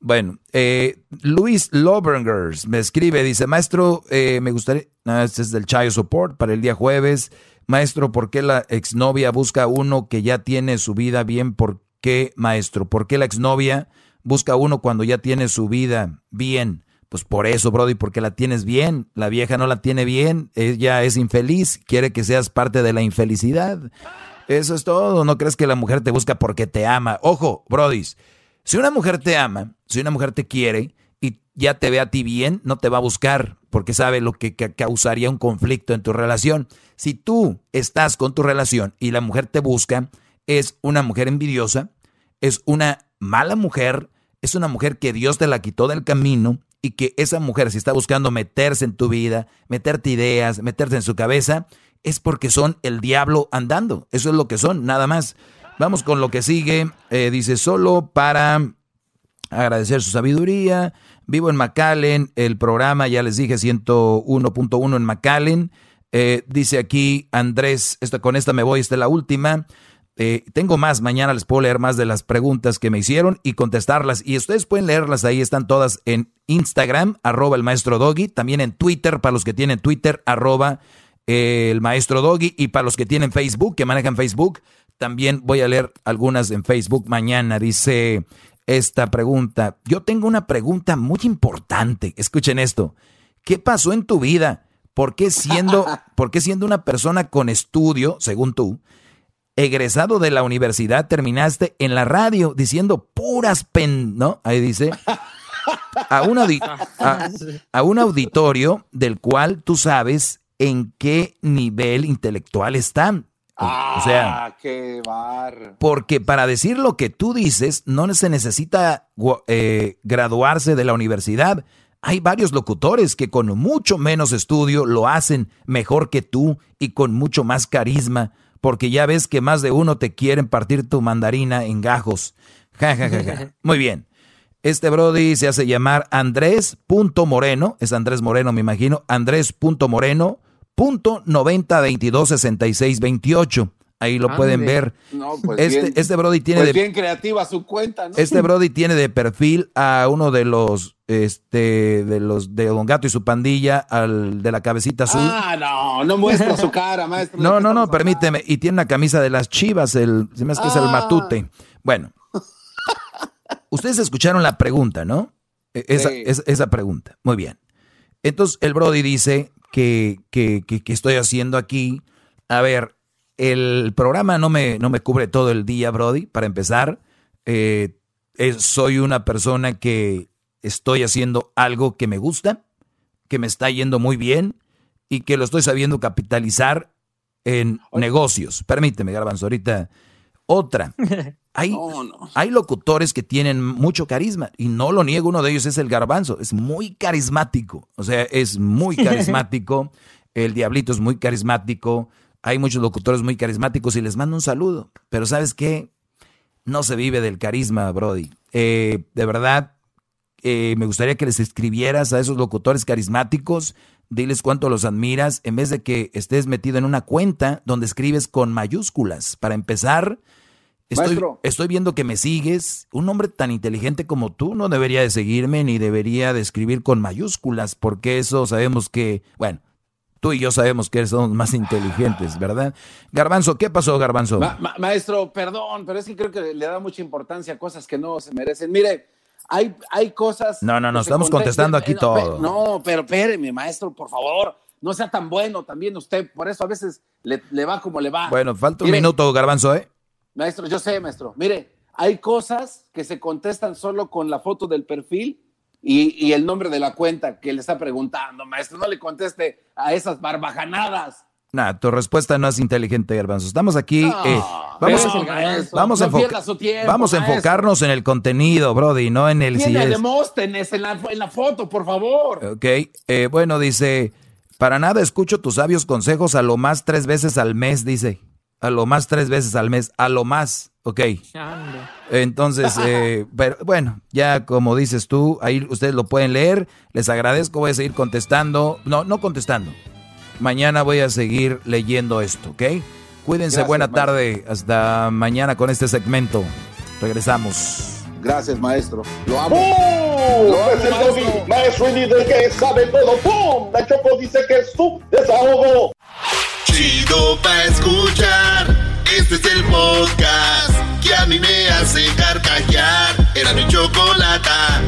Bueno, eh, Luis Lobergers me escribe, dice, maestro, eh, me gustaría, no, este es del Child Support para el día jueves. Maestro, ¿por qué la exnovia busca uno que ya tiene su vida bien? ¿Por qué, maestro? ¿Por qué la exnovia busca uno cuando ya tiene su vida bien? Pues por eso, Brody, porque la tienes bien. La vieja no la tiene bien, ella es infeliz, quiere que seas parte de la infelicidad. Eso es todo. No crees que la mujer te busca porque te ama. Ojo, Brody, si una mujer te ama, si una mujer te quiere y ya te ve a ti bien, no te va a buscar porque sabe lo que, causaría un conflicto en tu relación. Si tú estás con tu relación y la mujer te busca, es una mujer envidiosa, es una mala mujer, es una mujer que Dios te la quitó del camino y que esa mujer, si está buscando meterse en tu vida, meterte ideas, meterse en su cabeza, es porque son el diablo andando. Eso es lo que son, nada más. Vamos con lo que sigue. Eh, dice, solo para agradecer su sabiduría. Vivo en McAllen, el programa, ya les dije, 101.1 en McAllen. Eh, dice aquí Andrés, esta, con esta me voy, esta es la última. Eh, tengo más, mañana les puedo leer más de las preguntas que me hicieron y contestarlas. Y ustedes pueden leerlas ahí, están todas en Instagram, arroba el maestro Doggy, también en Twitter, para los que tienen Twitter, arroba el maestro Doggy. Y para los que tienen Facebook, que manejan Facebook, también voy a leer algunas en Facebook mañana. Dice esta pregunta. Yo tengo una pregunta muy importante. Escuchen esto. ¿Qué pasó en tu vida? ¿Por qué siendo, por qué siendo una persona con estudio, según tú, egresado de la universidad, terminaste en la radio diciendo puras pen, ¿no? Ahí dice. A un, a un auditorio del cual tú sabes en qué nivel intelectual están. O sea, ah, qué bar. porque para decir lo que tú dices no se necesita eh, graduarse de la universidad. Hay varios locutores que con mucho menos estudio lo hacen mejor que tú y con mucho más carisma, porque ya ves que más de uno te quieren partir tu mandarina en gajos. Ja, ja, ja, ja. Muy bien. Este Brody se hace llamar Andrés.moreno, es Andrés Moreno me imagino, Andrés.moreno punto 90 22 66 28. Ahí lo pueden ver. Pues este, este Brody tiene pues de, bien creativa su cuenta, ¿no? Este Brody tiene de perfil a uno de los este de los de Don Gato y su pandilla, al de la cabecita azul. Ah, no, no muestra su cara, maestro. No, no, no, permíteme. Y tiene una camisa de las chivas, el, se me hace que es el Ah. matute. Bueno, ustedes escucharon la pregunta, ¿no? E- Esa, Sí. esa, esa pregunta. Muy bien. Entonces el Brody dice que, que, que, que estoy haciendo aquí. A ver, el programa no me, no me cubre todo el día, Brody. Para empezar, Eh, es- soy una persona que estoy haciendo algo que me gusta, que me está yendo muy bien y que lo estoy sabiendo capitalizar en negocios. Permíteme, Garbanzo, ahorita. Otra. Hay, hay locutores que tienen mucho carisma y no lo niego, uno de ellos es el Garbanzo, es muy carismático, o sea, es muy carismático, el Diablito es muy carismático, hay muchos locutores muy carismáticos y les mando un saludo, pero ¿sabes qué? No se vive del carisma, Brody. Eh, de verdad, eh, me gustaría que les escribieras a esos locutores carismáticos, diles cuánto los admiras, en vez de que estés metido en una cuenta donde escribes con mayúsculas. Para empezar, estoy, estoy viendo que me sigues. Un hombre tan inteligente como tú no debería de seguirme ni debería de escribir con mayúsculas, porque eso sabemos que, bueno, tú y yo sabemos que somos más inteligentes, ¿verdad? Garbanzo, ¿qué pasó, Garbanzo? Ma- ma- maestro, perdón, pero es que creo que le da mucha importancia a cosas que no se merecen. Mire, hay, hay cosas. No, no, no, estamos conte- contestando aquí no, todo. No, pero espéreme, maestro, por favor. No sea tan bueno también usted. Por eso a veces le, le va como le va. Bueno, falta un minuto, Garbanzo, ¿eh? Maestro, yo sé, maestro. Mire, hay cosas que se contestan solo con la foto del perfil y, y el nombre de la cuenta que le está preguntando, maestro. No le conteste a esas barbajanadas. Nah, tu respuesta no es inteligente, Garbanzo. Estamos aquí. No, eh, vamos pero, maestro, vamos, a, no enfoca- tiempo, vamos a enfocarnos en el contenido, Brody, no en el si a es. Demóstenes en la, en la foto, por favor. Ok, eh, bueno, dice, para nada escucho tus sabios consejos a lo más tres veces al mes, dice. A lo más tres veces al mes, a lo más, ok. Entonces, eh, pero bueno, ya como dices tú, ahí ustedes lo pueden leer. Les agradezco, voy a seguir contestando. No, no contestando. Mañana voy a seguir leyendo esto, ¿ok? Cuídense, Gracias, buena maestro. tarde. Hasta mañana con este segmento. Regresamos. Gracias, maestro. Lo amo. El maestro. Maestro y líder que sabe todo. ¡Pum! La Choco dice que es su desahogo. Chido pa' escuchar. Este es el podcast que a mí me hace carcajear. Era mi chocolata.